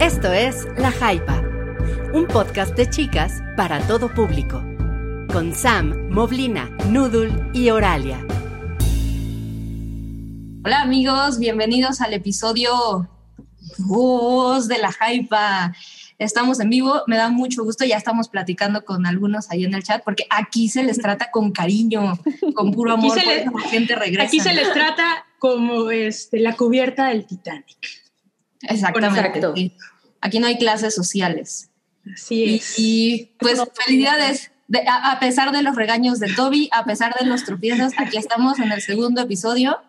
Esto es La Jaipa, un podcast de chicas para todo público, con Sam, Moblina, Noodle y Oralia. Hola amigos, bienvenidos al episodio 2 de La Jaipa. Estamos en vivo, me da mucho gusto, ya estamos platicando con algunos ahí en el chat, porque aquí se les trata con cariño, con puro amor, Aquí se, les, la gente regresa. aquí se les trata como este, la cubierta del Titanic. Exactamente. Exacto. sí. Aquí no hay clases sociales. Así Y, es. y, pues felicidades. De- a, a pesar de los regaños de Toby, a pesar de los tropiezos, aquí estamos en el segundo episodio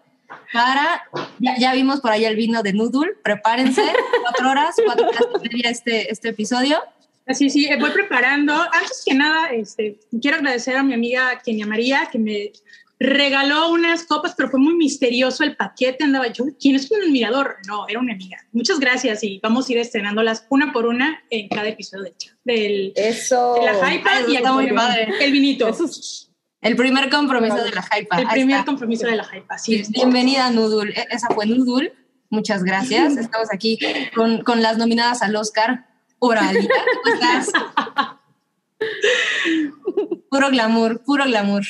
para, ya, ya vimos por ahí el vino de Noodle, prepárense, cuatro horas, cuatro horas y media este, este episodio. Así, sí, eh, voy preparando. Antes que nada, este, quiero agradecer a mi amiga Kenia María que me regaló unas copas, pero fue muy misterioso el paquete. Andaba yo, ¿quién es un admirador? No, era una amiga. Muchas gracias y vamos a ir estrenándolas una por una en cada episodio del, chat- del Eso. de la hype y muy el, padre. el vinito. Eso es- El primer compromiso de la hype. el primer compromiso de la hype. Así es. Bienvenida, Noodle. E- Esa fue Noodle. Muchas gracias. Estamos aquí con, con las nominadas al Oscar. Oralia, ¿cómo estás? Puro glamour, puro glamour.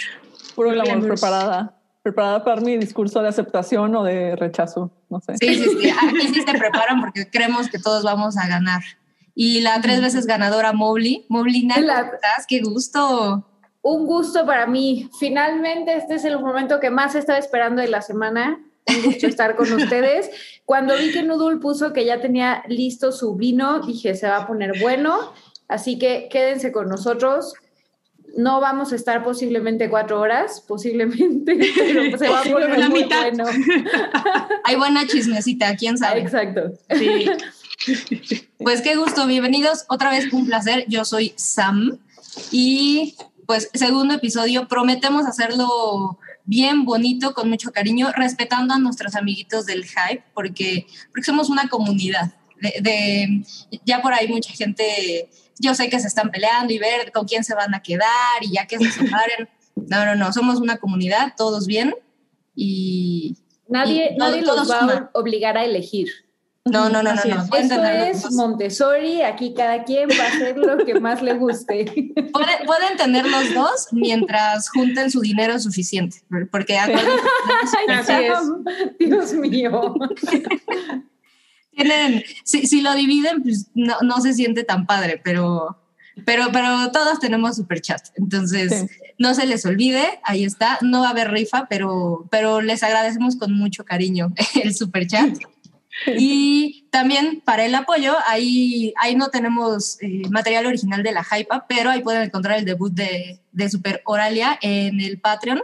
Puro glamour, Glamour. preparada. Preparada para mi discurso de aceptación o de rechazo, no sé. Sí, sí, sí. Aquí sí se preparan porque creemos que todos vamos a ganar. Y la tres veces ganadora Mobley. Moblina, ¿cómo La- estás? ¡Qué gusto! Un gusto para mí. Finalmente, este es el momento que más estaba esperando de la semana. Un gusto estar con ustedes. Cuando vi que Noodle puso que ya tenía listo su vino, dije, se va a poner bueno. Así que quédense con nosotros. No vamos a estar posiblemente cuatro horas, posiblemente, pero se va a poner La muy mitad. bueno. Hay buena chismecita, quién sabe. Exacto. Sí. Pues qué gusto, bienvenidos. Otra vez un placer. Yo soy Sam y pues segundo episodio. Prometemos hacerlo bien bonito, con mucho cariño, respetando a nuestros amiguitos del hype, porque, porque somos una comunidad. De, de- ya por ahí mucha gente, yo sé que se están peleando y ver con quién se van a quedar y ya que se separen. No, no, no, somos una comunidad, todos bien y Nadie, Y todo- nadie los va suma. a obligar a elegir. no, no, no, no, no. Esto es. Montessori, aquí cada quien va a hacer lo que más le guste. Pueden, pueden tener los dos mientras junten su dinero suficiente, porque Así es. Dios mío. Tienen, si, si lo dividen, pues no, no se siente tan padre, pero, pero, pero todos tenemos super chat, entonces Sí. no se les olvide, ahí está, no va a haber rifa, pero, pero les agradecemos con mucho cariño el super chat. Y también para el apoyo, ahí, ahí no tenemos eh, material original de la Hypa, pero ahí pueden encontrar el debut de, de Super Oralia en el Patreon.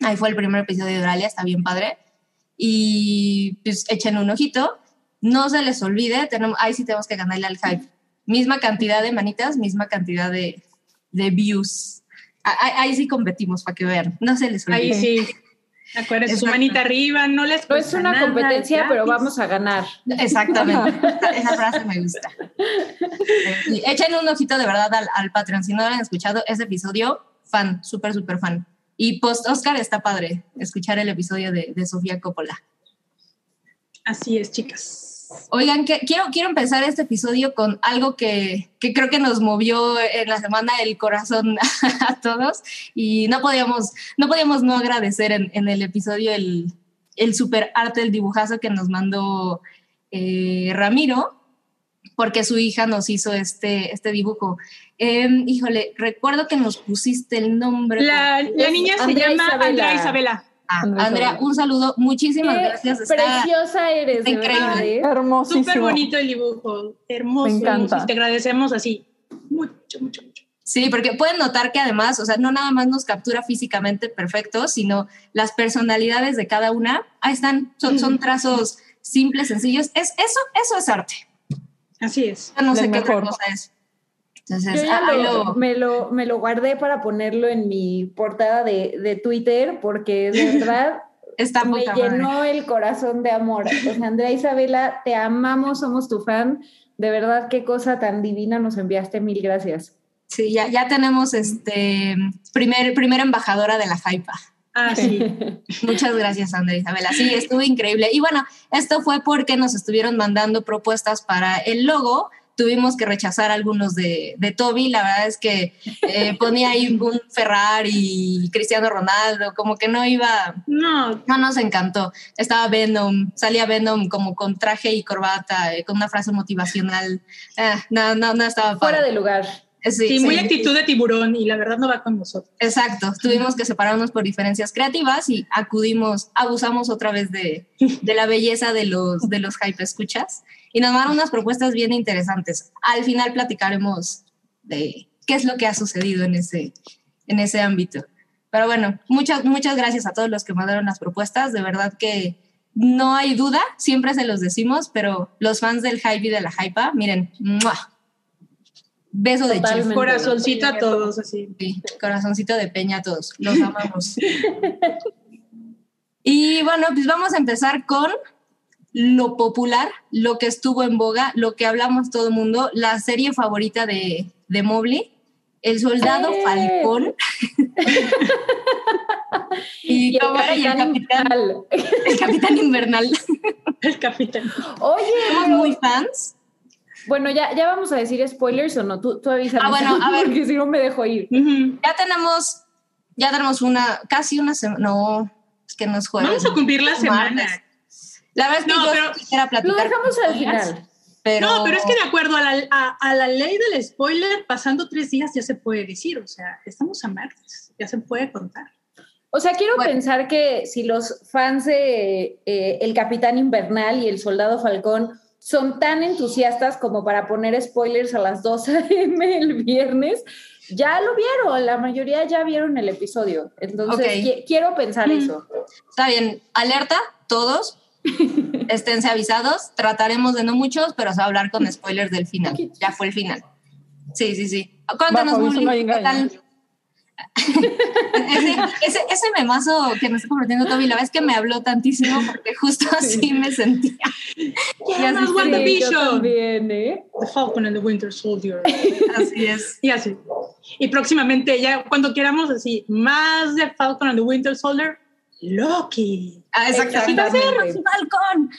Ahí fue el primer episodio de Oralia, está bien padre. Y pues echen un ojito. No se les olvide, tenemos, ahí sí tenemos que ganarle al hype. Misma cantidad de manitas, misma cantidad de, de views. Ah, Ahí, ahí sí competimos para que vean. No se les olvide. Ahí sí. Acuérdense, su manita arriba, no les No es una nada, competencia, pero vamos a ganar. Exactamente. Esa frase me gusta. Sí, echen un ojito de verdad al, al Patreon. Si no lo han escuchado, ese episodio, fan, súper, súper fan. Y post Oscar está padre escuchar el episodio de, de Sofía Coppola. Así es, chicas. Oigan, que, quiero, quiero empezar este episodio con algo que, que creo que nos movió en la semana el corazón a todos y no podíamos no, podíamos no agradecer en, en el episodio el, el super arte, el dibujazo que nos mandó eh, Ramiro, porque su hija nos hizo este, este dibujo. Em, híjole, recuerdo que nos pusiste el nombre. La, la niña se Andrea llama Isabela. Andrea Isabela. Ah, Andrea un saludo, muchísimas Qué gracias. Está- preciosa eres, está increíble. ¿eh? Hermosísimo. Súper bonito el dibujo. Hermoso. Me encanta. hermoso. Te agradecemos así. Mucho, mucho, mucho. Sí, porque pueden notar que además, o sea, no nada más nos captura físicamente perfecto, sino las personalidades de cada una, ahí están, son, son trazos simples, sencillos. Es, eso, eso es arte. Así es. Yo no sé qué otra cosa es. Yo Entonces, ya ah, lo- me, lo, me lo guardé para ponerlo en mi portada de, de Twitter porque de verdad está me madre. llenó el corazón de amor. Sea, Andrea Isabela, te amamos, somos tu fan. De verdad, qué cosa tan divina nos enviaste. Mil gracias. Sí, ya, ya tenemos este primer, primera embajadora de la Jaipa. Ah, sí. Muchas gracias, Andrea Isabela. Sí, estuvo increíble. Y bueno, esto fue porque nos estuvieron mandando propuestas para el logo. Tuvimos que rechazar algunos de, de Toby. La verdad es que eh, ponía ahí un Ferrari y Cristiano Ronaldo, como que no iba, No, no nos encantó. Estaba Venom, salía Venom como con traje y corbata, eh, con una frase motivacional. Eh, no, no, no estaba Fuera padre. de lugar. Sí, sí, muy sí. actitud de tiburón y la verdad no va con nosotros. Exacto, tuvimos que separarnos por diferencias creativas y acudimos, abusamos otra vez de, de la belleza de los, de los hype escuchas y nos mandaron unas propuestas bien interesantes. Al final platicaremos de qué es lo que ha sucedido en ese, en ese ámbito. Pero bueno, muchas, muchas gracias a todos los que mandaron las propuestas. De verdad que no hay duda, siempre se los decimos, pero los fans del hype y de la hypa, miren, ¡mua! Beso de chief. Corazoncito a todos, así. Sí, corazoncito de peña a todos, los amamos. y bueno, pues vamos a empezar con lo popular, lo que estuvo en boga, lo que hablamos todo el mundo, la serie favorita de, de Mobley, El Soldado ¡Eh! Falcón. y, Y el el capitán Invernal. el capitán invernal. El capitán. Oye, Somos muy fans. Bueno, ya, ya vamos a decir spoilers o no. Tú, tú avísame. Ah, bueno, a ver. Porque si no me dejo ir. Ujú. Ya tenemos, ya tenemos una, casi una semana, no, es que nos jueves. Vamos a cumplir la semana. Martes. La verdad es que No, yo pero- quisiera Lo platicar. dejamos con al final. Pero, No, pero es que de acuerdo a la, a, a la ley del spoiler, pasando tres días ya se puede decir, o sea, estamos a martes, ya se puede contar. O sea, quiero Bueno. pensar que si los fans de eh, El Capitán Invernal y El Soldado Falcón son tan entusiastas como para poner spoilers a las 2 a.m. el viernes, ya lo vieron, la mayoría ya vieron el episodio. Entonces, qui- quiero pensar Mm. eso. está bien, alerta, todos, esténse avisados, trataremos de no muchos, pero se va a hablar con spoilers del final, ya fue el final. Sí, sí, sí. Cuéntanos, Bajo Muli, no ¿qué tal? Ese, ese, ese memazo que me está convirtiendo Toby, la vez que me habló tantísimo porque justo así me sentía. Ya así más sí, WandaVision. yo también, ¿eh? The Falcon and the Winter Soldier. Así es. y así. Y próximamente, ya cuando queramos así, más de Falcon and the Winter Soldier, Loki. Ah, exactamente. Exactamente. Falcon.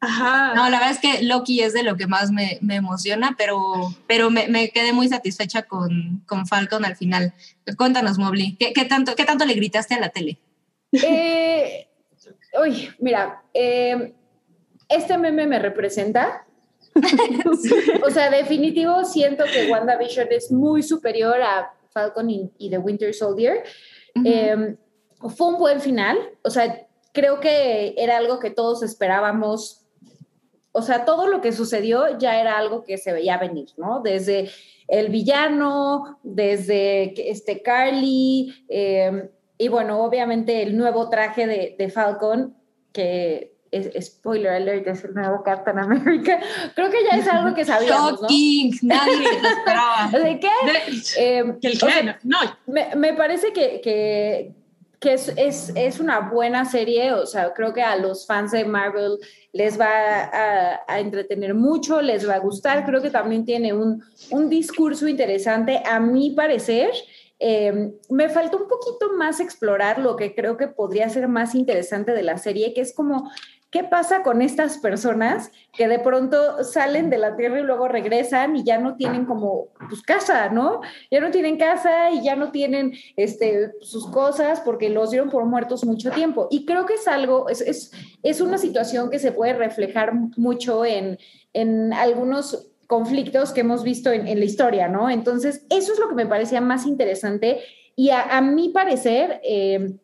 Ajá. No, la verdad es que Loki es de lo que más me, me emociona, pero, pero me, me quedé muy satisfecha con, con Falcon al final. Cuéntanos, Mobley, ¿qué, qué tanto, ¿qué tanto le gritaste a la tele? Eh, uy, mira, eh, este meme me representa. o sea, definitivo siento que WandaVision es muy superior a Falcon y, y The Winter Soldier. Eh, fue un buen final, o sea, creo que era algo que todos esperábamos. O sea, todo lo que sucedió ya era algo que se veía venir, ¿no? Desde el villano, desde este Carly, eh, y bueno, obviamente el nuevo traje de, de Falcon, que es, spoiler alert, es el nuevo Captain America. Creo que ya es algo que sabíamos, ¿no? Shocking, nadie lo esperaba. ¿De qué? De- Eh, que el o sea, que- no, me, me parece que, que, que es, es, es una buena serie, o sea, creo que a los fans de Marvel les va a, entretener mucho, les va a gustar, creo que también tiene un, un discurso interesante, a mi parecer. eh, me faltó un poquito más explorar lo que creo que podría ser más interesante de la serie, que es como, ¿qué pasa con estas personas que de pronto salen de la Tierra y luego regresan y ya no tienen como, pues, casa, ¿no? Ya no tienen casa y ya no tienen este, sus cosas porque los dieron por muertos mucho tiempo. Y creo que es algo, es, es, es una situación que se puede reflejar mucho en, en algunos conflictos que hemos visto en, la historia, ¿no? Entonces, eso es lo que me parecía más interesante y a, a mi parecer... Eh,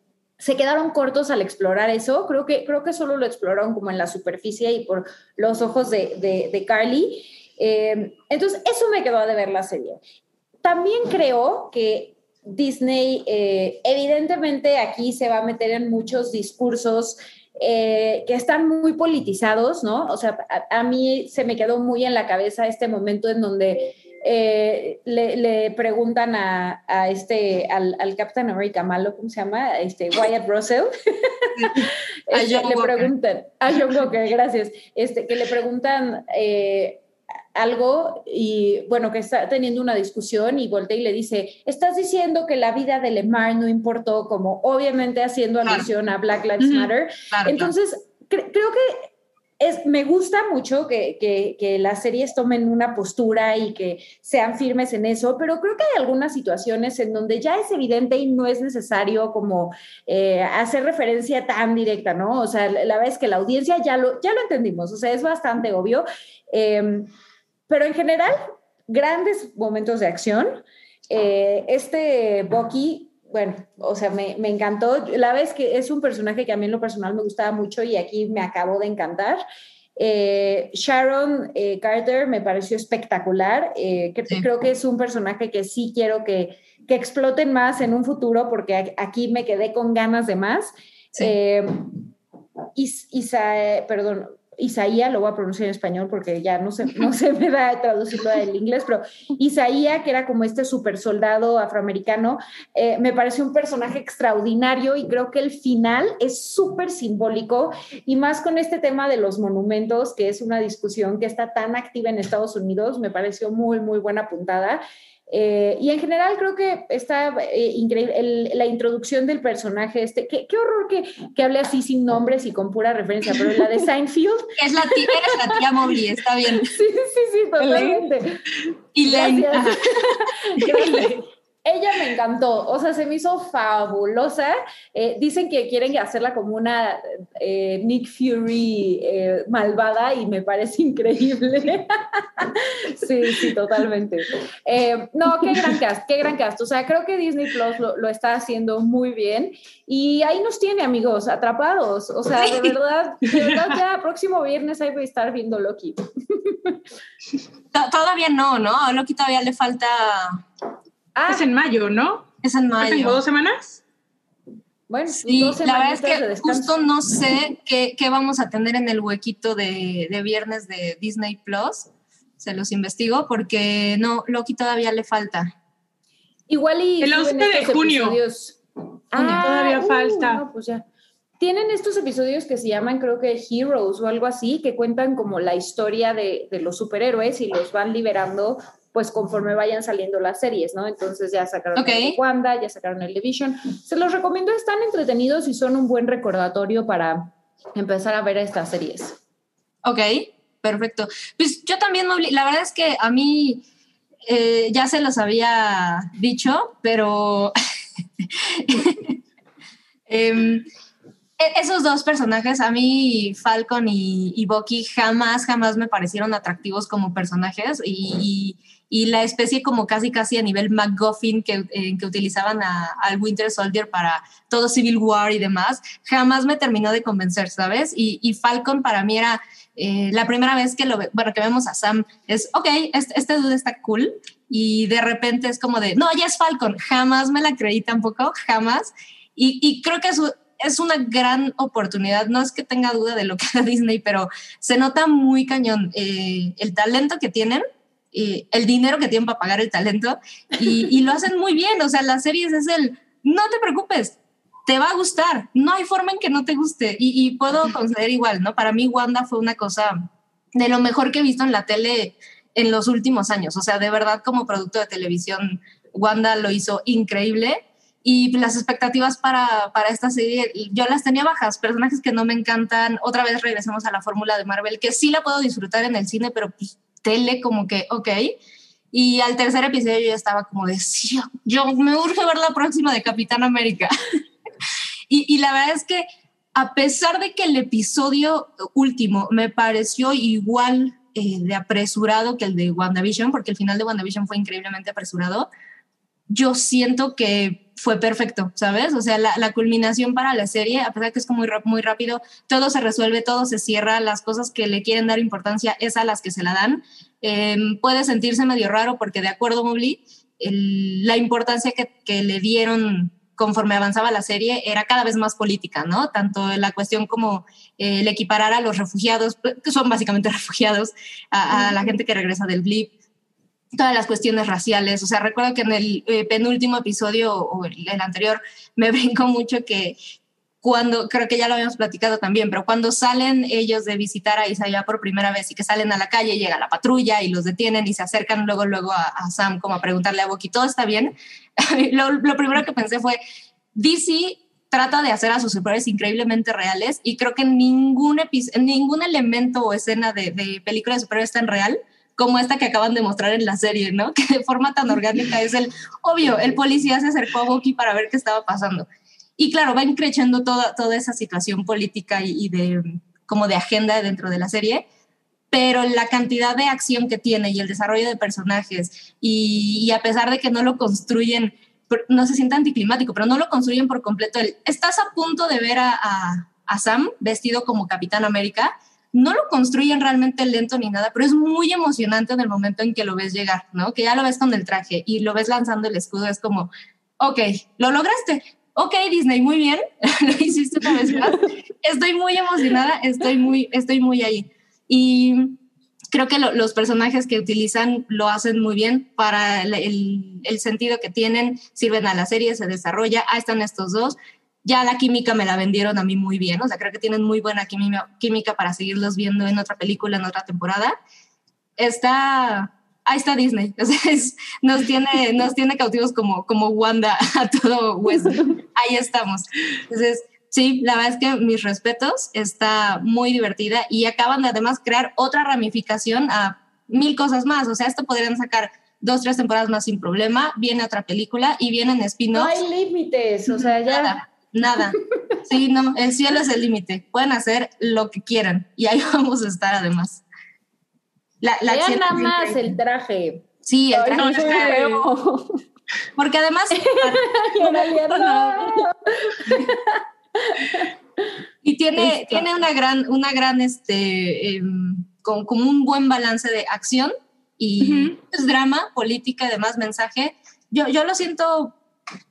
se quedaron cortos al explorar eso. Creo que, creo que solo lo exploraron como en la superficie y por los ojos de, de, Carly. Eh, entonces, eso me quedó de ver la serie. También creo que Disney, eh, evidentemente aquí se va a meter en muchos discursos eh, que están muy politizados, ¿no? O sea, a, mí se me quedó muy en la cabeza este momento en donde eh, le, le, preguntan a, a este, al, al, Captain America malo, ¿cómo se llama? Este, Wyatt Russell. este, le preguntan, a John Walker, gracias. Este, que le preguntan, eh, algo y bueno, que está teniendo una discusión y voltea y le dice, estás diciendo que la vida de Lemar no importó, como obviamente haciendo alusión a Black Lives Matter. Entonces, creo que es, me gusta mucho que, que, las series tomen una postura y que sean firmes en eso, pero creo que hay algunas situaciones en donde ya es evidente y no es necesario como eh, hacer referencia tan directa, ¿no? O sea, la, es que la audiencia ya lo, ya lo entendimos, o sea, es bastante obvio, em, pero en general, grandes momentos de acción. Eh, este Bucky bueno, o sea, me, me, encantó. La vez que es un personaje que a mí en lo personal me gustaba mucho y aquí me acabó de encantar. Eh, Sharon eh, Carter me pareció espectacular. Eh, creo que es un personaje que sí quiero que, que, exploten más en un futuro porque aquí me quedé con ganas de más. Isa, perdón, Isaía, lo voy a pronunciar en español porque ya no se, no se me da traducirlo al inglés, pero Isaía, que era como este super soldado afroamericano, eh, me pareció un personaje extraordinario y creo que el final es súper simbólico y más con este tema de los monumentos, que es una discusión que está tan activa en Estados Unidos, me pareció muy, muy buena puntada. Eh, y en general creo que está eh, increíble la introducción del personaje este. Qué, qué horror que, que, hable así sin nombres y con pura referencia, pero la de Seinfeld. Es la tía, es la tía Mobley, está bien. Sí, sí, sí, totalmente. Y Gracias. Ella me encantó, o sea, se me hizo fabulosa. Eh, dicen que quieren hacerla como una eh, Nick Fury eh, malvada y me parece increíble. sí, sí, totalmente. no, qué gran cast, qué gran cast. O sea, creo que Disney Plus lo, está haciendo muy bien y ahí nos tiene, amigos, atrapados. O sea, de verdad, de verdad, ya próximo viernes ahí voy a estar viendo Loki. todavía no, ¿no? A Loki todavía le falta Ah, es en mayo, ¿no? Es en mayo. ¿Tengo dos semanas? Bueno, sí, la verdad es que justo no sé qué, qué, vamos a tener en el huequito de, de, viernes de Disney Plus. Se los investigo porque no, Loki todavía le falta. Igual y. El 11 de junio. Ah, todavía falta. pues ya. Tienen estos episodios que se llaman, creo que Heroes o algo así, que cuentan como la historia de, de los superhéroes y los van liberando pues conforme vayan saliendo las series, ¿no? Entonces ya sacaron el de Wanda, ya sacaron el Division. Se los recomiendo, están entretenidos y son un buen recordatorio para empezar a ver estas series. Ok, perfecto. Pues yo también, la verdad es que a mí eh, ya se los había dicho, pero em, e-, esos dos personajes, a mí Falcon y, y Bucky jamás, jamás me parecieron atractivos como personajes y, y la especie como casi casi a nivel MacGuffin que, eh, que utilizaban al Winter Soldier para todo Civil War y demás, jamás me terminó de convencer, ¿sabes? Y, Falcon para mí era eh, la primera vez que lo bueno, que vemos a Sam, es, ok, este, este dude está cool, y de repente es como de, no, ya es Falcon, jamás me la creí tampoco, jamás, y, y creo que es, es una gran oportunidad, no es que tenga duda de lo que hace Disney, pero se nota muy cañón eh, el talento que tienen el dinero que tienen para pagar el talento y, lo hacen muy bien. O sea, las series es el, no te preocupes, te va a gustar, no hay forma en que no te guste y, puedo conceder igual, ¿no? Para mí Wanda fue una cosa de lo mejor que he visto en la tele en los últimos años. O sea, de verdad como producto de televisión, Wanda lo hizo increíble y las expectativas para, para, esta serie, yo las tenía bajas, personajes que no me encantan, otra vez regresamos a la fórmula de Marvel, que sí la puedo disfrutar en el cine, pero pues tele como que, ok. Y al tercer episodio yo ya estaba como de, sí, yo me urge ver la próxima de Capitán América. y, y, la verdad es que a pesar de que el episodio último me pareció igual eh, de apresurado que el de WandaVision, porque el final de WandaVision fue increíblemente apresurado, yo siento que fue perfecto, ¿sabes? O sea, la, la, culminación para la serie, a pesar de que es como muy, muy rápido, todo se resuelve, todo se cierra, las cosas que le quieren dar importancia es a las que se la dan. Em, puede sentirse medio raro porque de acuerdo, Mobley, la importancia que, que, le dieron conforme avanzaba la serie era cada vez más política, ¿no? Tanto la cuestión como eh, el equiparar a los refugiados, que son básicamente refugiados, a, a la gente que regresa del blip, todas las cuestiones raciales. O sea, recuerdo que en el eh, penúltimo episodio o el, anterior me brincó mucho que cuando, creo que ya lo habíamos platicado también, pero cuando salen ellos de visitar a Isaiah por primera vez y que salen a la calle, llega la patrulla y los detienen y se acercan luego, luego a, Sam como a preguntarle a Bucky, ¿todo está bien? lo, primero que pensé fue, DC trata de hacer a sus superhéroes increíblemente reales y creo que ningún, ningún elemento o escena de, película de superhéroes es tan real como esta que acaban de mostrar en la serie, ¿no? Que de forma tan orgánica es el, obvio, el policía se acercó a Bucky para ver qué estaba pasando. Y claro, va increciendo toda, toda esa situación política y, de como de agenda dentro de la serie, pero la cantidad de acción que tiene y el desarrollo de personajes, y, a pesar de que no lo construyen, no se siente anticlimático, pero no lo construyen por completo. estás a punto de ver a, a, Sam vestido como Capitán América, no lo construyen realmente lento ni nada, pero es muy emocionante en el momento en que lo ves llegar, ¿no? Que ya lo ves con el traje y lo ves lanzando el escudo, es como, ok, lo lograste, ok, Disney, muy bien, lo hiciste una vez más. Estoy muy emocionada, estoy muy, estoy muy ahí. Y creo que los personajes que utilizan lo hacen muy bien para el, el, sentido que tienen, sirven a la serie, se desarrolla. Ahí están estos dos. Ya la química me la vendieron a mí muy bien, o sea, creo que tienen muy buena química, para seguirlos viendo en otra película, en otra temporada. Está, ahí está Disney. nos, tiene, nos tiene cautivos como, como Wanda a todo hueso. Ahí estamos. Entonces, sí, la verdad es que mis respetos, está muy divertida y acaban de además crear otra ramificación a mil cosas más. O sea, esto podrían sacar dos, tres temporadas más sin problema. Viene otra película y vienen spin-offs. No hay límites, o sea, ya. Nada, nada. Sí, no, el cielo es el límite. Pueden hacer lo que quieran y ahí vamos a estar además. La, la nada más el traje. Sí, el traje. Porque además. y tiene, tiene una gran, una gran, este, em, como un buen balance de acción y pues, drama, política y demás mensaje. Yo, yo lo siento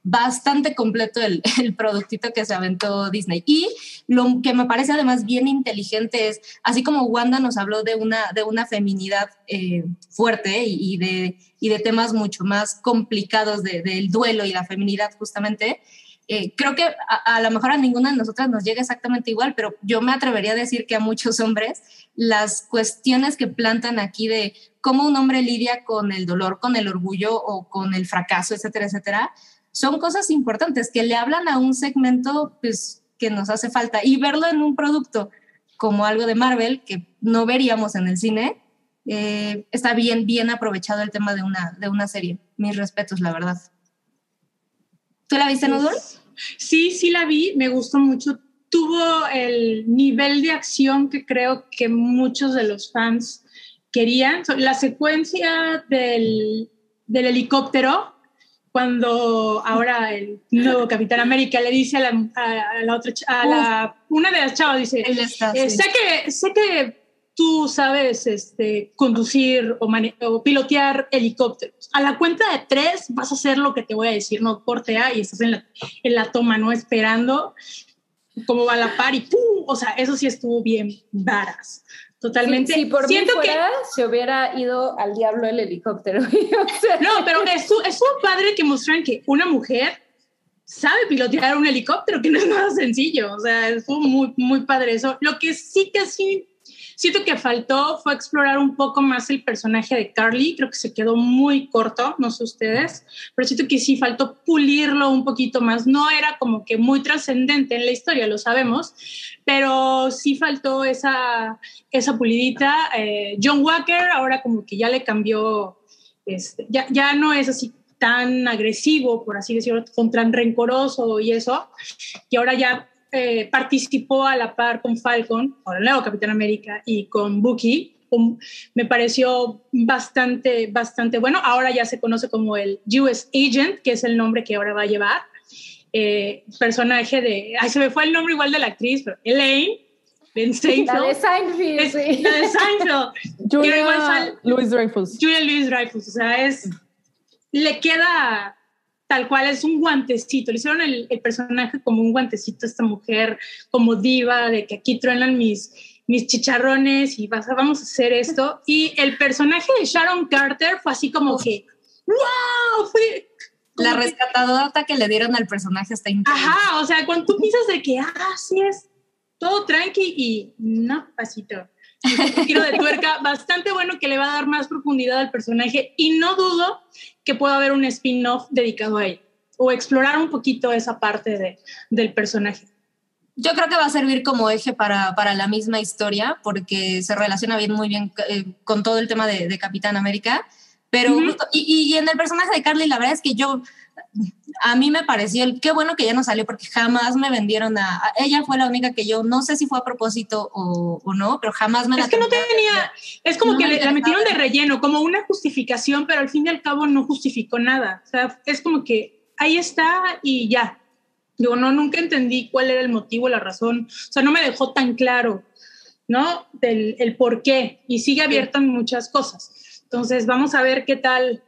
bastante completo el, el, productito que se aventó Disney. Y lo que me parece además bien inteligente es, así como Wanda nos habló de una, de una feminidad eh, fuerte y, de, y de temas mucho más complicados del duelo y la feminidad justamente, eh, creo que a, a, lo mejor a ninguna de nosotras nos llega exactamente igual, pero yo me atrevería a decir que a muchos hombres las cuestiones que plantan aquí de cómo un hombre lidia con el dolor, con el orgullo o con el fracaso, etcétera, etcétera, son cosas importantes que le hablan a un segmento pues, que nos hace falta y verlo en un producto como algo de Marvel que no veríamos en el cine, eh, está bien, bien aprovechado el tema de una, de una serie. Mis respetos, la verdad. ¿Tú la viste, Nudul? Sí, sí la vi, me gustó mucho. Tuvo el nivel de acción que creo que muchos de los fans querían. La secuencia del, del helicóptero cuando ahora el nuevo Capitán América le dice a la, a, la otra, a la, una de las chavas, dice, eh, sé, que, sé que tú sabes este, conducir o, o, pilotear helicópteros. A la cuenta de tres vas a hacer lo que te voy a decir, no corte A y estás en la, en la toma, ¿no? Esperando cómo va la par y ¡pum! O sea, eso sí estuvo bien varas. Totalmente. Si, por Siento mí fuera, que se hubiera ido al diablo el helicóptero. no, pero es, es un padre que muestran que una mujer sabe pilotear un helicóptero, que no es nada sencillo. O sea, fue muy, muy padre eso. Lo que sí que sí Siento que faltó fue explorar un poco más el personaje de Carly, creo que se quedó muy corto, no sé ustedes, pero siento que sí faltó pulirlo un poquito más. No era como que muy trascendente en la historia, lo sabemos, pero sí faltó esa, esa pulidita. Eh, John Walker ahora como que ya le cambió, este, ya, ya no es así tan agresivo, por así decirlo, con tan rencoroso y eso, que ahora ya eh, participó a la par con Falcon, o el nuevo Capitán América, y con Bucky. me pareció bastante, bastante bueno. Ahora ya se conoce como el US Agent, que es el nombre que ahora va a llevar. Eh, personaje de. Ay, se me fue el nombre igual de la actriz, pero Elaine. En Seinfeld. La de Seinfeld, sí. La de Seinfeld. Julia Louis Dreyfus. Julia Louis Dreyfus. O sea, es. Le queda tal cual es un guantecito. Le hicieron el, personaje como un guantecito a esta mujer, como diva, de que aquí truenan mis, mis chicharrones y vas, vamos a hacer esto. Y el personaje de Sharon Carter fue así como que, wow, fue La rescatadota que le dieron al personaje está increíble. Ajá, o sea, cuando tú piensas de que, ah, sí es todo tranqui y no, pasito. Un giro de tuerca bastante bueno que le va a dar más profundidad al personaje y no dudo que pueda haber un spin-off dedicado a él o explorar un poquito esa parte de, del personaje. Yo creo que va a servir como eje para, para la misma historia porque se relaciona bien, muy bien eh, con todo el tema de, de Capitán América. Pero, Ujú. justo- y, y en el personaje de Carly, la verdad es que yo, a mí me pareció, el, qué bueno que ya no salió porque jamás me vendieron a, a- ella fue la única que yo, no sé si fue a propósito o, o no, pero jamás me la Es que no tenía, es como No que le, la metieron de relleno, como una justificación, pero al fin y al cabo no justificó nada. O sea, es como que ahí está y ya. Digo, no, nunca entendí cuál era el motivo, la razón. O sea, no me dejó tan claro, ¿no? Del el por qué. Y sigue abierto en muchas cosas. Entonces, vamos a ver qué tal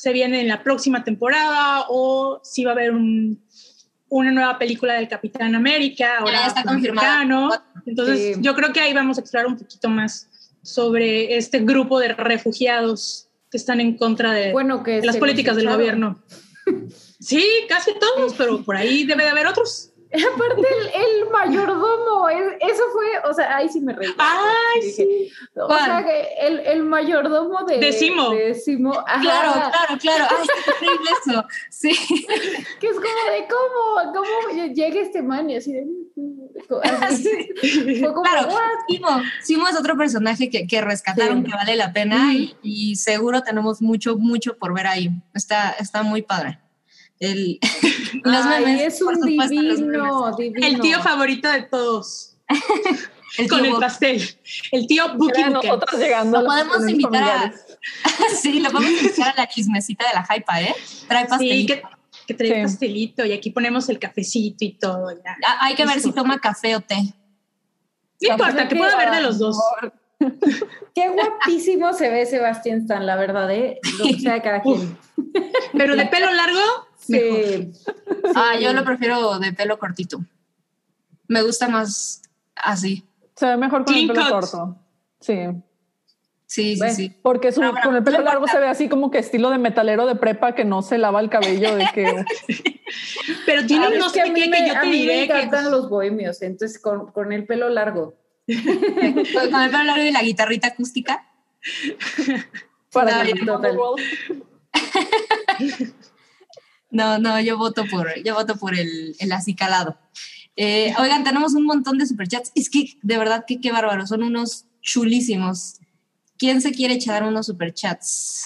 se viene en la próxima temporada o si va a haber un- una nueva película del Capitán América. Ahora ya está afroamericano. Entonces, Sí. yo creo que ahí vamos a explorar un poquito más sobre este grupo de refugiados que están en contra de, Bueno, que de las políticas del gobierno. Sí, casi todos, pero por ahí debe de haber otros. Aparte, el, el mayordomo, es- eso fue, o sea, ahí sí me reí. Ay, Dije, sí. O ¿Cuál? sea, que el, el mayordomo de... De Simo. de Simo, ajá, Claro, claro, claro. Ay, es increíble eso. Sí. Que es como de, ¿cómo? ¿Cómo llega este man? Y así de... así. Fue como, Claro. Simo, Simo es otro personaje que, que rescataron, Sí. que vale la pena y, y seguro tenemos mucho, mucho por ver ahí. Está, está muy padre. El, los Ay, memes, es un supuesto, divino, divino. El tío favorito de todos, El con el pastel. El tío Buki nosotros llegando Lo podemos invitar a- sí, lo podemos invitar a la chismecita de la hypa, ¿eh? Trae Sí, pastelito. que, que trae Sí. pastelito y aquí ponemos el cafecito y todo. Ya. Ah, Hay que ver si toma café o té. No importa, que pueda haber de los dos. Qué guapísimo se ve Sebastián Stan, la verdad, ¿eh? Lo que sea de cada quien. Pero de pelo largo, Sí. Ah, yo lo prefiero de pelo cortito. Me gusta más así. Se ve mejor con el pelo cut. corto. Sí. Sí, sí, sí. Porque su- con el pelo no largo importa. se ve así como que estilo de metalero de prepa que no se lava el cabello de que pero tiene Ah, no sé mí que me- yo a te me diré que encantan los bohemios, entonces con, con el pelo largo. Con el pelo largo y la guitarrita acústica. para que bien, total. No, no, yo voto por, yo voto por el, el acicalado. Eh, oigan, tenemos un montón de superchats. Es que de verdad que qué bárbaro, son unos chulísimos. ¿Quién se quiere echar unos superchats?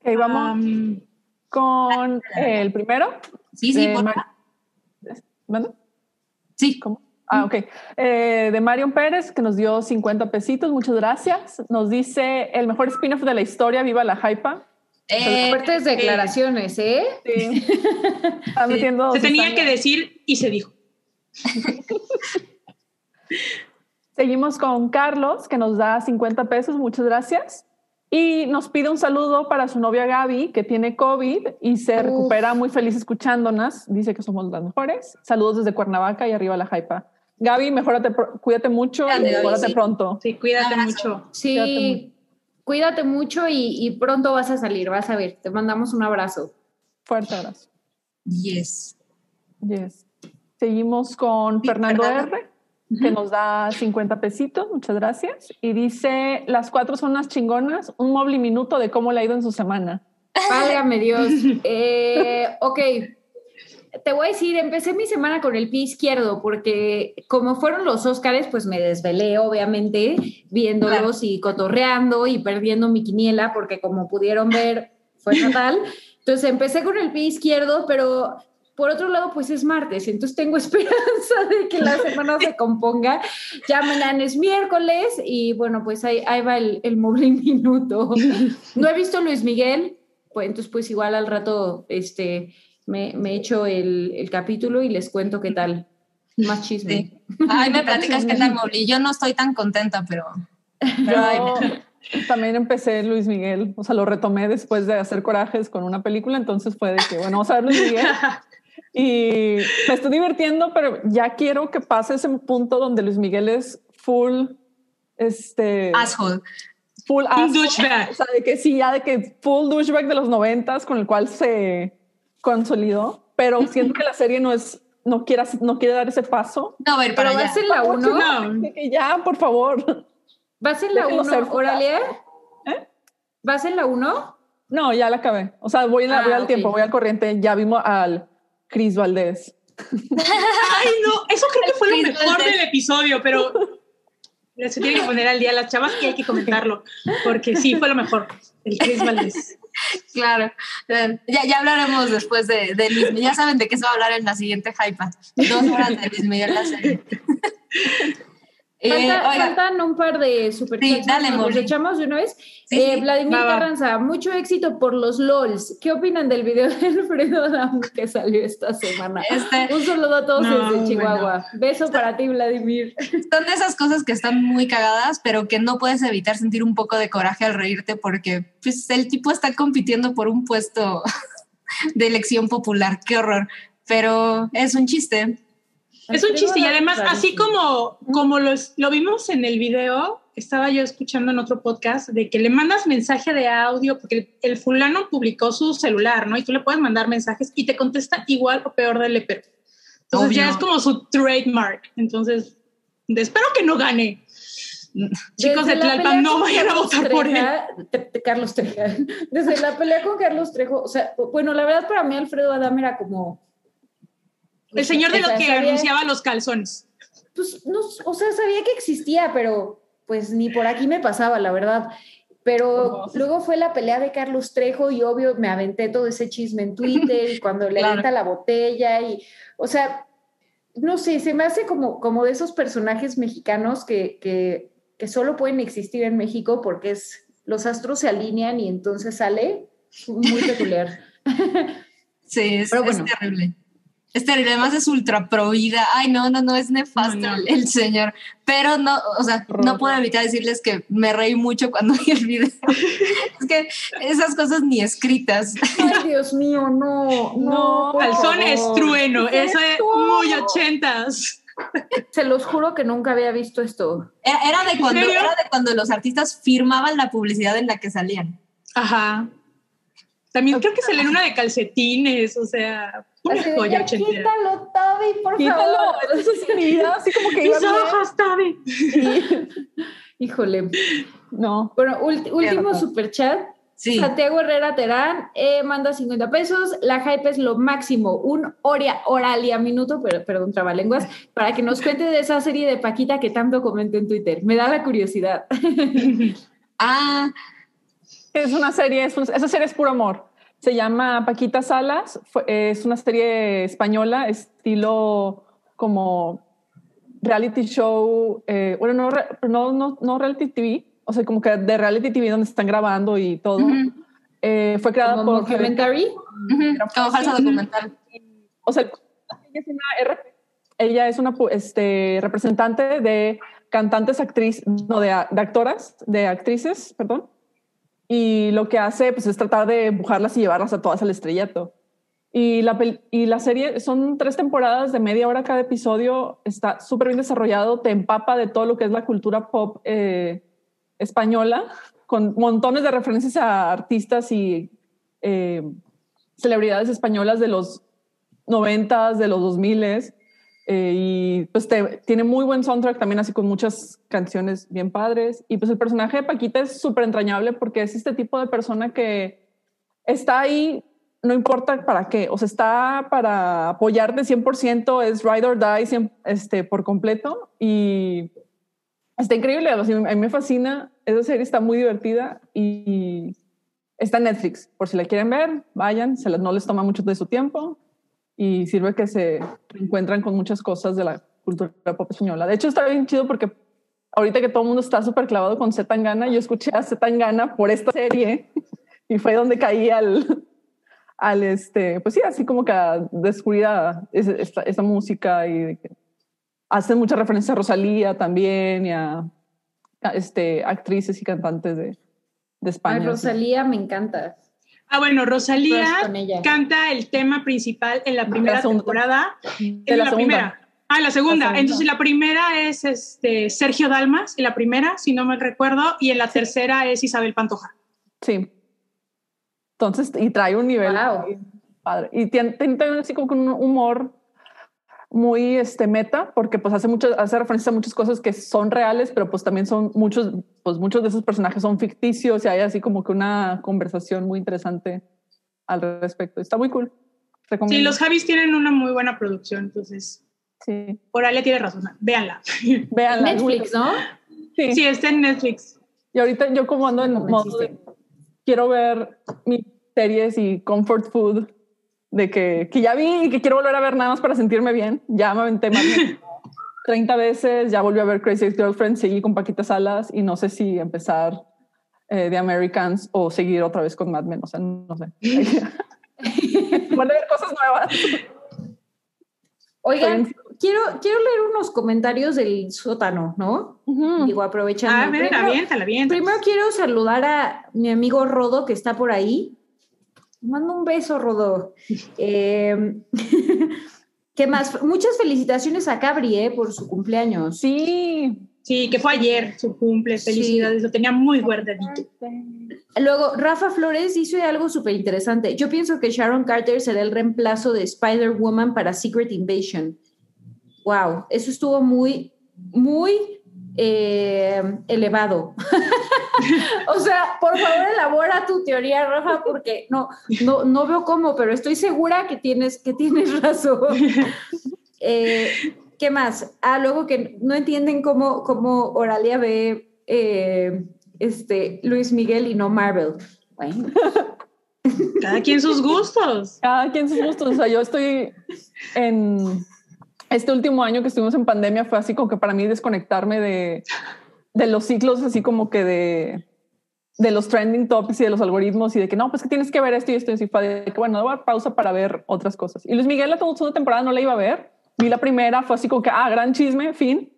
Ok, vamos Am, con el primero. Sí, sí, de por Mar- ¿Mande? Sí, ¿Cómo? Ah, ok. Eh, de Marion Pérez, que nos dio 50 pesitos. Muchas gracias. Nos dice el mejor spin-off de la historia, Viva la Hypa. Eh, Fuertes declaraciones, ¿eh? Sí. Metiendo se tenía que decir y se dijo. Seguimos con Carlos, que nos da 50 pesos. Muchas gracias. Y nos pide un saludo para su novia Gaby, que tiene COVID y se Uf. recupera muy feliz escuchándonos. Dice que somos las mejores. Saludos desde Cuernavaca y arriba la Hypa. Gaby, mejórate, cuídate mucho Grande, y mejórate sí. pronto. Sí, cuídate mucho. Sí, cuídate mucho y, y pronto vas a salir, vas a ver. Te mandamos un abrazo. Fuerte abrazo. yes. Yes. Seguimos con Sí, Fernando Fernando. R, que nos da 50 pesitos, muchas gracias. Y dice, las cuatro son unas chingonas, un móvil minuto de cómo le ha ido en su semana. Válgame Dios. Eh, ok. Te voy a decir, empecé mi semana con el pie izquierdo porque como fueron los Óscares, pues me desvelé, obviamente, viéndolos y cotorreando y perdiendo mi quiniela porque como pudieron ver, fue fatal. Entonces empecé con el pie izquierdo, pero por otro lado, pues es martes, entonces tengo esperanza de que la semana se componga. Ya mañana es miércoles y bueno, pues ahí, ahí va el, el móvil minuto. No he visto Luis Miguel, pues entonces pues igual al rato este, me, me echo el, el capítulo y les cuento qué tal. Más chisme. Sí. Ay, me platicas qué tal, Mowgli. Yo no estoy tan contenta, pero. pero ay, Yo también empecé Luis Miguel, o sea, lo retomé después de hacer corajes con una película, entonces fue de que, bueno, vamos a ver Luis Miguel. Y me estoy divirtiendo, pero ya quiero que pase ese punto donde Luis Miguel es full, este, asshole. full Un asshole. douchebag. O sea, de que sí, ya de que full douchebag de los noventas con el cual se, consolidó, pero siento que la serie no es, no quiere, no quiere dar ese paso. No, a ver, para Pero allá. vas en la 1. No. Que ya, por favor. ¿Vas en la Déjenlo ser 1, Oralia? ¿Eh? ¿Vas en la 1? No, ya la acabé. O sea, voy, en la- Ah, voy al tiempo, voy al corriente. Ya vimos al Chris Valdés. Ay, no, eso creo que fue lo mejor del episodio, pero se tiene que poner al día las chavas y hay que comentarlo, porque sí, fue lo mejor. El Chris Valdés. Claro. Ya, ya hablaremos después de, de. Ya saben de qué se va a hablar en la siguiente Hypa. Dos horas de Luis Miguel la serie. Eh, Falta- faltan un par de superchats. Sí, dale, ¿Nos echamos de una vez? Sí, Eh, sí. Vladimir Va, va. Carranza, mucho éxito por los LOLs. ¿Qué opinan del video de Alfredo Adamo que salió esta semana? este, Un saludo a todos No, desde Chihuahua. bueno. Beso para ti, Vladimir. son de esas cosas que están muy cagadas, pero que no puedes evitar sentir un poco de coraje al reírte porque pues, el tipo está compitiendo por un puesto de elección popular. Qué horror. Pero es un chiste. Es un chiste y además, así como, como los, lo vimos en el video, estaba yo escuchando en otro podcast de que le mandas mensaje de audio porque el, el fulano publicó su celular, ¿no? Y tú le puedes mandar mensajes y te contesta igual o peor del lepero. Entonces ya Obvio. es como su trademark. Entonces, de- espero que no gane. Chicos de Desde la Tlalpan, no vayan a votar por él. Te- te- Carlos Treja. Desde la pelea con Carlos Trejo, o sea, bueno, la verdad para mí Alfredo Adame era como... El señor de o los que sabía- anunciaba los calzones. Pues, no, o sea, sabía que existía, pero pues ni por aquí me pasaba, la verdad. Pero luego fue la pelea de Carlos Trejo y obvio me aventé todo ese chisme en Twitter y cuando le Claro. la botella y, o sea, no sé, se me hace como, como de esos personajes mexicanos que, que, que solo pueden existir en México porque es, los astros se alinean y entonces sale muy peculiar. Sí, es, Pero bueno. Es terrible, además es ultra pro vida. Ay, no, no, no, es nefasto No, no. El, el señor. Pero no, o sea, no puedo evitar decirles que me reí mucho cuando vi el video. es que esas cosas ni escritas. Ay, Dios mío, no, no. No, por Calzón es favor. trueno. ¿Qué Eso es muy ochentas. Se los juro que nunca había visto esto. Era, era de cuando, era de cuando los artistas firmaban la publicidad en la que salían. Ajá. También creo que se lee una de calcetines, o sea, una Así de, joya ya ochentera. quítalo, Toby, por Quítalo, favor. mira así como que Mis ojos, Tavi. Híjole. No, Bueno, último super chat. Sí. Santiago Herrera Terán eh, manda 50 pesos. La hype es lo máximo. Un oria, oralia minuto, pero, perdón, trabalenguas, para que nos cuente de esa serie de Paquita que tanto comenté en Twitter. Me da la curiosidad. Ah, es una serie, es esa serie es puro amor. Se llama Paquita Salas, fue- es una serie española, estilo como reality show, eh, bueno, no, no, no, no reality TV, o sea, como que de reality TV donde están grabando y todo. Eh, fue creada por... documentary. falsa documental. o sea, ella es una. Ella es una este, representante de cantantes, actrices, no, de, de actoras, de actrices, perdón. Y lo que hace pues, es tratar de empujarlas y llevarlas a todas al estrellato. Y la, y la serie son tres temporadas de media hora cada episodio. Está súper bien desarrollado, te empapa de todo lo que es la cultura pop eh, española, con montones de referencias a artistas y eh, celebridades españolas de los noventas, de los dos miles. Eh, y pues te- tiene muy buen soundtrack también, así con muchas canciones bien padres. Y pues el personaje de Paquita es súper entrañable porque es este tipo de persona que está ahí, no importa para qué, o sea, está para apoyarte 100%, es ride or die 100, este, por completo. Y está increíble, a mí me fascina, esa serie está muy divertida y está en Netflix, por si la quieren ver, vayan, se no les toma mucho de su tiempo y sirve que se encuentran con muchas cosas de la cultura pop española. De hecho, está bien chido porque ahorita que todo el mundo está súper clavado con Z Tangana, yo escuché a Z Tangana por esta serie y fue donde caí al, al este, pues sí, así como que a descubrir a esta, esta música y hacen mucha referencia a Rosalía también y a, a, este, actrices y cantantes de, de España. Ay. Rosalía me encanta. Ah, bueno, Rosalía canta el tema principal en la primera temporada. En la primera. Ah, la segunda. La segunda. Entonces la primera es este Sergio Dalmas, en la primera, si no me recuerdo, y en la tercera es Isabel Pantoja. Sí. Entonces, y trae un nivel Wow. padre. Y tiene, tiene también así como un humor muy este, meta, porque pues hace, mucho, hace referencia a muchas cosas que son reales, pero pues también son muchos, pues muchos de esos personajes son ficticios y hay así como que una conversación muy interesante al respecto. Está muy cool. Sí, los Javis tienen una muy buena producción, entonces. Sí. Oralia tiene razón. Véanla. Véanla. Netflix, ¿no? Sí. Sí, está en Netflix. Y ahorita yo como ando en modo de, quiero ver mis series y comfort food de que, que ya vi y que quiero volver a ver nada más para sentirme bien. Ya me aventé más de 30 veces, ya volví a ver Crazy Ex-Girlfriend, seguí con Paquita Salas y no sé si empezar eh, The Americans o seguir otra vez con Mad Men, o sea, no sé. Van a ver cosas nuevas. Oigan, quiero, quiero leer unos comentarios del sótano, ¿no? Digo, aprovechando. A ver, Primero- aviéntala, aviéntala. Primero quiero saludar a mi amigo Rodo, que está por ahí. Te Mando un beso, Rodo. Eh, ¿Qué más? Muchas felicitaciones a Cabri eh, por su cumpleaños. Sí. Sí, que fue ayer su cumple. Felicidades, lo tenía muy guardadito. Luego, Rafa Flores hizo algo súper interesante. Yo pienso que Sharon Carter será el reemplazo de Spider-Woman para Secret Invasion. Wow, eso estuvo muy, muy eh, elevado. o sea, por favor, elabora tu teoría, Rafa, porque no, no, no veo cómo, pero estoy segura que tienes, que tienes razón. Eh, ¿Qué más? Ah, luego que no entienden cómo, cómo Oralia ve eh, este, Luis Miguel y no Marvel. Bueno, Cada quien sus gustos. Cada quien sus gustos. O sea, yo estoy en este último año que estuvimos en pandemia fue así como que para mí desconectarme de, de los ciclos, así como que de, de los trending topics y de los algoritmos y de que no, pues que tienes que ver esto y esto y así fue de que bueno, dar pausa para ver otras cosas. Y Luis Miguel la segunda temporada no la iba a ver. Vi la primera, fue así como que, ah, gran chisme, fin.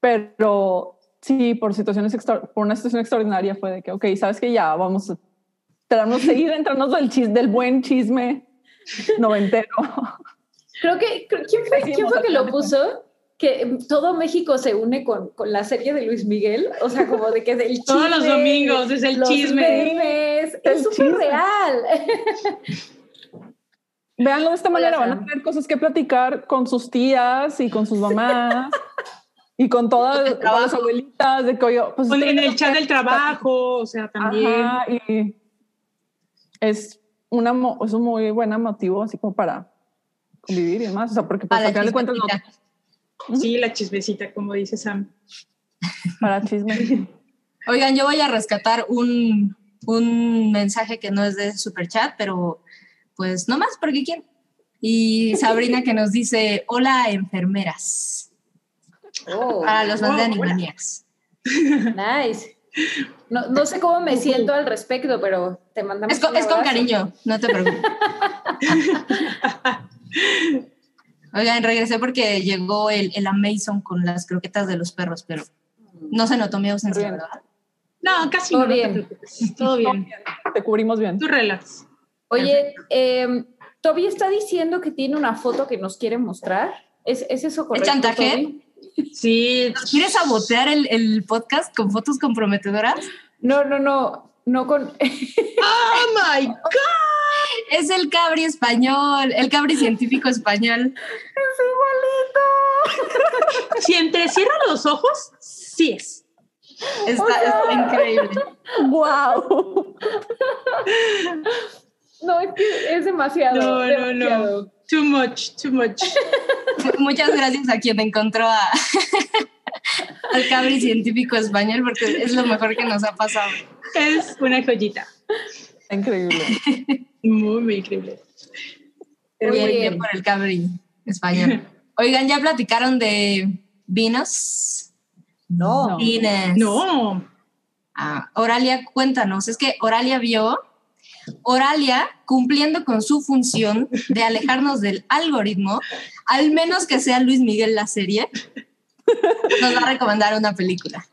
Pero sí, por situaciones, extra- por una situación extraordinaria fue de que, ok, sabes que ya vamos a tratarnos de ir, entrarnos del, chis, del buen chisme noventero. creo que, creo- ¿quién fue, quién fue que lo puso? Que todo México se une con, con la serie de Luis Miguel, o sea, como de que es el chisme. Todos los domingos es el los chisme. memes, El es súper real. Véanlo de esta Hola, manera, van a tener cosas que platicar con sus tías y con sus mamás y con todas las abuelitas de que oye, pues en el chat del trabajo, o sea, también. Ajá, y es una es un muy buen motivo así como para convivir y demás, o sea, porque pues, al final de cuentas no. Sí, la chismecita, como dice Sam. para chisme. Oigan, yo voy a rescatar un, un mensaje que no es de Superchat, pero pues no más porque quién. Y Sabrina que nos dice, hola enfermeras, Oh, para los fans de Oh, hola. Animaniacs. nice. No, no sé cómo me siento al respecto, pero te mandamos Es con, un es con cariño, no te preocupes. Oigan, regresé porque llegó el, el Amazon con las croquetas de los perros, pero no se notó mi ausencia. ¿verdad? No, casi Todo no, bien. Todo bien. Te cubrimos bien. Tú relax. Oye, eh, Toby está diciendo que tiene una foto que nos quiere mostrar. ¿Es, es eso correcto? chantaje? Toby? Sí. ¿Quieres sabotear el, el podcast con fotos comprometedoras? No, no, no, no con. Oh my God. Es el cabri español, el cabri científico español. Si entrecierra los ojos, sí es. Está, está increíble. Wow. No, es que es demasiado. No, no, no. Too much, too much. Muchas gracias a quien encontró a, al cabri científico español porque es lo mejor que nos ha pasado. Es una joyita. Increíble. Muy, muy increíble. Pero Muy muy bien. bien por el cabri español. Oigan, ¿ya platicaron de vinos? No. No. Vines. No. Ah, Oralia, cuéntanos. Es que Oralia vio, Oralia cumpliendo con su función de alejarnos del algoritmo, al menos que sea Luis Miguel la serie, nos va a recomendar una película.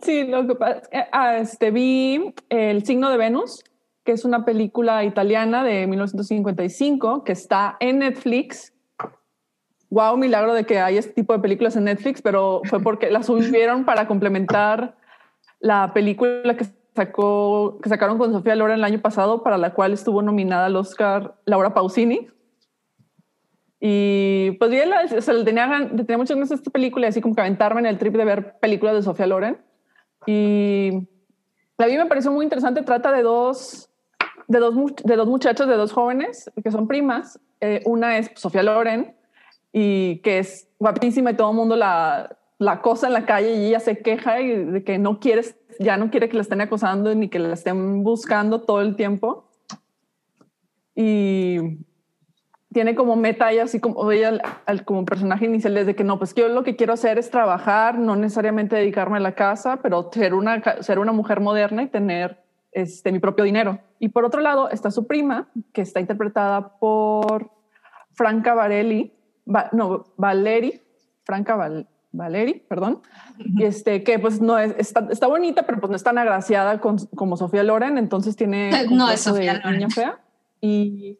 Sí, lo que pasa es que ah, este, vi El signo de Venus, que es una película italiana de 1955 que está en Netflix. Wow, milagro de que hay este tipo de películas en Netflix, pero fue porque la subieron para complementar la película que sacó, que sacaron con Sofía Loren el año pasado, para la cual estuvo nominada al Oscar Laura Pausini. Y pues bien, o sea, le tenía, tenía muchas ganas a esta película, así como que aventarme en el trip de ver películas de Sofía Loren. Y la vi me pareció muy interesante. Trata de dos, de dos, de dos muchachos, de dos jóvenes que son primas. Eh, una es Sofía Loren y que es guapísima y todo el mundo la, la cosa en la calle y ella se queja de que no quiere, ya no quiere que la estén acosando ni que la estén buscando todo el tiempo. Y tiene como meta ella, así como ella como personaje inicial, desde que no, pues yo lo que quiero hacer es trabajar, no necesariamente dedicarme a la casa, pero ser una, ser una mujer moderna y tener este, mi propio dinero. Y por otro lado está su prima, que está interpretada por Franca Varelli, no, Valeri, Franca Val, Valeri, perdón, y este, que pues no es, está, bonita, pero pues no es tan agraciada como Sofía Loren, entonces tiene... No es Sofía Loren. fea. Y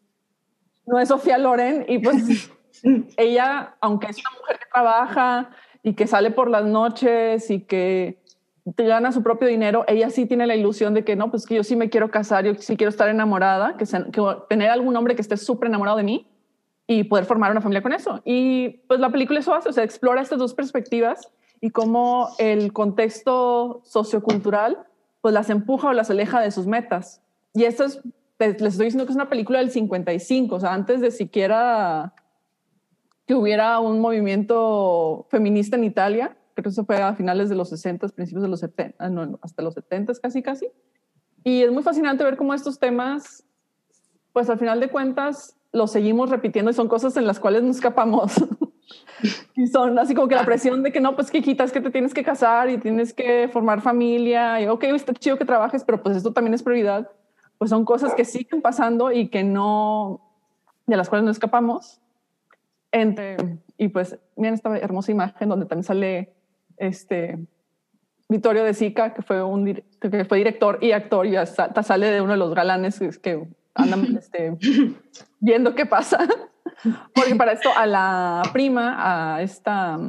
no es Sofía Loren, y pues ella, aunque es una mujer que trabaja y que sale por las noches y que gana su propio dinero, ella sí tiene la ilusión de que no, pues que yo sí me quiero casar, yo sí quiero estar enamorada, que, que tener algún hombre que esté súper enamorado de mí y poder formar una familia con eso. Y pues la película eso hace, o sea, explora estas dos perspectivas y cómo el contexto sociocultural pues las empuja o las aleja de sus metas. Y esto es, les estoy diciendo que es una película del 55, o sea, antes de siquiera que hubiera un movimiento feminista en Italia, creo que eso fue a finales de los 60, principios de los 70, ah, no, hasta los 70 casi casi. Y es muy fascinante ver cómo estos temas, pues al final de cuentas, lo seguimos repitiendo y son cosas en las cuales nos escapamos. y son así como que la presión de que no, pues que quitas que te tienes que casar y tienes que formar familia y ok, está chido que trabajes, pero pues esto también es prioridad. Pues son cosas que siguen pasando y que no, de las cuales no escapamos. Entre, y pues miren esta hermosa imagen donde también sale este Vittorio de Sica, que fue, un, que fue director y actor y hasta sale de uno de los galanes que andan este, viendo qué pasa. Porque para esto a la prima, a esta,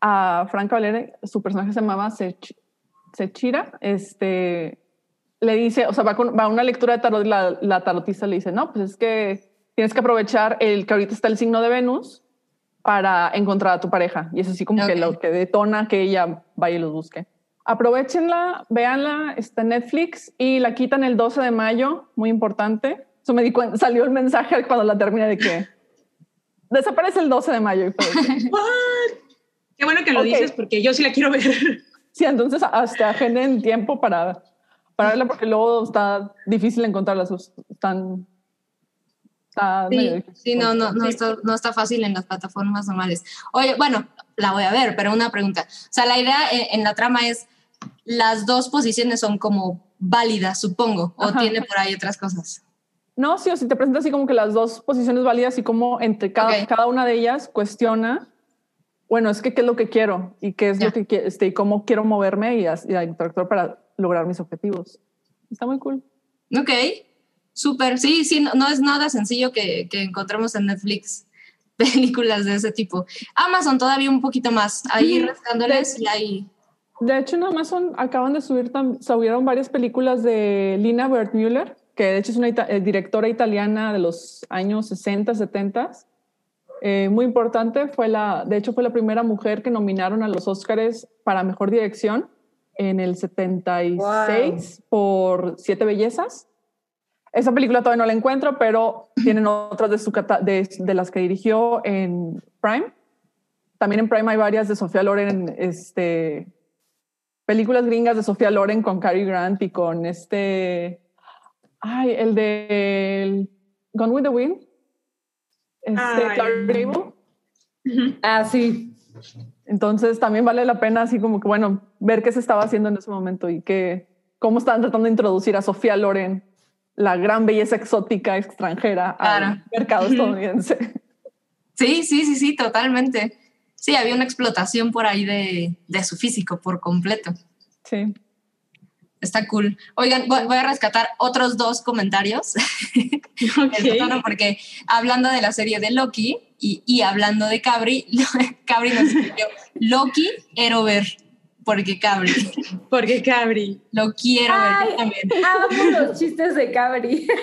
a Franca Valere, su personaje se llamaba Sechira, este, le dice, o sea, va, con, va a una lectura de tarot y la, la tarotista le dice, no, pues es que tienes que aprovechar el que ahorita está el signo de Venus para encontrar a tu pareja. Y es así como que lo que detona que ella vaya y los busque aprovechenla, véanla, está en Netflix y la quitan el 12 de mayo, muy importante. Eso me di cuenta, salió el mensaje cuando la terminé de que desaparece el 12 de mayo. Qué bueno que lo dices porque yo sí la quiero ver. Sí, entonces hasta agenden tiempo para, para verla porque luego está difícil encontrarla. Están sí, sí, no, no, no está, no está fácil en las plataformas normales. Oye, bueno, la voy a ver, pero una pregunta. O sea, la idea en la trama es las dos posiciones son como válidas, supongo, o tiene por ahí otras cosas. No, sí, o si te presenta así como que las dos posiciones válidas y como entre cada, cada una de ellas cuestiona, bueno, es que qué es lo que quiero y qué es lo que este, y cómo quiero moverme y, y interactuar para lograr mis objetivos. Está muy cool. Ok, súper. Sí, sí, no, es nada sencillo que, que encontremos en Netflix películas de ese tipo. Amazon todavía un poquito más, ahí rascándoles y ahí de hecho, en Amazon acaban de subir, subieron varias películas de Lina Wertmüller, que de hecho es una eh, directora italiana de los años 60, 70. Eh, muy importante, fue la, de hecho fue la primera mujer que nominaron a los Oscars para Mejor Dirección en el 76 por Siete Bellezas. Esa película todavía no la encuentro, pero tienen otras de, su, de, de las que dirigió en Prime. También en Prime hay varias de Sofía Loren, este, películas gringas de Sofía Loren con Cary Grant y con este, ay, el de Gone with the Wind, este Clark Ah, sí. Entonces también vale la pena así como que, bueno, ver qué se estaba haciendo en ese momento y que, cómo estaban tratando de introducir a Sofía Loren, la gran belleza exótica extranjera al mercado estadounidense. Sí, sí, sí, sí, totalmente sí, había una explotación por ahí de, de su físico por completo. Sí. Está cool. Oigan, voy, a rescatar otros dos comentarios. Okay. porque hablando de la serie de Loki y, y hablando de Cabri, Cabri nos escribió Loki, Erover. Porque Cabri. Porque Cabri. Lo quiero Ay, ver también. Amo los chistes de Cabri.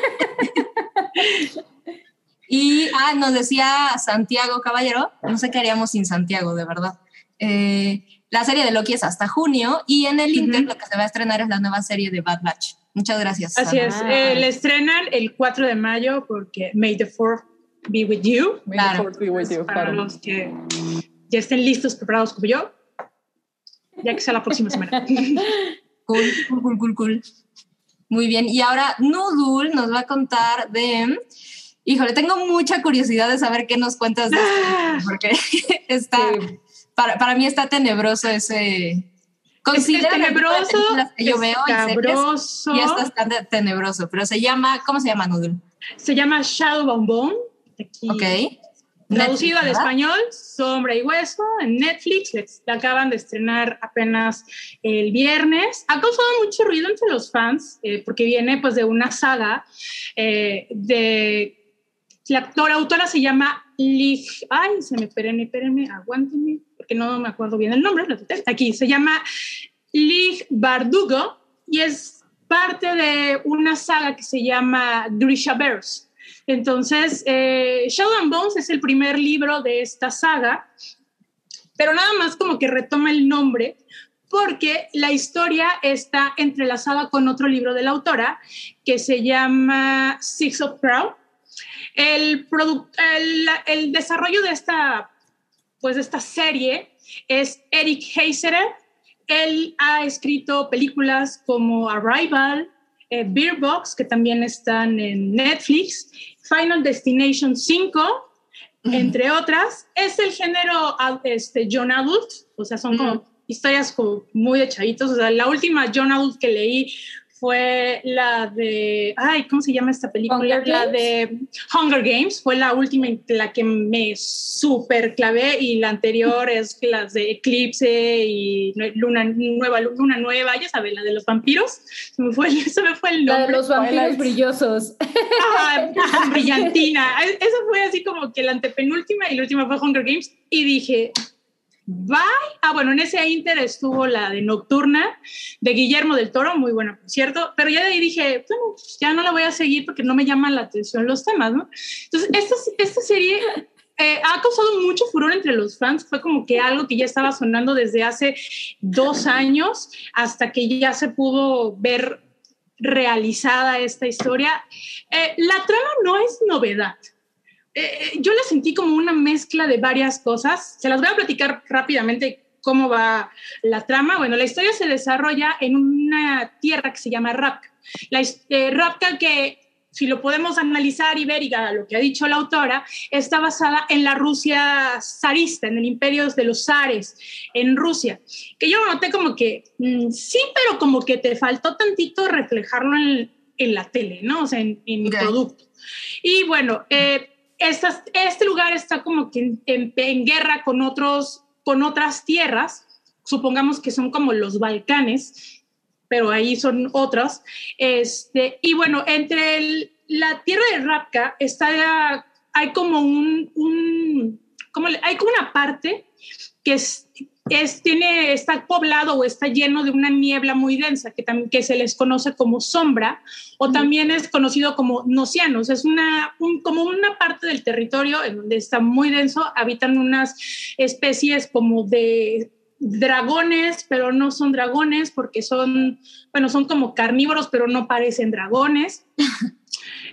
Y ah, nos decía Santiago Caballero, no sé qué haríamos sin Santiago, de verdad. Eh, la serie de Loki es hasta junio y en el Inter lo que se va a estrenar es la nueva serie de Bad Batch. Muchas gracias. Así es. Eh, le estrenan el 4 de mayo porque May the 4th be with you. May the Claro. fourth be with you, Para claro. los que ya estén listos, preparados como yo, ya que sea la próxima semana. Cool, cool, cool, cool, cool. Muy bien. Y ahora Nudul nos va a contar de. Híjole, tengo mucha curiosidad de saber qué nos cuentas de esto, porque está. Sí. Para, para mí está tenebroso ese. Es de tenebroso, que yo veo y series cabroso. y esto está tenebroso, pero se llama. ¿Cómo se llama Nudul? Se llama Shadow Bone. Aquí, Ok. Traducido al español, Sombra y Hueso, en Netflix. Les- La acaban de estrenar apenas el viernes. Ha causado mucho ruido entre los fans eh, porque viene pues de una saga eh, de... La, actora- la autora se llama Lig... Ay, se me espérenme, espérenme, aguántenme, porque no me acuerdo bien el nombre. Aquí, se llama Lig Bardugo y es parte de una saga que se llama Grishaverse. Entonces, eh, Shadow and Bones es el primer libro de esta saga, pero nada más como que retoma el nombre porque la historia está entrelazada con otro libro de la autora que se llama Six of Crown. El, el, el desarrollo de esta, pues de esta serie es Eric Heiserer. Él ha escrito películas como Arrival, eh, Beer Box, que también están en Netflix, Final Destination 5, entre otras. Es el género este, John Adult, o sea, son como historias como muy de chavitos. O sea, la última John Adult que leí fue la de, ay, ¿cómo se llama esta película? Hunger la Games. de Hunger Games, fue la última en la que me súper clavé y la anterior es las de Eclipse y Luna Nueva, Luna Nueva, ya sabes, la de los vampiros. Se me fue, el- se me fue el La nombre. de los vampiros Twilight. brillosos. Ah, brillantina. Esa fue así como que la antepenúltima y la última fue Hunger Games. Y dije, bye. Ah, bueno, en ese inter estuvo la de Nocturna de Guillermo del Toro, muy buena, por cierto. Pero ya de ahí dije, bueno, pues ya no la voy a seguir porque no me llaman la atención los temas, ¿no? Entonces, esta, esta serie eh, ha causado mucho furor entre los fans. Fue como que algo que ya estaba sonando desde hace dos años hasta que ya se pudo ver realizada esta historia. Eh, la trama no es novedad. Eh, yo la sentí como una mezcla de varias cosas. Se las voy a platicar rápidamente cómo va la trama. Bueno, la historia se desarrolla en una tierra que se llama Rapka. La eh, Rapka que, si lo podemos analizar y ver y a lo que ha dicho la autora, está basada en la Rusia zarista, en el imperio de los zares, en Rusia. Que yo noté como que, mm, sí, pero como que te faltó tantito reflejarlo en, en la tele, ¿no? O sea, en, en Ok. producto. Y bueno, eh, este lugar está como que en, guerra con, otros, con otras tierras, supongamos que son como los Balcanes, pero ahí son otras. Este, y bueno, entre la tierra de Rapka está, hay como un, un como hay como una parte que es, es- tiene, está poblado o está lleno de una niebla muy densa que, también, que se les conoce como sombra o también es conocido como nocianos. Es una, un- como una parte del territorio en donde está muy denso, habitan unas especies como de dragones, pero no son dragones porque son, bueno, son como carnívoros, pero no parecen dragones.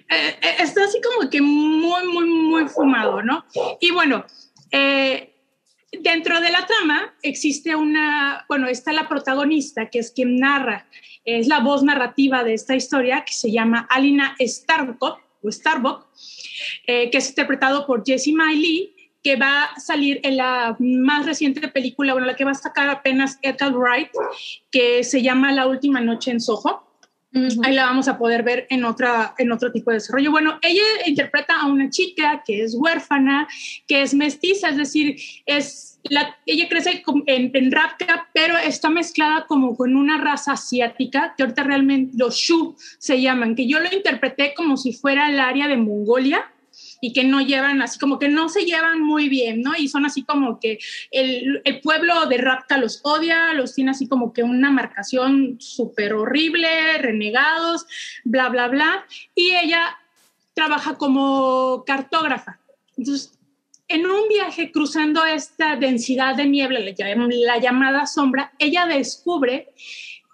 Eh, eh, está así como que muy, muy, muy fumado, ¿no? Y bueno, eh, dentro de la trama existe una, bueno, está la protagonista, que es quien narra, es la voz narrativa de esta historia, que se llama Alina Starbuck, o Starbuck, eh, que es interpretado por Jessie Miley, que va a salir en la más reciente película, bueno, la que va a sacar apenas Edgar Wright, que se llama La Última Noche en Soho. Ahí la vamos a poder ver en, otra, en otro tipo de desarrollo. Bueno, ella interpreta a una chica que es huérfana, que es mestiza, es decir, es la, ella crece en, en Rapka, pero está mezclada como con una raza asiática, que ahorita realmente los Shu se llaman, que yo lo interpreté como si fuera el área de Mongolia, y que no llevan, así como que no se llevan muy bien, ¿no? Y son así como que el, pueblo de Rapta los odia, los tiene así como que una marcación súper horrible, renegados, bla, bla, bla. Y ella trabaja como cartógrafa. Entonces, en un viaje cruzando esta densidad de niebla, la llamada sombra, ella descubre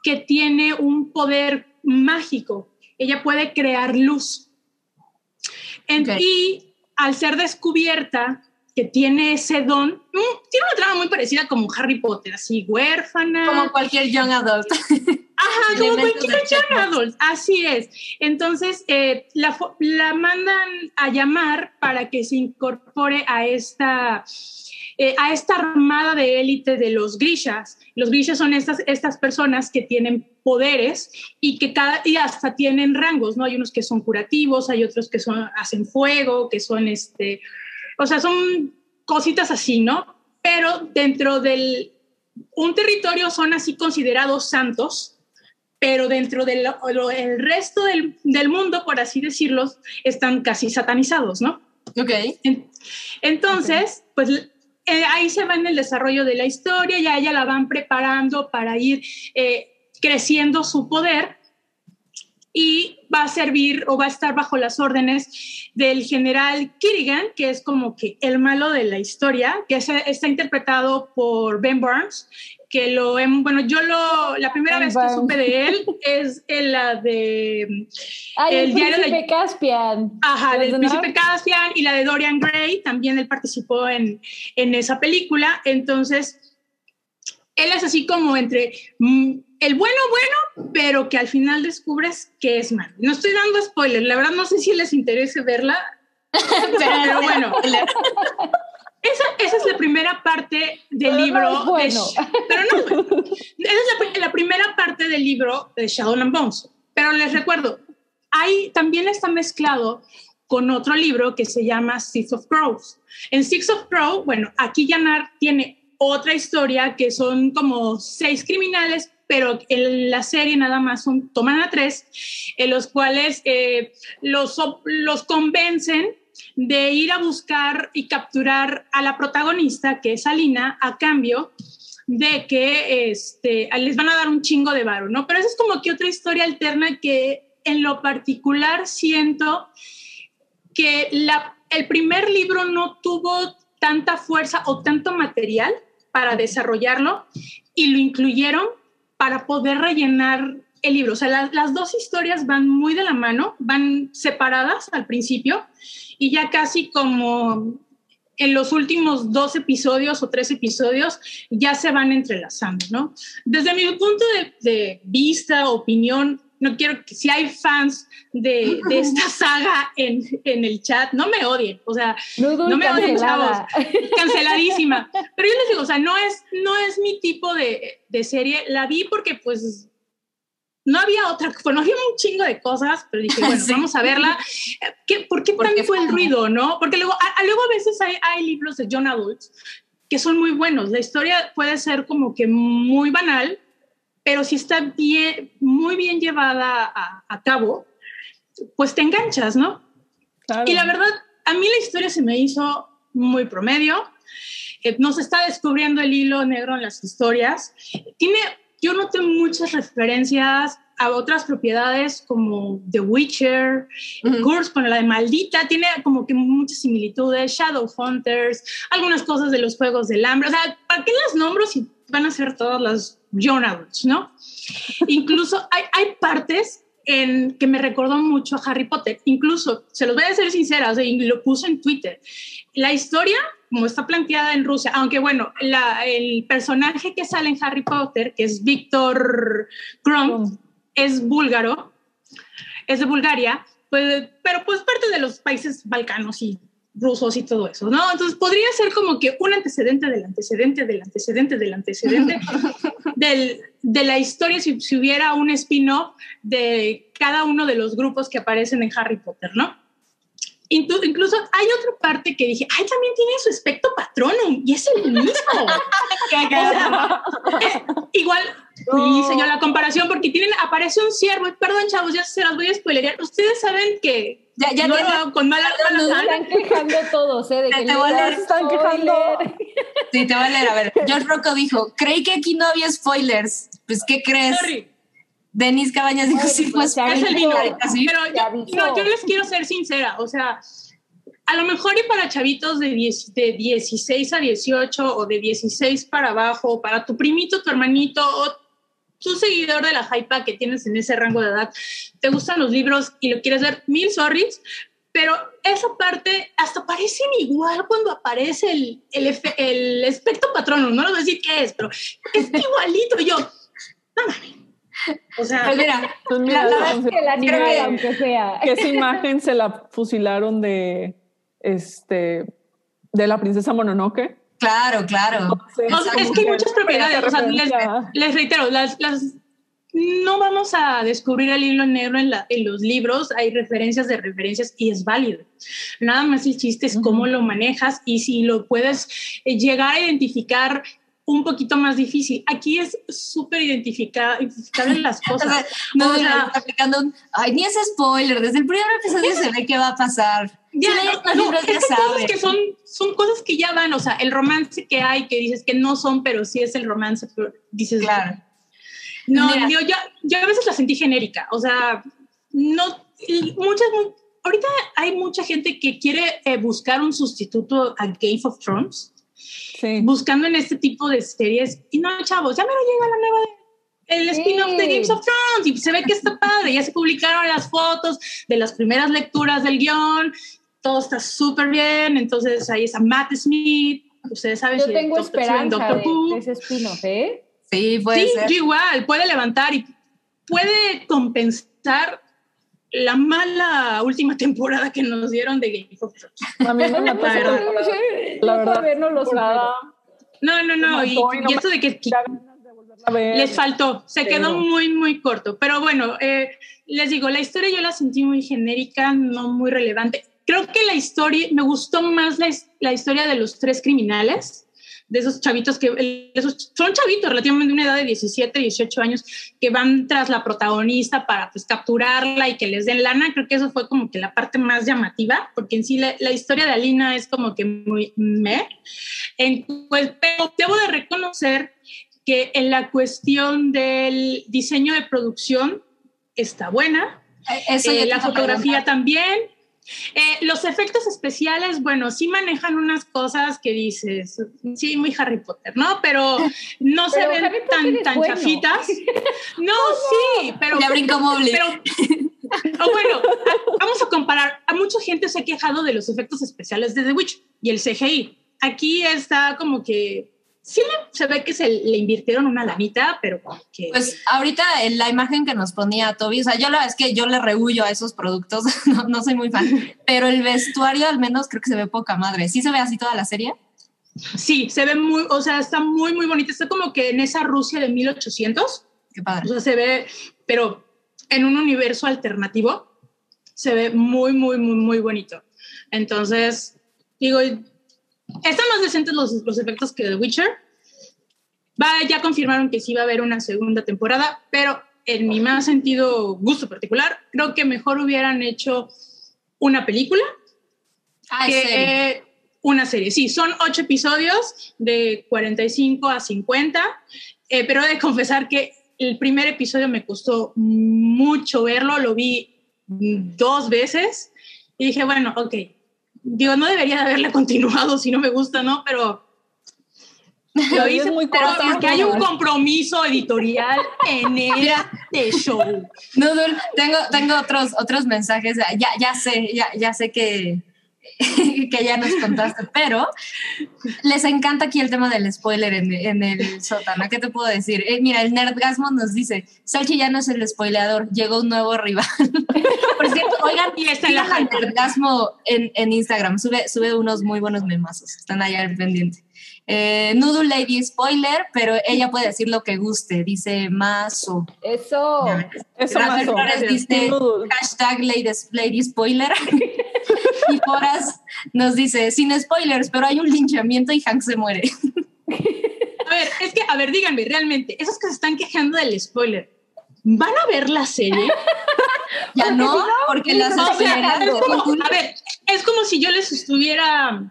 que tiene un poder mágico. Ella puede crear luz. Y al ser descubierta que tiene ese don, mm, tiene una trama muy parecida como Harry Potter, así huérfana. Como cualquier young adult. Ajá, como cualquier young adult, así es. Entonces, eh, la, la mandan a llamar para que se incorpore a esta eh, a esta armada de élite de los grishas. Los grishas son estas, estas personas que tienen poderes y que cada y hasta tienen rangos, ¿no? Hay unos que son curativos, hay otros que son hacen fuego, que son este, o sea, son cositas así, ¿no? Pero dentro del un territorio son así considerados santos, pero dentro del el resto del, del, mundo, por así decirlo, están casi satanizados, ¿no? Ok. Entonces, pues eh, ahí se va en el desarrollo de la historia, ya ella la van preparando para ir eh, creciendo su poder y va a servir o va a estar bajo las órdenes del general Kirigan, que es como que el malo de la historia, que está interpretado por Ben Burns, que lo, bueno, yo lo, la primera vez que supe de él es en la de... Ay, el, el Príncipe de, Caspian. Ajá, del Príncipe Caspian y la de Dorian Gray, también él participó en, en esa película, entonces él es así como entre mm, el bueno, bueno, pero que al final descubres que es malo. No estoy dando spoilers, la verdad no sé si les interese verla, pero bueno. Esa, esa, es la primera parte del libro. No bueno. de, pero no, esa es la, la, primera parte del libro de Shadow and Bones. Pero les recuerdo, ahí también está mezclado con otro libro que se llama Six of Crows. En Six of Crows, bueno, aquí Yanar tiene otra historia que son como seis criminales, pero en la serie nada más son, toman a tres, en los cuales eh, los, los convencen de ir a buscar y capturar a la protagonista, que es Alina, a cambio de que este, les van a dar un chingo de varo, ¿no? Pero esa es como que otra historia alterna que en lo particular siento que la, el primer libro no tuvo tanta fuerza o tanto material para desarrollarlo y lo incluyeron para poder rellenar el libro. O sea, la, las dos historias van muy de la mano, van separadas al principio y ya casi como en los últimos dos episodios o tres episodios ya se van entrelazando, ¿no? Desde mi punto de, de vista, opinión, no quiero que si hay fans de, de esta saga en, en, el chat, no me odien, o sea, no, no me odien, chavos, canceladísima. Pero yo les digo, o sea, no es, no es mi tipo de, de serie, la vi porque pues no había otra, bueno, había un chingo de cosas, pero dije, bueno, sí. vamos a verla. ¿Qué, ¿Por qué tan fue el ruido, no? Porque luego a, luego a veces hay, hay libros de John Adults que son muy buenos. La historia puede ser como que muy banal, pero si está bien, muy bien llevada a, a cabo, pues te enganchas, ¿no? Claro. Y la verdad, a mí la historia se me hizo muy promedio. Eh, nos está descubriendo el hilo negro en las historias. Tiene yo noté muchas referencias a otras propiedades como The Witcher, uh -huh. Curse, con la de Maldita, tiene como que muchas similitudes, Shadowhunters, algunas cosas de los Juegos del Hambre, o sea, ¿para qué las nombro si van a ser todas las John Adults, no? Incluso hay, hay partes en, que me recordó mucho a Harry Potter, incluso, se los voy a ser sincera, o sea, y lo puse en Twitter, la historia como está planteada en Rusia, aunque bueno, la, el personaje que sale en Harry Potter, que es Víctor Krum, es búlgaro, es de Bulgaria, pues, pero pues parte de los países balcanos y rusos y todo eso, ¿no? Entonces podría ser como que un antecedente del antecedente del antecedente del antecedente del, de la historia si, si hubiera un spin-off de cada uno de los grupos que aparecen en Harry Potter, ¿no? Incluso hay otra parte que dije, ay, también tiene su aspecto patronum y es el mismo. es, igual no. hice yo la comparación porque tienen, aparece un ciervo, perdón chavos, ya se las voy a spoilerear. Ustedes saben que Ya, ya no tiene- lo con mala, mala. Están quejando todos, ¿eh? De Te- que te le voy a leer, están quejando. Sí, te voy a leer. A ver, George Rocco dijo, creí que aquí no había spoilers. Pues, ¿qué crees? Sorry, Denis Cabañas dijo, Ay, sí, pues, pues, el vino. Pero yo, no, yo les quiero ser sincera, o sea, a lo mejor y para chavitos de, 10 de 16 a 18 o de 16 para abajo, para tu primito, tu hermanito o tu seguidor de la hypa que tienes en ese rango de edad, te gustan los libros y lo quieres ver, mil sorries, pero esa parte hasta parecen igual cuando aparece el, el, el espectro patrono, no les voy a decir qué es, pero es igualito. Yo, no mames. O sea, Pues mira, Pues mira, La- la verdad entonces, El animal, Creo que- aunque sea. que esa imagen se la fusilaron de este de la princesa Mononoke. claro, claro. O sea, Exacto. es que hay muchas propiedades. O sea, les, les reitero, las, las, no vamos a descubrir el hilo negro en, la, en los libros. Hay referencias de referencias y es válido. Nada más el chiste es cómo lo manejas y si lo puedes llegar a identificar un poquito más difícil. Aquí es súper identifica- identificable las cosas. no O sea- está aplicando un, ay, ni es spoiler, desde el primer episodio se ve qué va a pasar. Ya, si no, no, es que cosas que son, son cosas que ya van, o sea, el romance que hay, que dices que no son, pero sí es el romance, pero dices, Claro. No, Mira. yo, yo, yo a veces la sentí genérica, o sea, no, muchas, mu- ahorita hay mucha gente que quiere eh, buscar un sustituto a Game of Thrones, Sí. buscando en este tipo de series, y no, chavos, ya me lo llega la nueva, de- el Sí. spin-off de Games of Thrones, y se ve que está padre, ya se publicaron las fotos de las primeras lecturas del guion, todo está súper bien, entonces ahí está Matt Smith, ustedes saben Yo si tengo Doctor- esperanza Doctor de, ese spin-off, ¿eh? Sí, puede Sí, ser. igual, puede levantar y puede compensar la mala última temporada que nos dieron de Game of Thrones. A mí me mató La verdad. La verdad, no lo temporada, supero. No, no, no, y, y de que les faltó, se Pero- quedó muy, muy corto. Pero bueno, eh, les digo, la historia yo la sentí muy genérica, no muy relevante. Creo que la historia, me gustó más la, la historia de los tres criminales, de esos chavitos que, esos, son chavitos relativamente de una edad de 17, 18 años, que van tras la protagonista para pues capturarla y que les den lana. Creo que eso fue como que la parte más llamativa, porque en sí la, la historia de Alina es como que muy meh. En- pues, pero debo de reconocer que en la cuestión del diseño de producción está buena, Eso eh, la fotografía también. Eh, los efectos especiales, bueno, sí manejan unas cosas que dices, sí, muy Harry Potter, ¿no? Pero no se ven Harry tan, tan bueno. chafitas. No, sí, pero... Ya brincó Mobley. Pero, o bueno, vamos a comparar. A mucha gente se ha quejado de los efectos especiales de The Witch y el CGI. Aquí está como que sí se ve que se le invirtieron una lanita, pero que Pues ahorita en la imagen que nos ponía Toby, o sea, yo la verdad es que yo le rehuyo a esos productos, no, no soy muy fan, pero el vestuario al menos creo que se ve poca madre. ¿Sí se ve así toda la serie? sí, se ve muy, o sea, está muy, muy bonita. Está como que en esa Rusia de 1800, Qué o padre. sea, se ve, pero en un universo alternativo, se ve muy, muy, muy, muy bonito. Entonces, digo, están más decentes los, los efectos que The Witcher. Va, ya confirmaron que sí va a haber una segunda temporada, pero en mi más sentido gusto particular, creo que mejor hubieran hecho una película Ah, que serie. una serie. Sí, son ocho episodios de 45 a 50, eh, pero he de confesar que el primer episodio me costó mucho verlo, lo vi dos veces y dije, bueno, ok, digo, no debería de haberla continuado si no me gusta, ¿no? Pero lo hice muy pero corta, porque hay un ¿no? compromiso editorial en este show. Nudul, tengo, tengo otros, otros mensajes. Ya, ya sé, ya, ya sé que, que ya nos contaste, pero les encanta aquí el tema del spoiler en, en el sótano. ¿Qué te puedo decir? Eh, mira, el Nerdgasmo nos dice: Salchi ya no es el spoileador, llegó un nuevo rival. Por cierto, oigan, Y está la al. Nerdgasmo en, en Instagram, sube, sube unos muy buenos memazos, están allá al pendiente. Eh, Noodle Lady spoiler, pero ella puede decir lo que guste, dice Mazo. Eso. Eso Rafael. Flores dice Noodle. hashtag lady, lady spoiler. y Poras nos dice, sin spoilers, pero hay un linchamiento y Hank se muere. A ver, es que, a ver, díganme, realmente, esos que se están quejando del spoiler, ¿van a ver la serie? Ya no, porque las O sea, esferas es de como, Google- a ver, es como si yo les estuviera,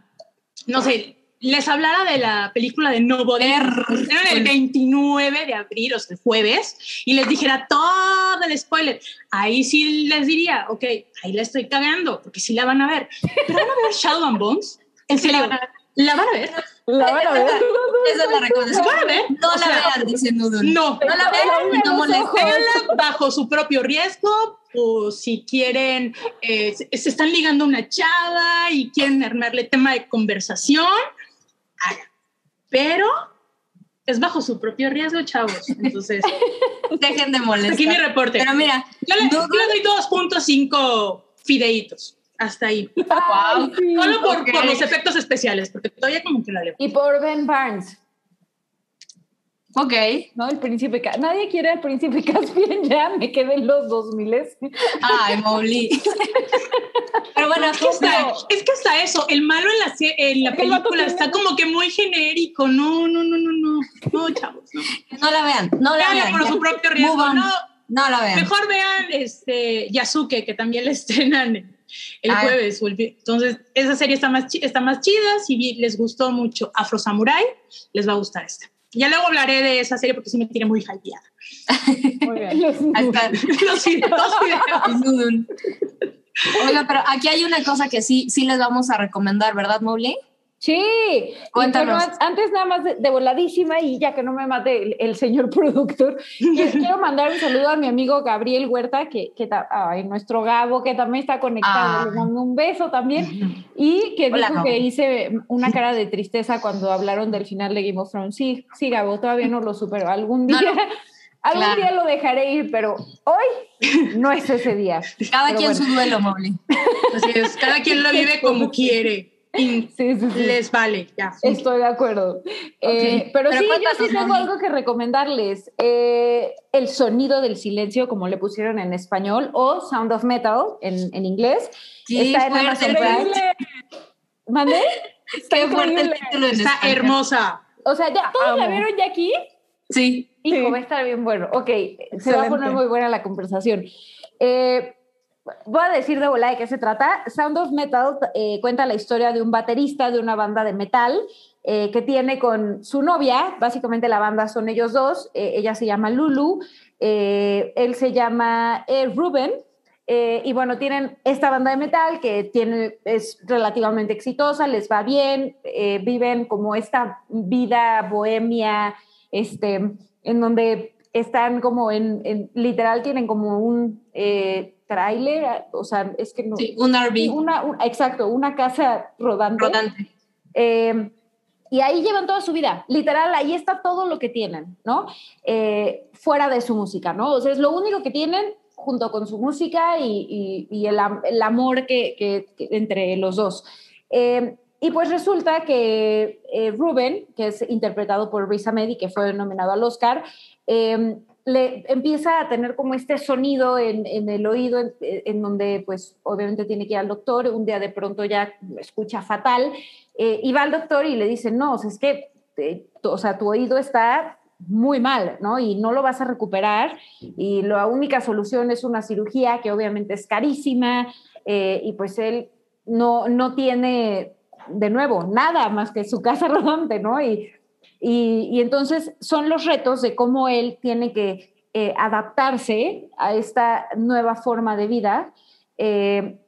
no sé, les hablara de la película de Nobody, estrenan el 29 de abril, o sea, el jueves, y les dijera todo el spoiler. Ahí sí les diría, ok, ahí la estoy cagando, porque sí la van a ver. Pero van a ver Shadow and Bones. En serio, ¿la van a ver? La van a ver. Esa es la recomendación. ¿La van a ver? No la vean, dice. No. No la vean, no molesten. Bajo su propio riesgo o si quieren, eh, se, están ligando una chava y quieren armarle tema de conversación, hagan. Pero es bajo su propio riesgo, chavos. Entonces, Dejen de molestar. aquí mi reporte. Pero mira, yo, le, le doy 2.5 fideitos. Hasta ahí. Ay, sí. Solo por, los efectos especiales, porque todavía como que la leo. Y por Ben Barnes, ok. ¿no? El príncipe. Ca- Nadie quiere al príncipe Caspian, ya me quedé en los 2000 Ay, Mowgli. Pero bueno, Es que, hasta, es que hasta eso, el malo en la, en la película tiene- está como que muy genérico. No, no, no, no, no. No, chavos. No. no la vean, no la vean. por ya. su propio riesgo. No, No la vean. mejor vean este, Yasuke, que también le estrenan el Ah. jueves. o el vi- Entonces, esa serie está más, chi- está más chida. Si les gustó mucho Afro Samurai, les va a gustar esta. Ya luego hablaré de esa serie porque sí me tiene muy hypeada. Muy bien. Los- videos. Oiga, pero aquí hay una cosa que sí, sí les vamos a recomendar, ¿verdad, Mowgli? Sí, Cuéntanos. bueno, an- antes nada más de, de voladísima y ya que no me mate el, el señor productor, quiero, mandar un saludo a mi amigo Gabriel Huerta, que, que ay, nuestro Gabo, que también está conectado, Ah. le mando un beso también, y que Hola, dijo Gabo. que hice una cara de tristeza cuando hablaron del final de Game of Thrones. Sí, sí, Gabo, todavía no lo supero, algún No, día... no. Algún Claro. día lo dejaré ir, pero hoy no es ese día. Cada Pero quien bueno. su duelo, Mowgli. Así es, cada quien lo vive como quiere. Y Sí, sí, sí. les vale, ya. Estoy de acuerdo. Eh, pero, Pero sí, yo sí tengo algo que recomendarles. Eh, el sonido del silencio, como le pusieron en español, o Sound of Metal en, en inglés. Qué Está en Amazon Prime. ¿Mandé? Qué fuerte el título en Está español. hermosa. O sea, ¿ya todos la Amo. vieron ya aquí? Sí. Hijo, Sí. va a estar bien bueno. Ok, se va a Excelente. poner muy buena la conversación. Eh, voy a decir de volada de qué se trata. Sound of Metal eh, cuenta la historia de un baterista de una banda de metal eh, que tiene con su novia, básicamente la banda son ellos dos, eh, ella se llama Lulu, él se llama Ruben, y bueno, tienen esta banda de metal que tiene, es relativamente exitosa, les va bien, viven como esta vida bohemia, este, en donde están como en, literal tienen como un tráiler, o sea, es que no... Sí, un RV Una, un- exacto, una casa rodante. rodante. Eh, y ahí llevan toda su vida, literal, ahí está todo lo que tienen, ¿no? Eh, fuera de su música, ¿no? O sea, es lo único que tienen junto con su música y, y- y el, am- el amor que, que- que- entre los dos. Eh, y pues resulta que eh, Ruben, que es interpretado por Riz Ahmed y que fue nominado al Oscar, eh, le empieza a tener como este sonido en, el oído, en, donde pues obviamente tiene que ir al doctor, un día de pronto ya escucha fatal, eh, y va al doctor y le dice, no, o sea, es que, o sea, tu oído está muy mal, ¿no? Y no lo vas a recuperar, y la única solución es una cirugía que obviamente es carísima, eh, y pues él no, no tiene, de nuevo, nada más que su casa rodante, ¿no? Y, y, y entonces son los retos de cómo él tiene que eh, adaptarse a esta nueva forma de vida eh,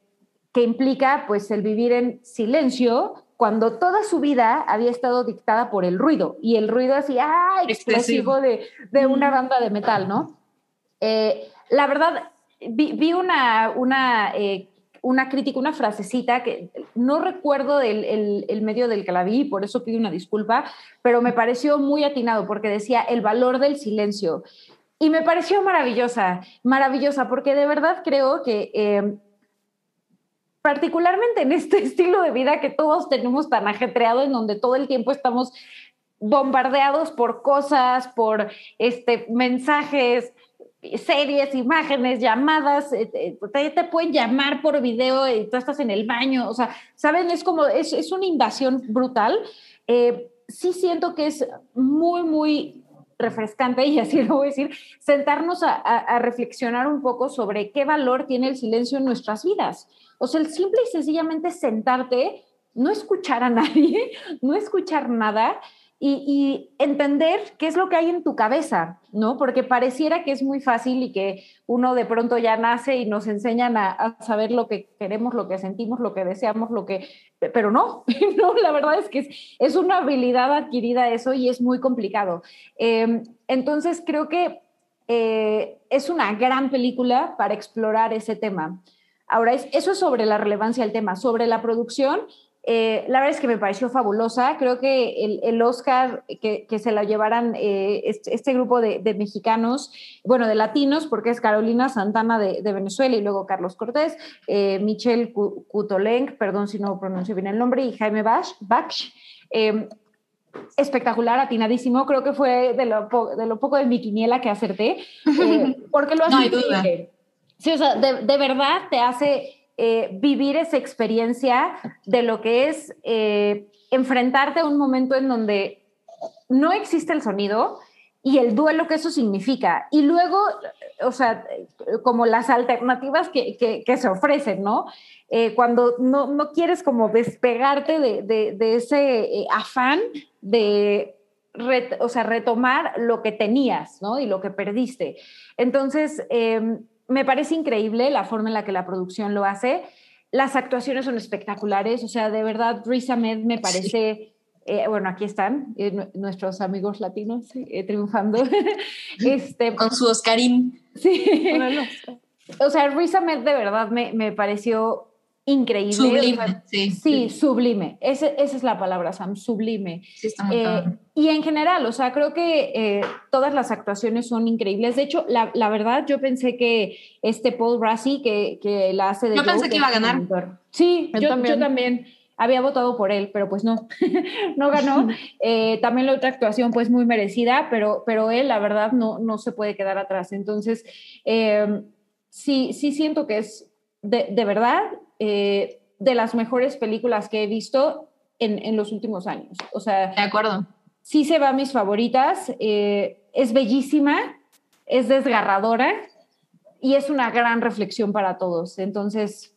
que implica pues el vivir en silencio cuando toda su vida había estado dictada por el ruido y el ruido así ¡ah! Explosivo de, de una banda de metal, ¿no? Eh, la verdad, vi, vi una, una, eh, una crítica, una frasecita que no recuerdo el, el, el medio del que la vi, por eso pido una disculpa, pero me pareció muy atinado porque decía el valor del silencio. Y me pareció maravillosa, maravillosa, porque de verdad creo que eh, particularmente en este estilo de vida que todos tenemos tan ajetreado, en donde todo el tiempo estamos bombardeados por cosas, por este, mensajes, series, imágenes, llamadas, eh, eh, te, te pueden llamar por video y tú estás en el baño, o sea, ¿saben? Es como, es, es una invasión brutal. Eh, sí siento que es muy, muy refrescante, y así lo voy a decir, sentarnos a, a, reflexionar un poco sobre qué valor tiene el silencio en nuestras vidas. O sea, el simple y sencillamente sentarte, no escuchar a nadie, no escuchar nada y, entender qué es lo que hay en tu cabeza, ¿no? Porque pareciera que es muy fácil y que uno de pronto ya nace y nos enseñan a, saber lo que queremos, lo que sentimos, lo que deseamos, lo que... Pero no, no, la verdad es que es, una habilidad adquirida eso y es muy complicado. Em, entonces creo que eh, es una gran película para explorar ese tema. Ahora, eso es sobre la relevancia del tema. Sobre la producción, eh, la verdad es que me pareció fabulosa. Creo que el, el Oscar que, que, se la llevaran eh, este, este, grupo de, de, mexicanos, bueno, de latinos, porque es Carolina Santana de, de Venezuela y luego Carlos Cortés, eh, Michelle Kutolenk, perdón si no pronuncio bien el nombre, y Jaime Bach. Bach em, espectacular, atinadísimo. Creo que fue de lo, de lo poco de mi quiniela que acerté, porque lo hace. No hay duda. Sí, o sea, de, de verdad te hace eh, vivir esa experiencia de lo que es eh, enfrentarte a un momento en donde no existe el sonido y el duelo que eso significa. Y luego, o sea, como las alternativas que, que, se ofrecen, ¿no? Eh, cuando no, no, quieres como despegarte de, de, ese afán de o sea, retomar lo que tenías, ¿no? Y lo que perdiste. Entonces, em, me parece increíble la forma en la que la producción lo hace. Las actuaciones son espectaculares, o sea, de verdad, Riz Ahmed me parece, eh, bueno, aquí están eh, nuestros amigos latinos eh, triunfando. este, Con su Oscarín. Sí. O sea, Riz Ahmed de verdad me, me pareció increíble. Sublime, sí, sí. sublime. esa es la palabra, Sam, sublime. Eh, y en general, o sea, creo que eh, todas las actuaciones son increíbles. De hecho, la, la, verdad, yo pensé que este Paul Rassi, que, que la hace de... Yo pensé que iba a ganar. Sí, yo, también. yo también había votado por él, pero pues no, no ganó. Eh, también la otra actuación pues muy merecida, pero, pero él la verdad no, no se puede quedar atrás. Entonces, sí, sí siento que es de, de verdad eh, de las mejores películas que he visto en, en, los últimos años. O sea, de acuerdo. Sí se va a mis favoritas. Eh, es bellísima, es desgarradora y es una gran reflexión para todos. Entonces,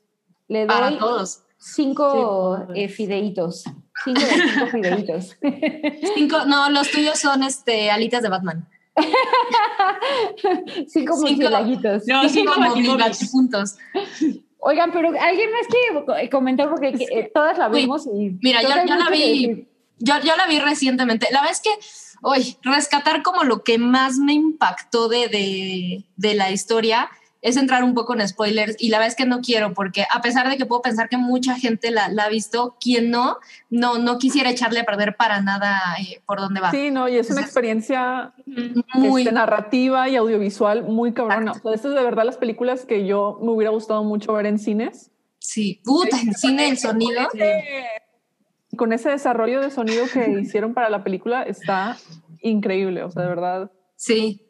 le doy para todos. cinco eh, fideitos. Cinco, cinco fideitos. Cinco, no, los tuyos son este, alitas de Batman. cinco, cinco No, cinco, cinco puntos. Oigan, pero alguien más que comentar porque eh, todas la vimos y... Mira, yo, la vi, yo, yo, la vi recientemente. La verdad es que, hoy rescatar como lo que más me impactó de, de, de la historia es entrar un poco en spoilers y la verdad es que no quiero porque a pesar de que puedo pensar que mucha gente la, la ha visto, quien no, no, no quisiera echarle a perder para nada eh, por dónde va. Sí, no, y es una experiencia muy este, narrativa y audiovisual muy cabrona. O sea, estas es de verdad las películas que yo me hubiera gustado mucho ver en cines. Sí, puta, en cine el sonido. con ese desarrollo de sonido que hicieron para la película está increíble, o sea, de verdad. Sí,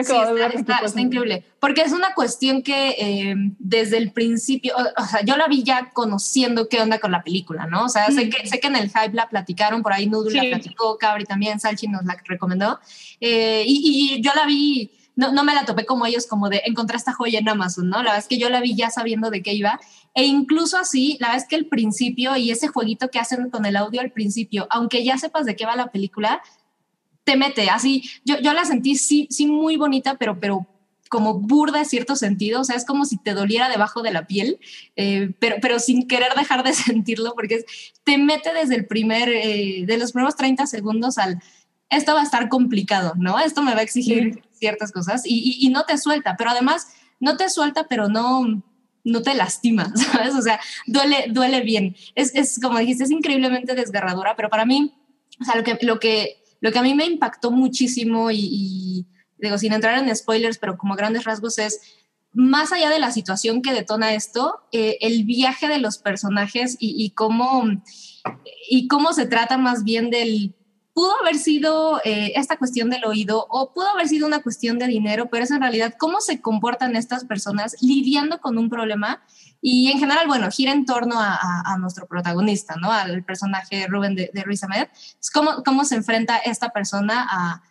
sí, está, increíble. Porque es una cuestión que eh, desde el principio, o, sea, yo la vi ya conociendo qué onda con la película, ¿no? O sea, sé, que, sé que en el hype la platicaron, por ahí Noodle la platicó, Cabri también, Salchi nos la recomendó. Eh, y, y, yo la vi, no, no me la topé como ellos, como de encontrar esta joya en Amazon, ¿no? La verdad es que yo la vi ya sabiendo de qué iba. E incluso así, la verdad es que el principio y ese jueguito que hacen con el audio al principio, aunque ya sepas de qué va la película, te mete, así, yo, yo la sentí sí, sí muy bonita, pero, pero como burda en cierto sentido, o sea, es como si te doliera debajo de la piel, eh, pero, pero sin querer dejar de sentirlo, porque te mete desde el primer, eh, de los primeros 30 segundos al, esto va a estar complicado, ¿no? Esto me va a exigir ciertas cosas y, y, no te suelta, pero además no te suelta, pero no, no te lastima, ¿sabes? O sea, duele, duele bien. Es, es como dijiste, es increíblemente desgarradora, pero para mí, o sea, lo que, lo que lo que a mí me impactó muchísimo y, digo, sin entrar en spoilers, pero como grandes rasgos es, más allá de la situación que detona esto, eh, el viaje de los personajes y, cómo, y cómo se trata más bien del... Pudo haber sido eh, esta cuestión del oído o pudo haber sido una cuestión de dinero, pero es en realidad cómo se comportan estas personas lidiando con un problema y en general, bueno, gira en torno a, nuestro protagonista, ¿no? Al personaje Rubén de, de Ruiz Ahmed. Cómo, cómo se enfrenta esta persona a,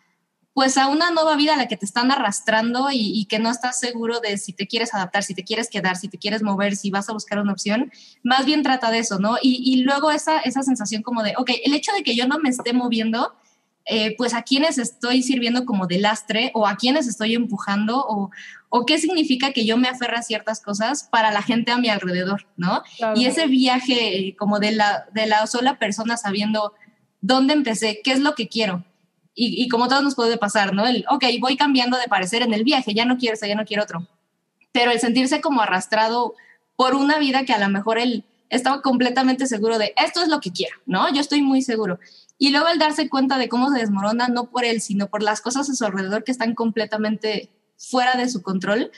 pues a una nueva vida a la que te están arrastrando y, que no estás seguro de si te quieres adaptar, si te quieres quedar, si te quieres mover, si vas a buscar una opción, más bien trata de eso, ¿no? Y, luego esa, esa sensación como de, ok, el hecho de que yo no me esté moviendo, eh, pues a quienes estoy sirviendo como de lastre o a quienes estoy empujando o, o qué significa que yo me aferre a ciertas cosas para la gente a mi alrededor, ¿no? Y ese viaje eh, como de la, de la sola persona sabiendo dónde empecé, qué es lo que quiero, y, como todos nos puede pasar, ¿no? El, ok, voy cambiando de parecer en el viaje, ya no quiero eso, ya no quiero otro. Pero el sentirse como arrastrado por una vida que a lo mejor él estaba completamente seguro de esto es lo que quiero, ¿no? Yo estoy muy seguro. Y luego el darse cuenta de cómo se desmorona, no por él, sino por las cosas a su alrededor que están completamente fuera de su control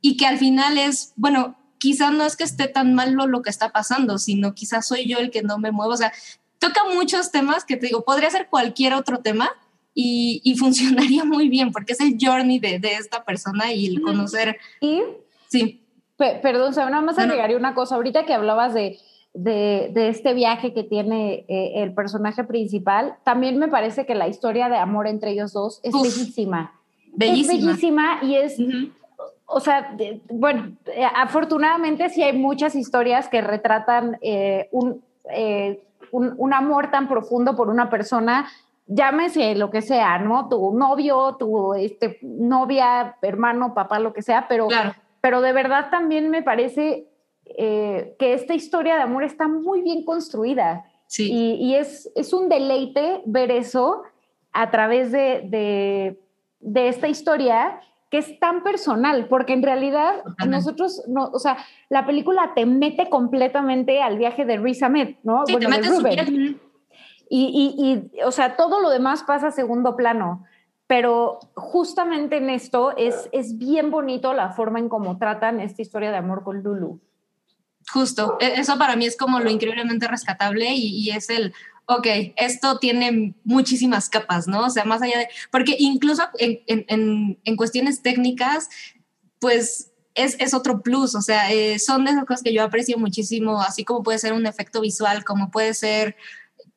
y que al final es, bueno, quizás no es que esté tan malo lo que está pasando, sino quizás soy yo el que no me muevo. O sea, toca muchos temas que te digo, podría ser cualquier otro tema y, funcionaría muy bien porque es el journey de, esta persona y el conocer. Y, sí. perdón, o nada más agregaría una cosa. Ahorita que hablabas de, de, este viaje que tiene eh, el personaje principal, también me parece que la historia de amor entre ellos dos es bellísima. Bellísima. Es bellísima y es. O sea, bueno, eh, afortunadamente sí hay muchas historias que retratan eh, un, un, amor tan profundo por una persona, llámese lo que sea, ¿no? Tu novio, tu este, novia, hermano, papá, lo que sea, pero, pero de verdad también me parece eh, que esta historia de amor está muy bien construida. Sí. Y, es, es, un deleite ver eso a través de, de, de esta historia que es tan personal, porque en realidad nosotros, no, o sea, la película te mete completamente al viaje de Riz Ahmed, ¿no? Sí, te mete Rubén. Y, y, o sea, todo lo demás pasa a segundo plano, pero justamente en esto es, es bien bonito la forma en cómo tratan esta historia de amor con Lulu. Justo, e, eso para mí es como lo increíblemente rescatable y, y es el, ok, esto tiene muchísimas capas, ¿no? O sea, más allá de, porque incluso en, en, en cuestiones técnicas, pues es, es, otro plus, o sea, eh, son de esas cosas que yo aprecio muchísimo, así como puede ser un efecto visual, como puede ser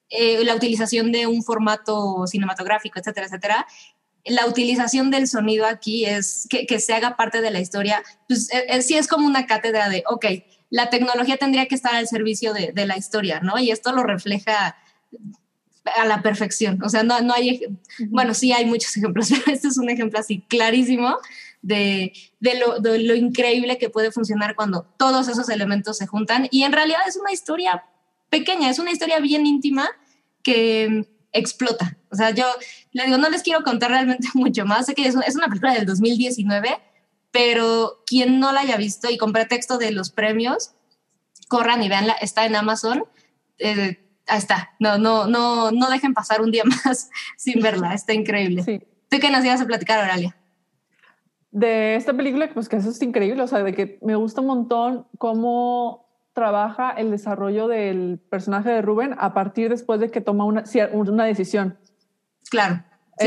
eh, la utilización de un formato cinematográfico, etcétera, etcétera. La utilización del sonido aquí es que, que se haga parte de la historia, pues eh, sí es como una cátedra de, ok, la tecnología tendría que estar al servicio de, de la historia, ¿no? Y esto lo refleja a la perfección. O sea, no, no hay, bueno, sí hay muchos ejemplos, pero este es un ejemplo así clarísimo de, de, lo, de, lo, increíble que puede funcionar cuando todos esos elementos se juntan. Y en realidad es una historia pequeña, es una historia bien íntima que explota. O sea, yo le digo, no les quiero contar realmente mucho más. Sé que es, es una película del 2019, pero quien no la haya visto y con pretexto de los premios, corran y veanla, está en Amazon. Eh, ahí está. No, no, no, no dejen pasar un día más sin verla. Está increíble. Sí. ¿Tú qué nos ibas a platicar, Oralia? De esta película, pues que eso es increíble, o sea, de que me gusta un montón cómo trabaja el desarrollo del personaje de Rubén a partir después de que toma una, una decisión. Claro.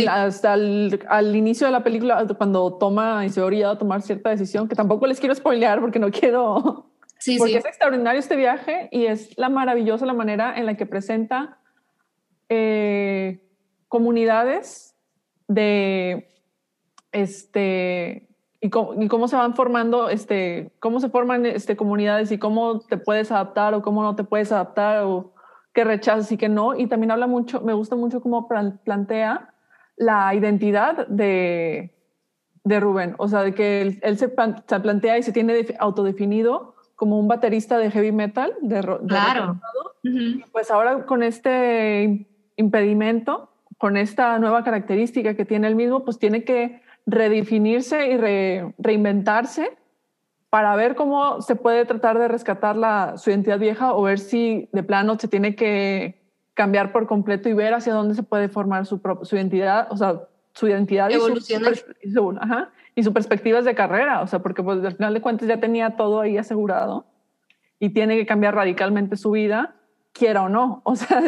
hasta al inicio de la película, cuando toma y se orilla a tomar cierta decisión, que tampoco les quiero spoilear porque no quiero Sí, porque es extraordinario este viaje y es la maravillosa la manera en la que presenta eh, comunidades de este y cómo, se van formando este cómo se forman este comunidades y cómo te puedes adaptar o cómo no te puedes adaptar o qué rechazas y qué no. Y también habla mucho me gusta mucho cómo plantea la identidad de, de Rubén. O sea de que él, se, se, plantea y se tiene autodefinido como un baterista de heavy metal. De, claro. Pues ahora con este impedimento, con esta nueva característica que tiene el mismo, pues tiene que redefinirse y reinventarse para ver cómo se puede tratar de rescatar la, su identidad vieja o ver si de plano se tiene que cambiar por completo y ver hacia dónde se puede formar su, su identidad, o sea, su identidad y su, ajá, y sus perspectivas de carrera, o sea, porque pues al final de cuentas ya tenía todo ahí asegurado y tiene que cambiar radicalmente su vida, quiera o no. O sea,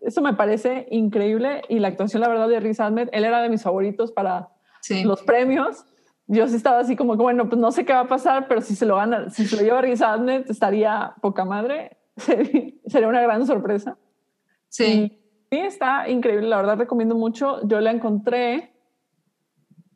eso, me parece increíble y la actuación, la verdad, de Riz Ahmed, él era de mis favoritos para los premios. Yo sí estaba así como, bueno, pues no sé qué va a pasar, pero si se lo gana, si se lo lleva Riz Ahmed, estaría poca madre, sería una gran sorpresa. Sí. sí, está increíble, la verdad recomiendo mucho. Yo la encontré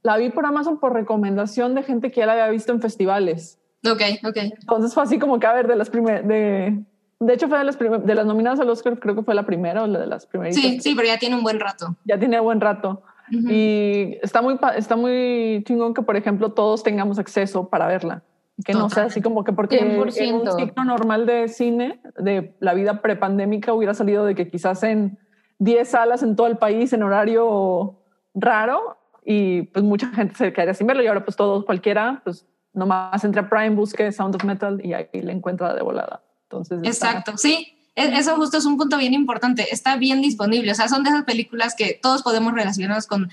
la vi por Amazon por recomendación de gente que ya la había visto en festivales. Ok, ok. Entonces fue así como que, a ver, de las primeras, de, de hecho fue de las, de las nominadas al Oscar, creo que fue la primera o la de las primeras. Sí, sí, pero ya tiene un buen rato. Ya tiene buen rato. Y está muy, está muy chingón que, por ejemplo, todos tengamos acceso para verla. Que no sea así como que porque en un ciclo normal de cine, de la vida prepandémica, hubiera salido de que quizás en 10 salas en todo el país en horario raro y pues mucha gente se quedaría sin verlo y ahora pues todos, cualquiera, pues nomás entra a Prime, busque Sound of Metal y ahí le encuentra de volada. Entonces, Exacto, sí. E-, eso justo es un punto bien importante. Está bien disponible. O sea, son de esas películas que todos podemos relacionarnos con.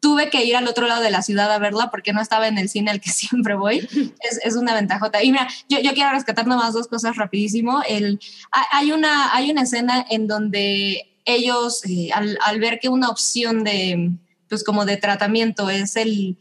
Tuve que ir al otro lado de la ciudad a verla porque no estaba en el cine al que siempre voy. Es, es una ventajota. Y mira, yo, yo, quiero rescatar nomás dos cosas rapidísimo. El, hay, una, hay una escena en donde ellos, eh, al, al ver que una opción de, pues como de tratamiento es el,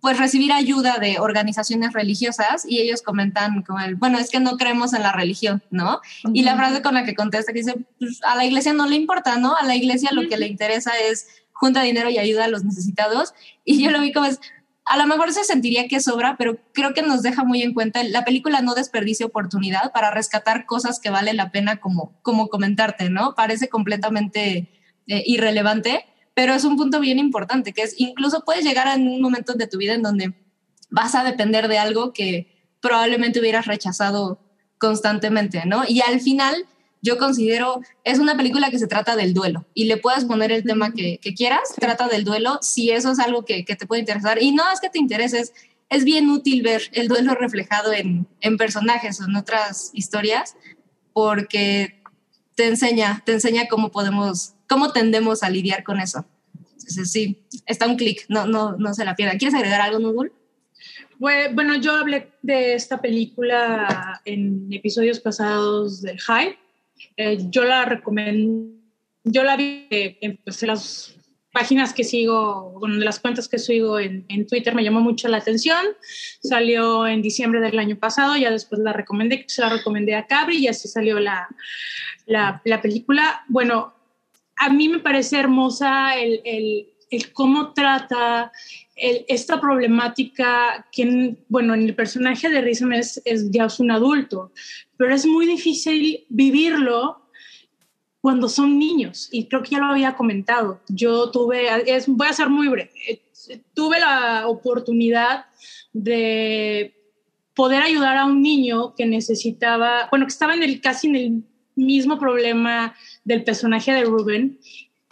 pues recibir ayuda de organizaciones religiosas y ellos comentan como el, bueno, es que no creemos en la religión, ¿no? Y la frase con la que contesta que dice, pues, a la iglesia no le importa, ¿no? A la iglesia lo que le interesa es junta dinero y ayuda a los necesitados. Y yo lo vi como es, a lo mejor se sentiría que sobra, pero creo que nos deja muy en cuenta, la película no desperdicia oportunidad para rescatar cosas que vale la pena como, como comentarte, ¿no? Parece completamente eh, irrelevante, pero es un punto bien importante, que es incluso puedes llegar a un momento de tu vida en donde vas a depender de algo que probablemente hubieras rechazado constantemente, ¿no? Y al final yo considero, es una película que se trata del duelo y le puedes poner el tema que, quieras, trata del duelo, si eso es algo que, te puede interesar. Y no es que te intereses, es bien útil ver el duelo reflejado en, en personajes o en otras historias, porque te enseña, te enseña cómo podemos cómo tendemos a lidiar con eso. Entonces, sí, está un clic, no, no, no se la pierda. ¿Quieres agregar algo, Nudul? Bueno, yo hablé de esta película en episodios pasados del Hype. Eh, yo la recomiendo, yo la vi en pues, las páginas que sigo, bueno, de las cuentas que sigo en, en, Twitter me llamó mucho la atención. Salió en diciembre del año pasado, ya después la recomendé, se la recomendé a Cabri y así salió la, la, la película. Bueno, a mí me parece hermosa el, el, el cómo trata esta problemática que, bueno, en el personaje de Rizom es, es, ya es un adulto, pero es muy difícil vivirlo cuando son niños. Y creo que ya lo había comentado. Yo tuve, es, voy a ser muy breve, tuve la oportunidad de poder ayudar a un niño que necesitaba, bueno, que estaba en el, casi en el mismo problema del personaje de Ruben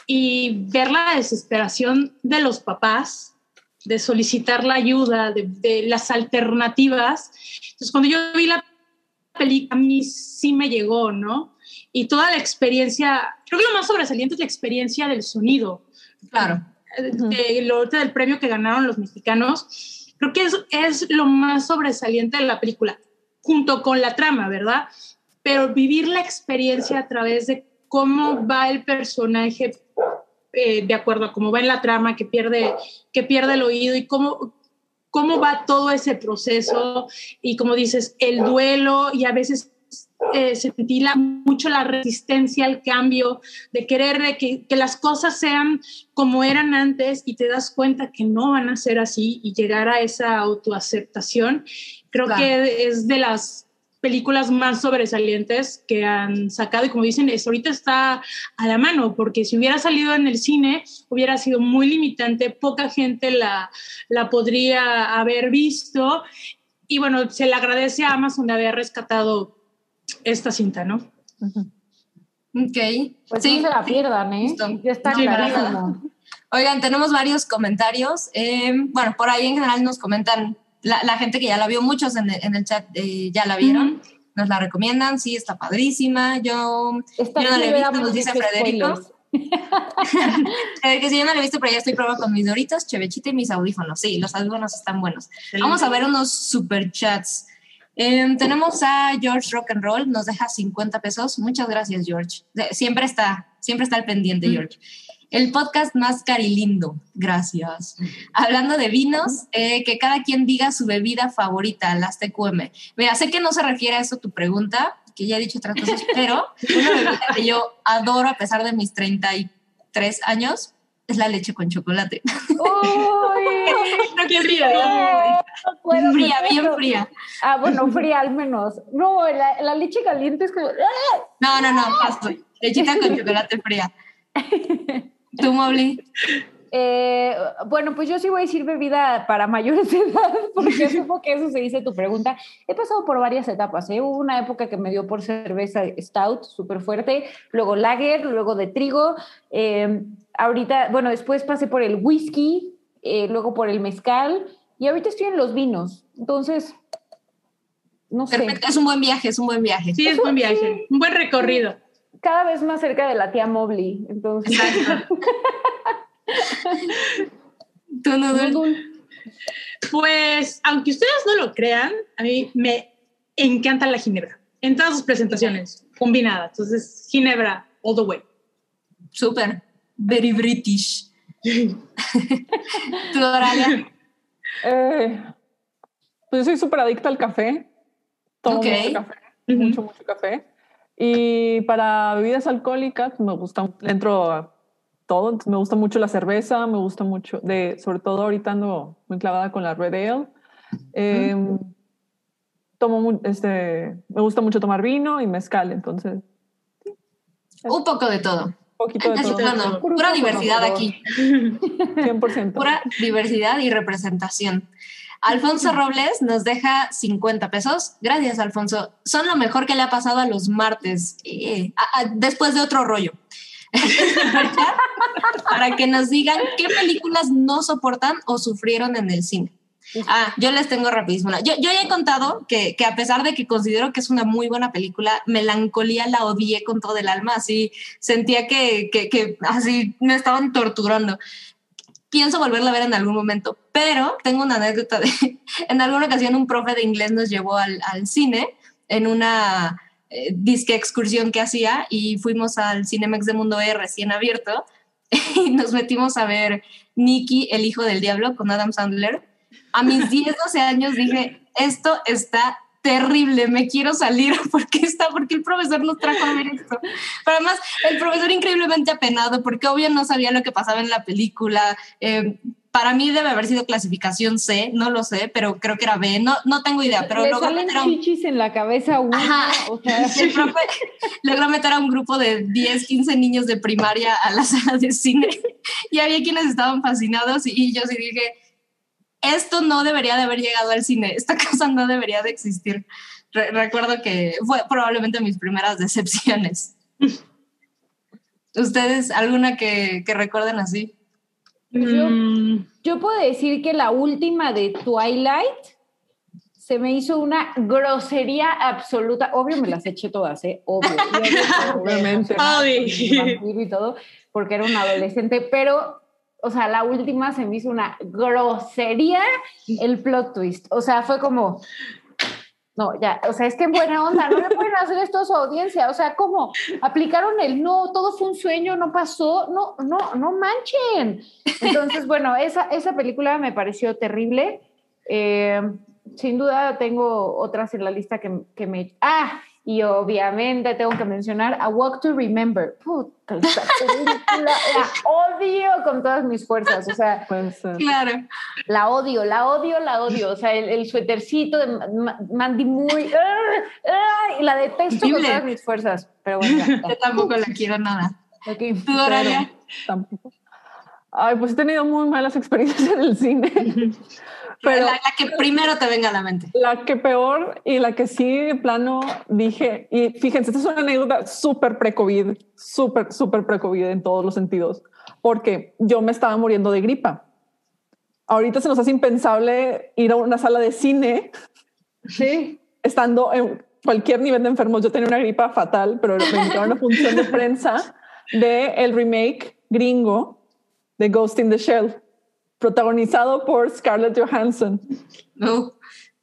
y ver la desesperación de los papás de solicitar la ayuda, de, las alternativas. Entonces, cuando yo vi la película, a mí sí me llegó, ¿no? Y toda la experiencia, creo que lo más sobresaliente es la experiencia del sonido. Claro. De, lo del premio que ganaron los mexicanos, creo que es, es lo más sobresaliente de la película, junto con la trama, ¿verdad? Pero vivir la experiencia a través de cómo va el personaje eh, de acuerdo a cómo va en la trama, que pierde, que pierde el oído y cómo, cómo va todo ese proceso y como dices, el duelo y a veces eh, se ventila mucho la resistencia al cambio, de querer que, que, las cosas sean como eran antes y te das cuenta que no van a ser así y llegar a esa autoaceptación, creo que es de las películas más sobresalientes que han sacado y como dicen, es, ahorita está a la mano, porque si hubiera salido en el cine hubiera sido muy limitante, poca gente la, la podría haber visto. Y bueno, se le agradece a Amazon de haber rescatado esta cinta, ¿no? Ok. Pues sí, no se la pierdan, ¿eh? Ya está clarísimo. Oigan, tenemos varios comentarios. Eh, bueno, por ahí en general nos comentan la, gente que ya la vio, muchos en el, chat eh, ya la vieron, nos la recomiendan, sí, está padrísima. Yo, yo no la he visto, nos dice Federico. que si yo no la he visto, pero ya estoy probando con mis doritos, chevechita y mis audífonos. Sí, los audífonos están buenos. Vamos a ver unos super chats. Em, tenemos a George Rock and Roll, nos deja 50 pesos. Muchas gracias, George. Siempre está, siempre está al pendiente, George el podcast más carilindo. Gracias. Hablando de vinos, eh, que cada quien diga su bebida favorita, las TQM. Mira, sé que no se refiere a eso tu pregunta, que ya he dicho otras cosas, pero una bebida que yo adoro a pesar de mis 33 años es la leche con chocolate. Uy, No, qué rico. no puedo fría, bien fría. Ah, bueno, fría al menos. No, la, la leche caliente es como. ¡ah! No, no, no, paso. Lechita con chocolate fría. ¿Tú, Mobley? Eh, bueno, pues yo sí voy a decir bebida para mayores de edad, porque supongo que eso se dice tu pregunta. He pasado por varias etapas. ¿eh? Hubo una época que me dio por cerveza stout, súper fuerte, luego lager, luego de trigo. eh, ahorita, bueno, después pasé por el whisky, eh, luego por el mezcal, y ahorita estoy en los vinos. Entonces, no sé, Perfecto, es un buen viaje, es un buen viaje. Sí, es buen viaje, un buen recorrido. cada vez más cerca de la tía Mobley. Entonces, Exacto. ¿Tú, Nudul? Pues, aunque ustedes no lo crean, a mí me encanta la ginebra. En todas sus presentaciones, combinada. Entonces, ginebra, all the way. Súper. Very British. ¿Tú, Oralia? Eh, pues yo soy súper adicta al café. Tomo mucho café, mucho, mucho café. Y para bebidas alcohólicas me gusta, entro a todo. Entonces, me gusta mucho la cerveza, me gusta mucho, de, sobre todo ahorita ando muy clavada con la Red Ale. Eh, tomo, este, me gusta mucho tomar vino y mezcal, entonces Un poco de todo. Poquito de todo. No, no, Puro pura diversidad aquí. 100%. Pura diversidad y representación. Alfonso Robles nos deja 50 pesos. Gracias, Alfonso. Son lo mejor que le ha pasado a los martes, eh, a- a- después de otro rollo. Para que nos digan qué películas no soportan o sufrieron en el cine. Ah, yo les tengo rapidísimo. Yo, yo ya he contado que, que a pesar de que considero que es una muy buena película, Melancolía la odié con todo el alma. Así sentía que, que, que así me estaban torturando pienso volverla a ver en algún momento, pero tengo una anécdota de, en alguna ocasión un profe de inglés nos llevó al, al cine en una eh, disque excursión que hacía y fuimos al Cinemex de Mundo E recién abierto y nos metimos a ver Nicky, el hijo del diablo, con Adam Sandler. A mis 10, 12 años dije, esto está terrible, me quiero salir porque está, porque el profesor nos trajo a ver esto. Pero además, el profesor increíblemente apenado, porque obvio no sabía lo que pasaba en la película. Eh, para mí debe haber sido clasificación C, no lo sé, pero creo que era B, no, no tengo idea, pero le logró salen meter, a un, chichis en la cabeza a uno, Ajá. o sea, el profe logró meter a un grupo de 10, 15 niños de primaria a la sala de cine y había quienes estaban fascinados y yo sí dije, esto no debería de haber llegado al cine, esta cosa no debería de existir. Re- recuerdo que fue probablemente mis primeras decepciones. ¿Ustedes alguna que, que recuerden así? Yo- Mm, Yo puedo decir que la última de Twilight se me hizo una grosería absoluta. Obvio me las eché todas, ¿eh? Obvio. Obviamente. Y todo, porque era una adolescente, pero, o sea, la última se me hizo una grosería el plot twist. O sea, fue como, no, ya, o sea, es que en buena onda, no le pueden hacer esto a su audiencia. O sea, ¿cómo? Aplicaron el no, todo fue un sueño, no pasó, no, no, no manchen. Entonces, bueno, esa, esa película me pareció terrible. Eh, sin duda tengo otras en la lista que, que me... Ah, y obviamente tengo que mencionar A Walk to Remember. Puta, esa película la odio con todas mis fuerzas. O sea. Claro. la odio, la odio, la odio. O sea, el, el suétercito de Ma- Ma- Mandy Moore. ¡ah! ¡ah! y la detesto con todas mis fuerzas. Pero bueno, ya, Yo tampoco la quiero nada. Ok. ¿Tú? Tampoco. Ay, pues he tenido muy malas experiencias en el cine. Pero la, la que primero te venga a la mente. la que peor y la que sí de plano dije, y fíjense, esta es una anécdota súper pre-COVID, súper, súper pre-COVID en todos los sentidos, porque yo me estaba muriendo de gripa. Ahorita se nos hace impensable ir a una sala de cine Sí. estando en cualquier nivel de enfermos. Yo tenía una gripa fatal, pero me invitaron a una función de prensa de el remake gringo de Ghost in the Shell, protagonizado por Scarlett Johansson. No.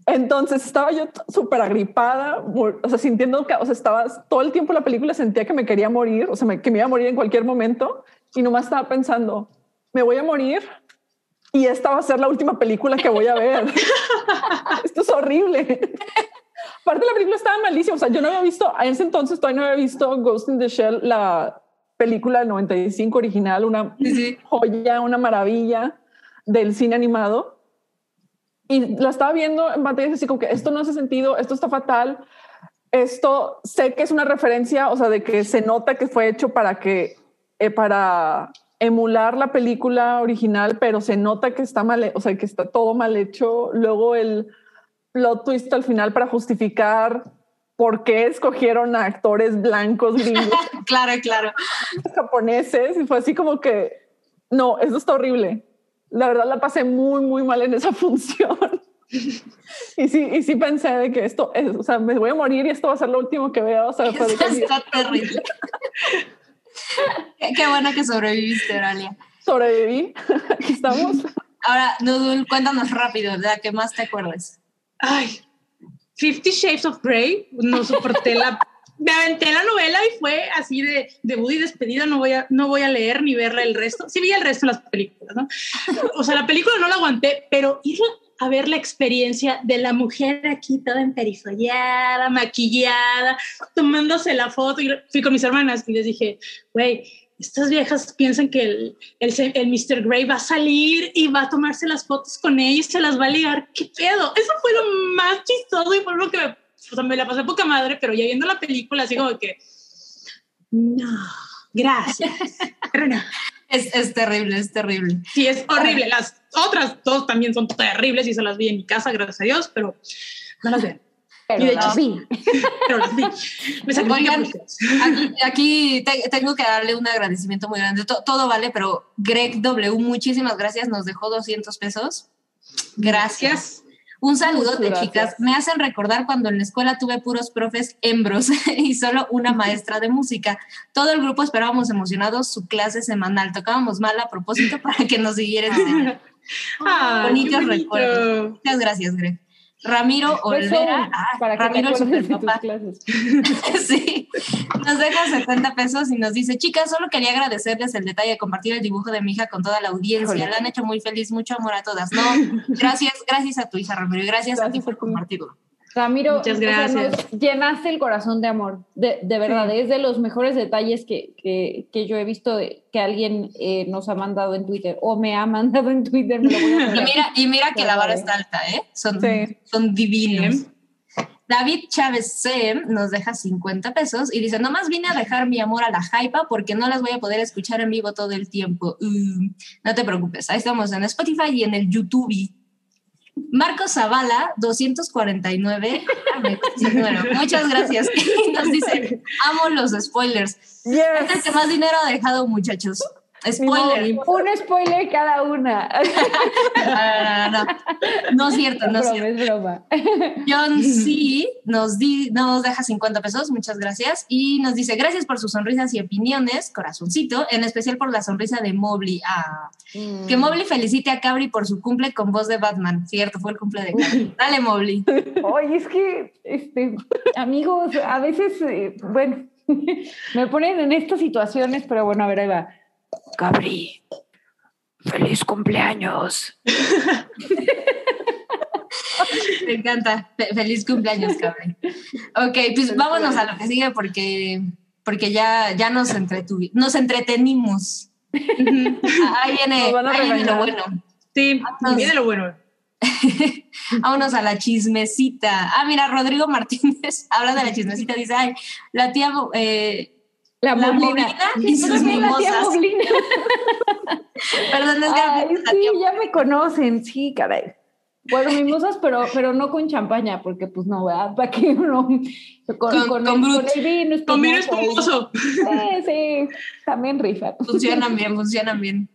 Entonces estaba yo súper agripada, o sea, sintiendo que, o sea, estaba todo el tiempo la película sentía que me quería morir, o sea, me- que me iba a morir en cualquier momento y nomás estaba pensando, me voy a morir y esta va a ser la última película que voy a ver. Esto es horrible. Aparte la película estaba malísima, o sea, yo no había visto, en ese entonces todavía no había visto Ghost in the Shell, la, película del 95 original, una joya, una maravilla del cine animado. Y la estaba viendo en pantalla así como que esto no hace sentido, esto está fatal, esto sé que es una referencia, o sea, de que se nota que fue hecho para que, eh, para emular la película original, pero se nota que está mal, o sea, que está todo mal hecho. Luego el plot twist al final para justificar por qué escogieron a actores blancos gringos. claro, claro. Japoneses. Y fue así como que, no, eso está horrible. La verdad la pasé muy, muy mal en esa función. y sí, y sí pensé de que esto es, o sea, me voy a morir y esto va a ser lo último que veo. O sea, está terrible. qué, bueno que sobreviviste, Oralia. Sobreviví. Aquí estamos. Ahora, Nudul, cuéntanos rápido, de la que más te acuerdes. Ay, Fifty Shades of Grey, no soporté la... Me aventé la novela y fue así de debut y despedida, no voy, a, no voy a leer ni verla el resto. Sí vi el resto de las películas, ¿no? O sea, la película no la aguanté, pero ir a ver la experiencia de la mujer aquí toda emperifollada, maquillada, tomándose la foto. Y fui con mis hermanas y les dije, güey, estas viejas piensan que el, el, el, Mr. Grey va a salir y va a tomarse las fotos con ella y se las va a ligar. ¿Qué pedo? Eso fue lo más chistoso y fue lo que me, o sea, me la pasé poca madre, pero ya viendo la película, así como que, no, gracias. pero no. Es, es, terrible, es terrible. Sí, es horrible. Las otras dos también son terribles y se las vi en mi casa, gracias a Dios, pero no las veo. Pero las vi. Pero las vi. Me aquí, tengo que darle un agradecimiento muy grande. todo vale, pero Greg W, muchísimas gracias. Nos dejó 200 pesos. Gracias. Un saludo de chicas. Me hacen recordar cuando en la escuela tuve puros profes hembros y solo una maestra de música. Todo el grupo esperábamos emocionados su clase semanal. Tocábamos mal a propósito para que nos siguieran. Ah, Bonitos recuerdos. Muchas gracias, Greg. Ramiro Olvera, ah, para Ramiro Superpapá. sí, nos deja 70 pesos y nos dice, chicas, solo quería agradecerles el detalle de compartir el dibujo de mi hija con toda la audiencia. La han hecho muy feliz, mucho amor a todas. No, gracias, gracias a tu hija, Ramiro, y gracias, a ti por compartirlo. Ramiro, Muchas gracias. llenaste el corazón de amor, de, de verdad, es de los mejores detalles que, que, que yo he visto que alguien eh, nos ha mandado en Twitter o me ha mandado en Twitter. Me lo voy a y mira, y mira que la vara está alta, ¿eh? Son, son divinos. David Chávez C nos deja 50 pesos y dice, nomás vine a dejar mi amor a la hypa porque no las voy a poder escuchar en vivo todo el tiempo. Uh, no te preocupes, ahí estamos en Spotify y en el YouTube. Marco Zavala, 249. bueno, muchas gracias. nos dice, amo los spoilers. Es el que más dinero ha dejado, muchachos. Spoiler. Un spoiler cada una. no, no, no, es cierto, no, es cierto. Es broma. John C. Nos, di, nos deja 50 pesos, muchas gracias. Y nos dice, gracias por sus sonrisas y opiniones, corazoncito, en especial por la sonrisa de Mobley. Ah, Que mm. Mobley felicite a Cabri por su cumple con voz de Batman. Cierto, fue el cumple de Cabri. Dale, Mobley. Oye, es que, este, amigos, a veces, eh, bueno, me ponen en estas situaciones, pero bueno, a ver, ahí va. Cabri, feliz cumpleaños. Me encanta. Feliz cumpleaños, Cabri. Ok, pues vámonos a lo que sigue porque, porque ya, ya nos, nos entretenimos. ahí viene, lo bueno. Sí, viene lo bueno. Vámonos a la chismecita. Ah, mira, Rodrigo Martínez habla de la chismecita. Dice, ay, la tía eh, la, la moblina. y sus mimosas. Perdón, es que sí, ya me conocen, sí, caray. Bueno, mimosas, pero, pero no con champaña, porque pues no, ¿verdad? Para que uno con, con, con, el, con el, vino espumoso. Con vino espumoso. Sí, sí, también rifa. Funcionan bien, funcionan bien.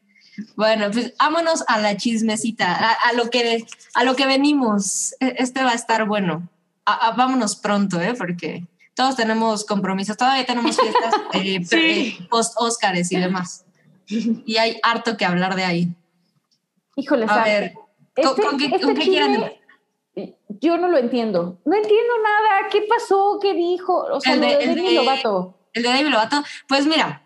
Bueno, pues vámonos a la chismecita, a, lo, que, a lo que venimos. E, este va a estar bueno. vámonos pronto, ¿eh? Porque todos tenemos compromisos, todavía tenemos fiestas eh, post-Óscares y demás. Y hay harto que hablar de ahí. Híjole, a ver, ¿con, este, qué, este quieren? Yo no lo entiendo. No entiendo nada. ¿Qué pasó? ¿Qué dijo? O sea, el de, el Demi Lovato. El de Demi Lovato. Pues mira,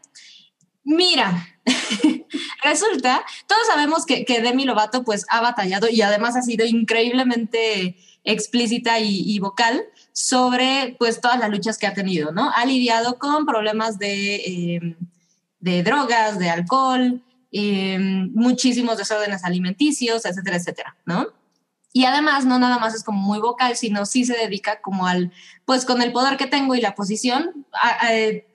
mira, resulta, todos sabemos que, que, Demi Lovato pues ha batallado y además ha sido increíblemente explícita y vocal sobre pues todas las luchas que ha tenido, ¿no? Ha lidiado con problemas de, em, de drogas, de alcohol, em, muchísimos desórdenes alimenticios, etcétera, etcétera, ¿no? Y además, no nada más es como muy vocal, sino sí se dedica como al, pues con el poder que tengo y la posición,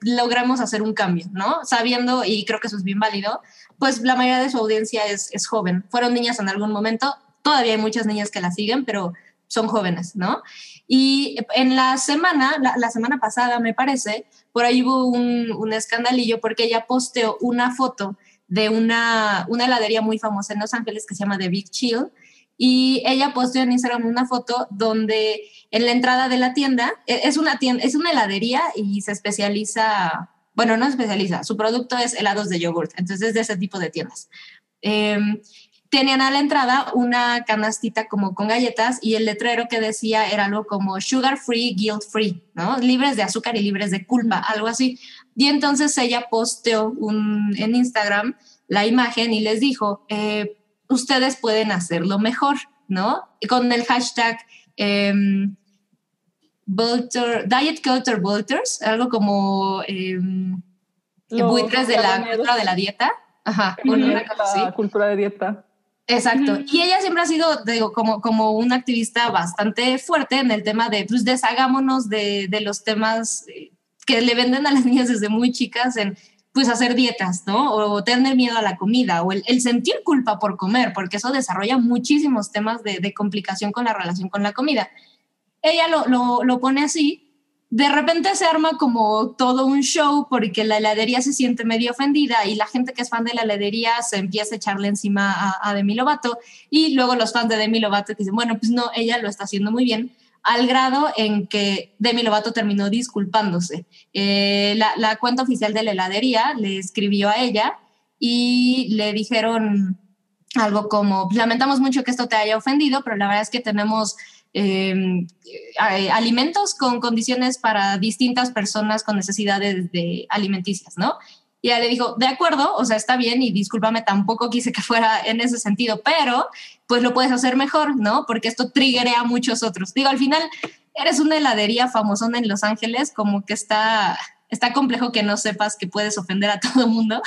logramos hacer un cambio, ¿no? Sabiendo, y creo que eso es bien válido, pues la mayoría de su audiencia es, es joven. Fueron niñas en algún momento, todavía hay muchas niñas que la siguen, pero son jóvenes, ¿no? Y en la semana, la, semana pasada me parece, por ahí hubo un, escandalillo porque ella posteó una foto de una, una heladería muy famosa en Los Ángeles que se llama The Big Chill, y ella posteó en Instagram una foto donde en la entrada de la tienda, e, es una tienda, es una heladería y se especializa, bueno, no especializa, su producto es helados de yogurt, entonces es de ese tipo de tiendas. Em, tenían a la entrada una canastita como con galletas y el letrero que decía era algo como sugar free, guilt free, ¿no? Libres de azúcar y libres de culpa, algo así. Y entonces ella posteó un, en Instagram la imagen y les dijo, eh, ustedes pueden hacerlo mejor, ¿no? Con el hashtag em, Diet Culture Vultures, algo como em, buitres de la cultura de la dieta. Ajá, la cultura de dieta. Exacto. Y ella siempre ha sido, digo, como, como una activista bastante fuerte en el tema de, pues, deshagámonos de, de los temas eh, que le venden a las niñas desde muy chicas en pues hacer dietas, ¿no? O tener miedo a la comida, o el, sentir culpa por comer, porque eso desarrolla muchísimos temas de, complicación con la relación con la comida. Ella lo, lo, pone así, de repente se arma como todo un show porque la heladería se siente medio ofendida y la gente que es fan de la heladería se empieza a echarle encima a, a Demi Lovato y luego los fans de Demi Lovato dicen, bueno, pues no, ella lo está haciendo muy bien al grado en que Demi Lovato terminó disculpándose. Eh, la, cuenta oficial de la heladería le escribió a ella y le dijeron algo como, lamentamos mucho que esto te haya ofendido, pero la verdad es que tenemos em, alimentos con condiciones para distintas personas con necesidades de alimenticias, ¿no? Y ella le dijo, de acuerdo, o sea, está bien y discúlpame, tampoco quise que fuera en ese sentido, pero pues lo puedes hacer mejor, ¿no? Porque esto triggerea a muchos otros. Digo, al final eres una heladería famosona en Los Ángeles, como que está, está complejo que no sepas que puedes ofender a todo el mundo.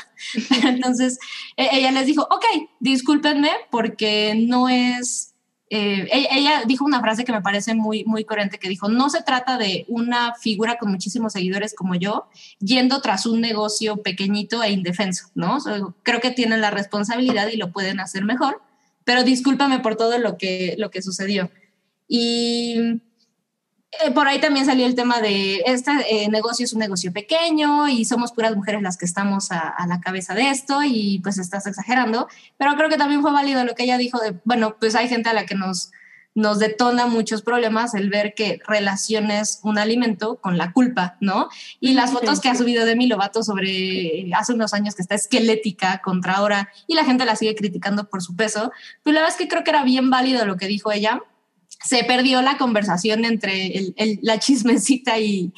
Entonces, e-, ella les dijo, ok, discúlpenme porque no es eh, ella, dijo una frase que me parece muy, muy coherente, que dijo, no se trata de una figura con muchísimos seguidores como yo, yendo tras un negocio pequeñito e indefenso, ¿no? creo que tienen la responsabilidad y lo pueden hacer mejor, pero discúlpame por todo lo que, lo que sucedió. Y eh, por ahí también salió el tema de este eh, negocio es un negocio pequeño y somos puras mujeres las que estamos a, la cabeza de esto y pues estás exagerando, pero creo que también fue válido lo que ella dijo de, bueno, pues hay gente a la que nos, nos detona muchos problemas el ver que relaciones un alimento con la culpa, ¿no? Y las fotos que ha subido de mi Lovato sobre hace unos años que está esquelética contra ahora y la gente la sigue criticando por su peso, pues la verdad es que creo que era bien válido lo que dijo ella se perdió la conversación entre la chismecita y,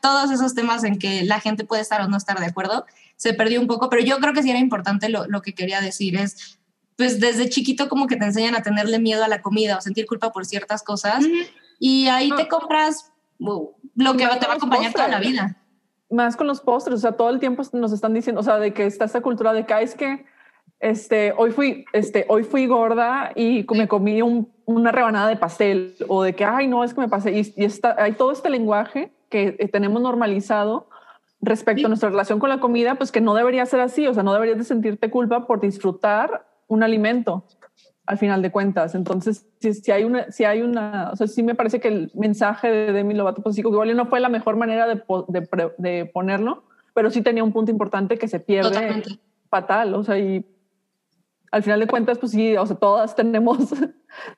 todos esos temas en que la gente puede estar o no estar de acuerdo. Se perdió un poco, pero yo creo que sí era importante lo, que quería decir. Es, pues desde chiquito como que te enseñan a tenerle miedo a la comida o sentir culpa por ciertas cosas. Y ahí te compras lo que te va a acompañar toda la vida. Más con los postres, o sea, todo el tiempo nos están diciendo, o sea, de que está esta cultura de que es que este, hoy fui, este, hoy fui gorda y me comí una rebanada de pastel o de que, ay, no, es que me pasé. Y, está, hay todo este lenguaje que eh, tenemos normalizado respecto a nuestra relación con la comida, pues que no debería ser así. O sea, no deberías de sentirte culpa por disfrutar un alimento al final de cuentas. Entonces, si, hay una, si hay una, o sea, sí me parece que el mensaje de Demi Lovato, pues sí, igual no fue la mejor manera de, de, ponerlo, pero sí tenía un punto importante que se pierde fatal. O sea, y al final de cuentas, pues sí, o sea, todas tenemos,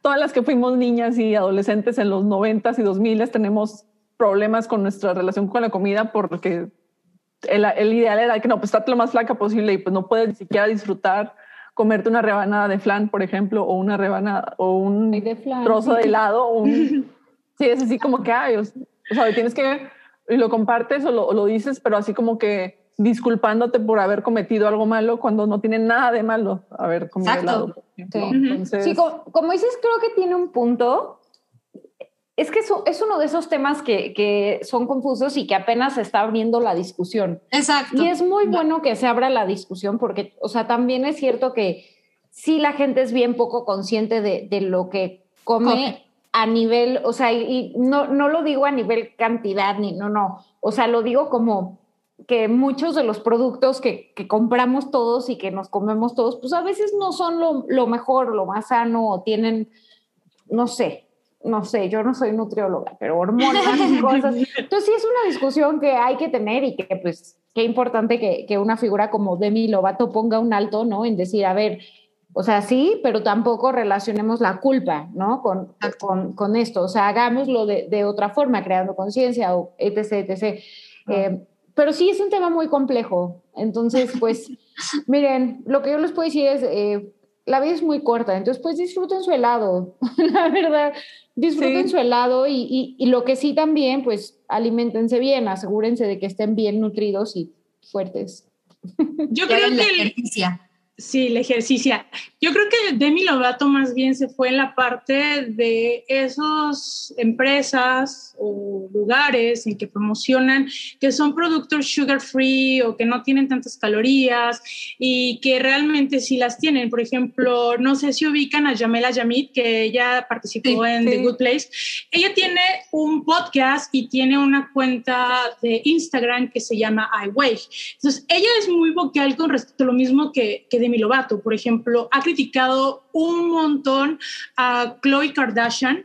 todas las que fuimos niñas y adolescentes en los noventas y dos miles tenemos problemas con nuestra relación con la comida porque el, el, ideal era que no, pues estate lo más flaca posible y pues no puedes ni siquiera disfrutar comerte una rebanada de flan, por ejemplo, o una rebanada o un trozo de helado. O un, sí, es así como que, hay, o, sea, tienes que, y lo compartes o lo, lo dices, pero así como que disculpándote por haber cometido algo malo cuando no tiene nada de malo haber comido helado. Sí, como, dices, creo que tiene un punto. es que eso es uno de esos temas que, que, son confusos y que apenas se está abriendo la discusión. Exacto. Y es muy bueno que se abra la discusión porque, o sea, también es cierto que sí la gente es bien poco consciente de, de lo que come okay. a nivel, o sea, y no, no lo digo a nivel cantidad, ni no, no, o sea, lo digo como que muchos de los productos que, que, compramos todos y que nos comemos todos, pues a veces no son lo, lo mejor, lo más sano, o tienen, no sé, no sé, yo no soy nutrióloga, pero hormonas y cosas. Entonces sí es una discusión que hay que tener y que pues qué importante que, que una figura como Demi Lovato ponga un alto, ¿no? En decir, a ver, o sea, sí, pero tampoco relacionemos la culpa, ¿no? Con, con, con esto. O sea, hagámoslo de, de otra forma, creando conciencia o etc, etc. Eh, pero sí es un tema muy complejo. Entonces, pues, miren, lo que yo les puedo decir es, eh, la vida es muy corta, entonces pues disfruten su helado, la verdad, disfruten sí. su helado y, y, y, lo que sí también, pues alimentense bien, asegúrense de que estén bien nutridos y fuertes. Yo creo que... El, Sí, el ejercicio. Yo creo que Demi Lovato más bien se fue en la parte de esas empresas o lugares en que promocionan que son productos sugar free o que no tienen tantas calorías y que realmente sí las tienen. Por ejemplo, no sé si ubican a Yamela Yamit, que ella participó sí, en sí. The Good Place. Ella tiene un podcast y tiene una cuenta de Instagram que se llama I Weigh. Entonces, ella es muy vocal con respecto a lo mismo que, que Demi Lovato, por ejemplo, ha criticado un montón a Khloe Kardashian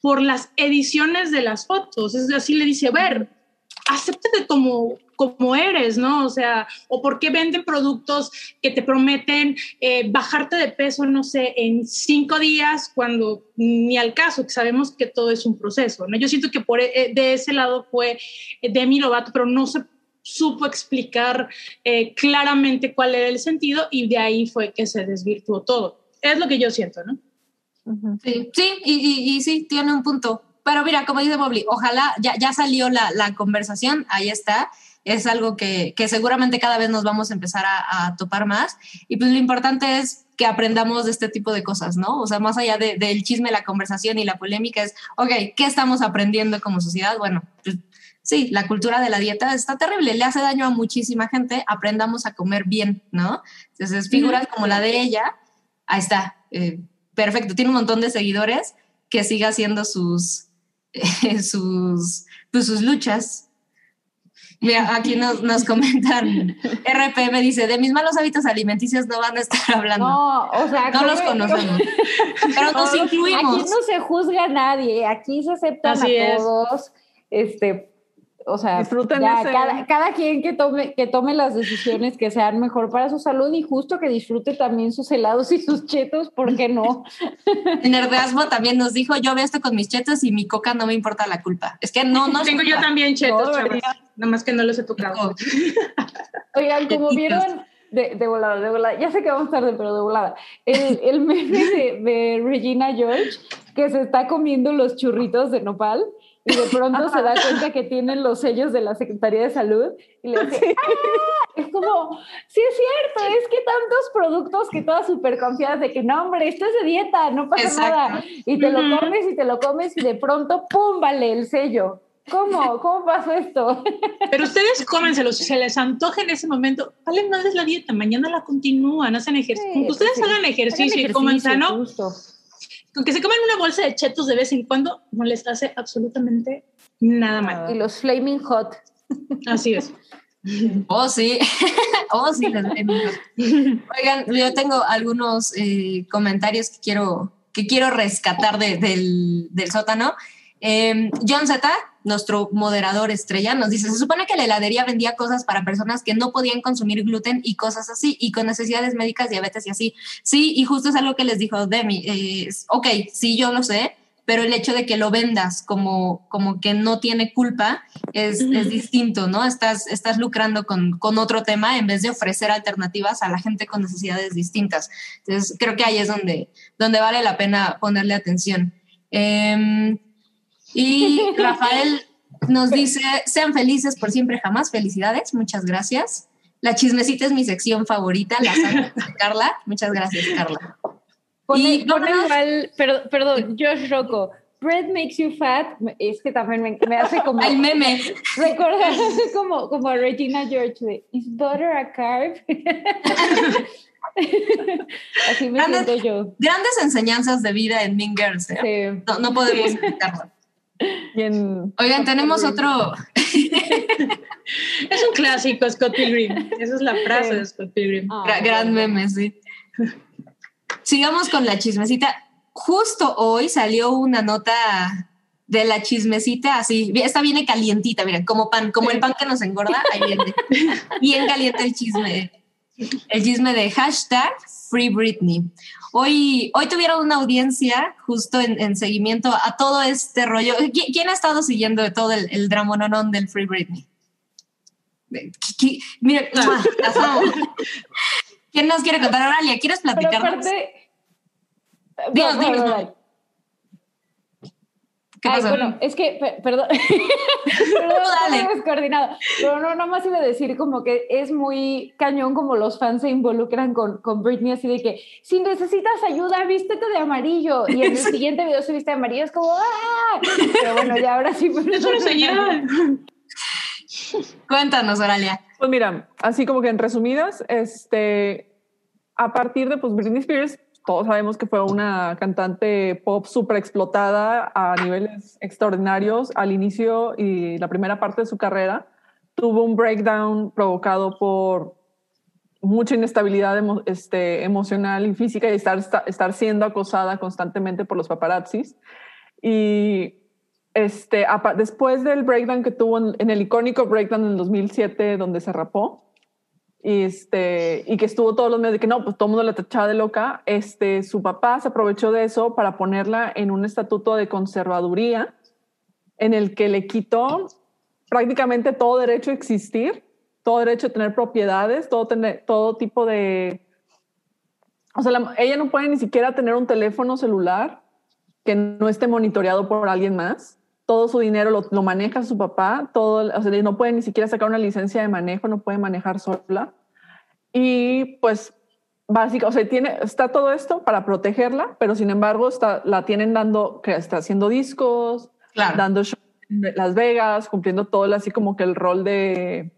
por las ediciones de las fotos. Es así le dice, ver, acéptate como, eres, ¿no? O sea, o por qué venden productos que te prometen eh, bajarte de peso, no sé, en cinco días, cuando ni al caso, que sabemos que todo es un proceso, ¿no? Yo siento que por, eh, de ese lado fue Demi Lovato, pero no se supo explicar eh, claramente cuál era el sentido y de ahí fue que se desvirtuó todo. Es lo que yo siento, ¿no? Sí, sí, y, y, y sí, tiene un punto. Pero mira, como dice Mobley, ojalá ya, ya salió la, la, conversación, ahí está. Es algo que, que, seguramente cada vez nos vamos a empezar a, a, topar más. Y pues lo importante es que aprendamos de este tipo de cosas, ¿no? O sea, más allá de, del chisme, la conversación y la polémica, es, ok, ¿qué estamos aprendiendo como sociedad? Bueno, pues sí, la cultura de la dieta está terrible, le hace daño a muchísima gente, aprendamos a comer bien, ¿no? Entonces, figuras como la de ella, ahí está, eh, perfecto, tiene un montón de seguidores, que siga haciendo sus, eh, sus, pues, sus luchas. Mira, aquí nos, nos comentan, RPM dice, de mis malos hábitos alimenticios no van a estar hablando. No, o sea, no los conocemos, pero nos incluimos. Aquí no se juzga a nadie, aquí se aceptan Así a todos. Es. Este, o sea, Disfruten ya, ese... cada, cada, quien que tome, que tome las decisiones que sean mejor para su salud y justo que disfrute también sus helados y sus chetos, ¿por qué no? Nerdasmo también nos dijo, yo veo esto con mis chetos y mi coca no me importa la culpa. Es que no, no. Tengo yo también chetos, no, nada más que no los he tocado. Oigan, como vieron... De, de, volada, de volada. Ya sé que vamos tarde, pero de volada. El, el meme de, de Regina George, que se está comiendo los churritos de nopal y de pronto se da cuenta que tienen los sellos de la Secretaría de Salud y le dice. ¡Ah! es como, sí es cierto, es que tantos productos que todas súper confiadas de que no, hombre, esto es de dieta, no pasa Exacto. nada. Y te lo comes y te lo comes y de pronto, ¡pum! vale el sello. ¿Cómo? ¿Cómo pasó esto? Pero ustedes cómenselos, si se les antoja en ese momento, vale más es la dieta, mañana la continúan, hacen ejercicio. Sí, ustedes sí. hagan ejercicio, hagan ejercicio y coman sano. Justo aunque se comen una bolsa de chetos de vez en cuando, no les hace absolutamente nada mal. Y los Flaming Hot. Así es. Oh, sí. oh, sí. Oigan, yo tengo algunos eh, comentarios que quiero, que quiero rescatar de, del, del sótano. Eh, John Z, nuestro moderador estrella, nos dice, se supone que la heladería vendía cosas para personas que no podían consumir gluten y cosas así, y con necesidades médicas, diabetes y así. Sí, y justo es algo que les dijo Demi. Eh, ok, sí, yo lo sé, pero el hecho de que lo vendas como, como que no tiene culpa es, uh -huh. es distinto, ¿no? Estás, estás lucrando con, con, otro tema en vez de ofrecer alternativas a la gente con necesidades distintas. Entonces, creo que ahí es donde, donde vale la pena ponerle atención. Eh, y Rafael nos dice, sean felices por siempre jamás, felicidades, muchas gracias. La chismecita es mi sección favorita, la saga Carla, muchas gracias Carla. Pone, y pone igual, perdón, perdón, Josh Rocco, Bread makes you fat, es que también me, me hace como... El meme. Recordar como, como a Regina George de, ¿Is butter a carb? Así me Grandes- siento yo. Grandes enseñanzas de vida en Mean Girls. ¿eh? Sí. No, no podemos evitarlo. En- Oigan, tenemos otro. Es un clásico, Scott Pilgrim. Esa es la frase de Scott Pilgrim. Ah, Gra- gran meme, sí. Sigamos con la chismecita. Justo hoy salió una nota de la chismecita así. Esta viene calientita, miren, como pan, como el pan que nos engorda, ahí viene. Bien caliente el chisme. El chisme de hashtag Free Britney. Hoy, hoy tuvieron una audiencia justo en, en seguimiento a todo este rollo. ¿Qui- ¿Quién ha estado siguiendo todo el, el dramononón del Free Britney? Amo. ¿Quién nos quiere contar? Oralia, ¿quieres Pero platicarnos? aparte... Dinos, No, no, dinos, no, no. no. ¿Qué Ay, pasó? bueno, es que, pe- perdón, perdón, dale. descoordinado, pero no, nada más iba a decir como que es muy cañón como los fans se involucran con, con Britney así de que si necesitas ayuda, vístete de amarillo y en el siguiente video se viste de amarillo, es como ¡ah! Pero bueno, ya ahora sí. Es una señal. Cuéntanos, Oralia. Pues mira, así como que en resumidas, este, a partir de pues Britney Spears, todos sabemos que fue una cantante pop súper explotada a niveles extraordinarios al inicio y la primera parte de su carrera. Tuvo un breakdown provocado por mucha inestabilidad este, emocional y física y estar, esta- estar siendo acosada constantemente por los paparazzis. Y este, después del breakdown que tuvo en, el icónico breakdown en el 2007 donde se rapó y, este, y que estuvo todos los medios de que no, pues todo el mundo la tachaba de loca, este, su papá se aprovechó de eso para ponerla en un estatuto de conservaduría en el que le quitó prácticamente todo derecho a existir, todo derecho a tener propiedades, todo, tener, todo tipo de... O sea, la- ella no puede ni siquiera tener un teléfono celular que no esté monitoreado por alguien más. Todo su dinero lo, lo maneja su papá, todo, o sea, no puede ni siquiera sacar una licencia de manejo, no puede manejar sola. Y pues, básica, o sea, tiene, está todo esto para protegerla, pero sin embargo está, la tienen dando, que está haciendo discos, Claro. dando shows en Las Vegas, cumpliendo todo el, así como que el rol de,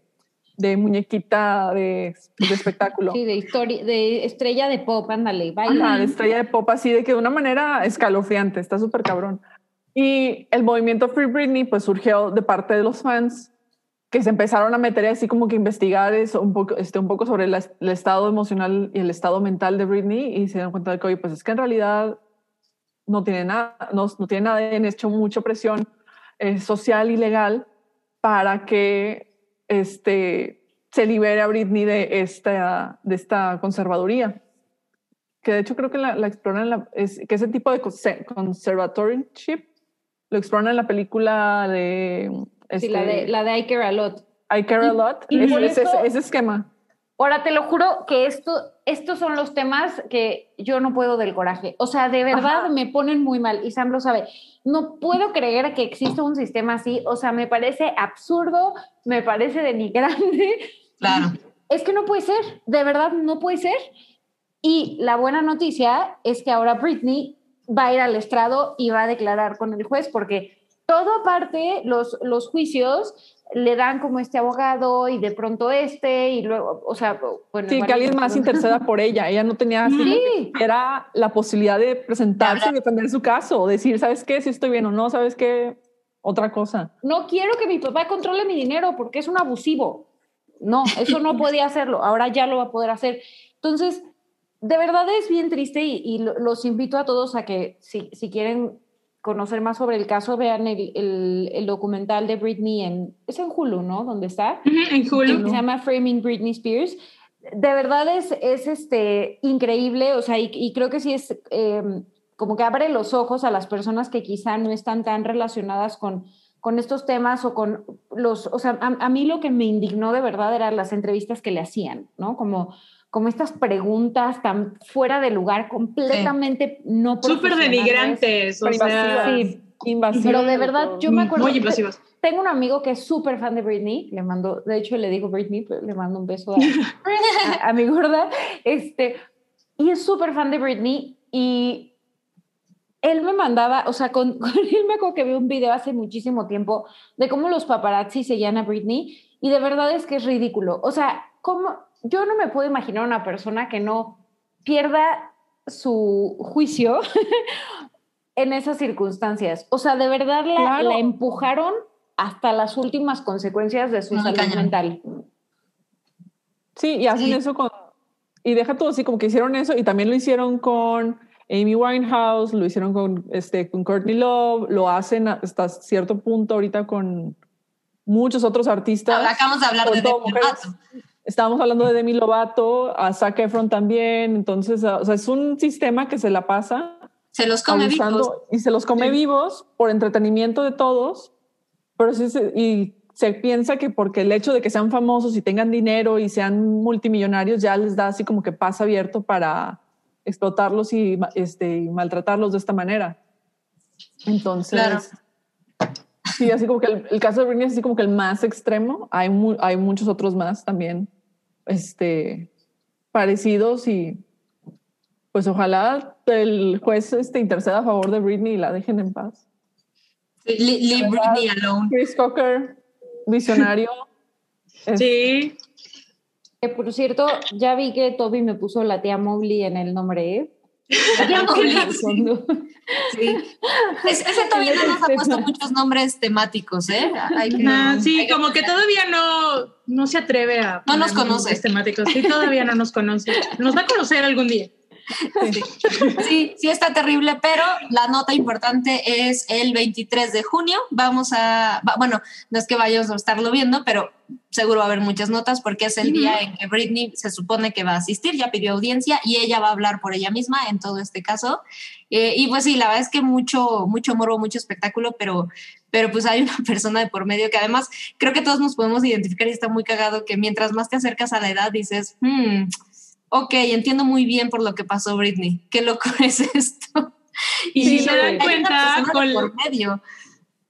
de muñequita de, de espectáculo. Sí, de historia, de estrella de pop, ándale, baila. Ajá, de estrella de pop así de que de una manera escalofriante, está súper cabrón. Y el movimiento Free Britney pues surgió de parte de los fans que se empezaron a meter así como que investigar eso, un poco, este, un poco sobre la- el estado emocional y el estado mental de Britney y se dieron cuenta de que, oye, pues es que en realidad no tiene nada, no, no tiene nada, han hecho mucha presión eh, social y legal para que este, se libere a Britney de esta, de esta conservaduría. Que de hecho creo que la, la exploran, la, es, que ese tipo de conse- conservatorship lo exploran en la película de... Sí, Este, la de, la de I Care A Lot. I Care a Lot, y ese, por ese- eso- ese esquema. Ahora te lo juro que esto, estos son los temas que yo no puedo del coraje. O sea, de verdad Ajá. me ponen muy mal y Sam lo sabe. No puedo creer que exista un sistema así. O sea, me parece absurdo, me parece denigrante. Claro. Es que no puede ser, de verdad no puede ser. Y la buena noticia es que ahora Britney va a ir al estrado y va a declarar con el juez, porque todo aparte, los, los juicios le dan como este abogado y de pronto este y luego, o sea, bueno. Sí, que alguien más interceda por ella. Ella no tenía así Sí, era la posibilidad de presentarse y defender su caso, o decir, ¿sabes qué? Si estoy bien o no, ¿sabes qué? Otra cosa. no quiero que mi papá controle mi dinero porque es un abusivo. No, eso no podía hacerlo, ahora ya lo va a poder hacer. Entonces, de verdad es bien triste y, y lo- los invito a todos a que si, si quieren conocer más sobre el caso, vean el, el- el documental de Britney en, es en Hulu, ¿no? ¿Dónde está? En que Hulu. se llama Framing Britney Spears. De verdad es, es este, increíble, o sea, y, y creo que sí es eh, como que abre los ojos a las personas que quizá no están tan relacionadas con, con estos temas o con los, o sea, a, a mí lo que me indignó de verdad eran las entrevistas que le hacían, ¿no? Como, como estas preguntas tan fuera de lugar, completamente no Súper denigrantes. O Pero sea, sí. Invasivas. Pero de verdad, yo me acuerdo. Muy invasivas. Tengo un amigo que es súper fan de Britney, le mando, de hecho le digo Britney, pero le mando un beso a, a- a mi gorda, este, y es súper fan de Britney y él me mandaba, o sea, con, con, él me acuerdo que vi un video hace muchísimo tiempo de cómo los paparazzi seguían a Britney y de verdad es que es ridículo. O sea, cómo, yo no me puedo imaginar una persona que no pierda su juicio en esas circunstancias. O sea, de verdad la, Claro. la empujaron hasta las últimas consecuencias de su Muy salud mental. Sí, y hacen Sí. eso con... Y deja todo así, como que hicieron eso y también lo hicieron con Amy Winehouse, lo hicieron con, este, con Courtney Love, lo hacen hasta cierto punto ahorita con muchos otros artistas. Acabamos de hablar de todo Demi. Lovato. Estábamos hablando de Demi Lovato, a Zac Efron también, entonces, o sea, es un sistema que se la pasa Se los come vivos. y se los come Sí. vivos por entretenimiento de todos, pero sí se, y se piensa que porque el hecho de que sean famosos y tengan dinero y sean multimillonarios ya les da así como que pasa abierto para explotarlos y, este, y maltratarlos de esta manera. Entonces, Claro. sí, así como que el, el caso de Britney es así como que el más extremo. Hay, mu- hay muchos otros más también este, parecidos y pues ojalá el juez este, interceda a favor de Britney y la dejen en paz. Sí, Leave. Britney alone. Chris Cocker, visionario. es- Sí. Que por cierto, ya vi que Toby me puso la tía Mowgli en el nombre, ¿eh? Sí. Es- ese todavía no nos ha puesto muchos nombres temáticos, ¿eh? Hay que- Ah, sí, hay que como que todavía no, no se atreve a... No nos conoce. temáticos. Sí, todavía no nos conoce. Nos va a conocer algún día. Sí, sí está terrible, pero la nota importante es el 23 de junio. Vamos a, bueno, no es que vayamos a estarlo viendo, pero seguro va a haber muchas notas porque es el día en que Britney se supone que va a asistir, ya pidió audiencia y ella va a hablar por ella misma en todo este caso. Eh, y pues sí, la verdad es que mucho, mucho morbo, mucho espectáculo, pero, pero pues hay una persona de por medio que además creo que todos nos podemos identificar y está muy cagado que mientras más te acercas a la edad dices, hmm, ok, entiendo muy bien por lo que pasó Britney, qué loco es esto. Y Sí, si se dan cuenta, con, por medio.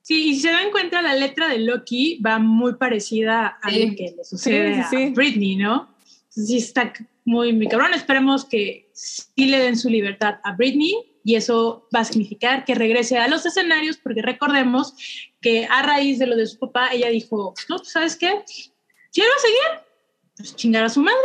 sí, y si se dan cuenta, la letra de Loki va muy parecida a Sí. lo que le sucede Sí, sí, sí. a Britney, ¿no? Sí está muy, muy cabrón. Esperemos que sí le den su libertad a Britney y eso va a significar que regrese a los escenarios porque recordemos que a raíz de lo de su papá, ella dijo, no, pues, ¿sabes qué? Si él va a seguir, pues chingar a su madre.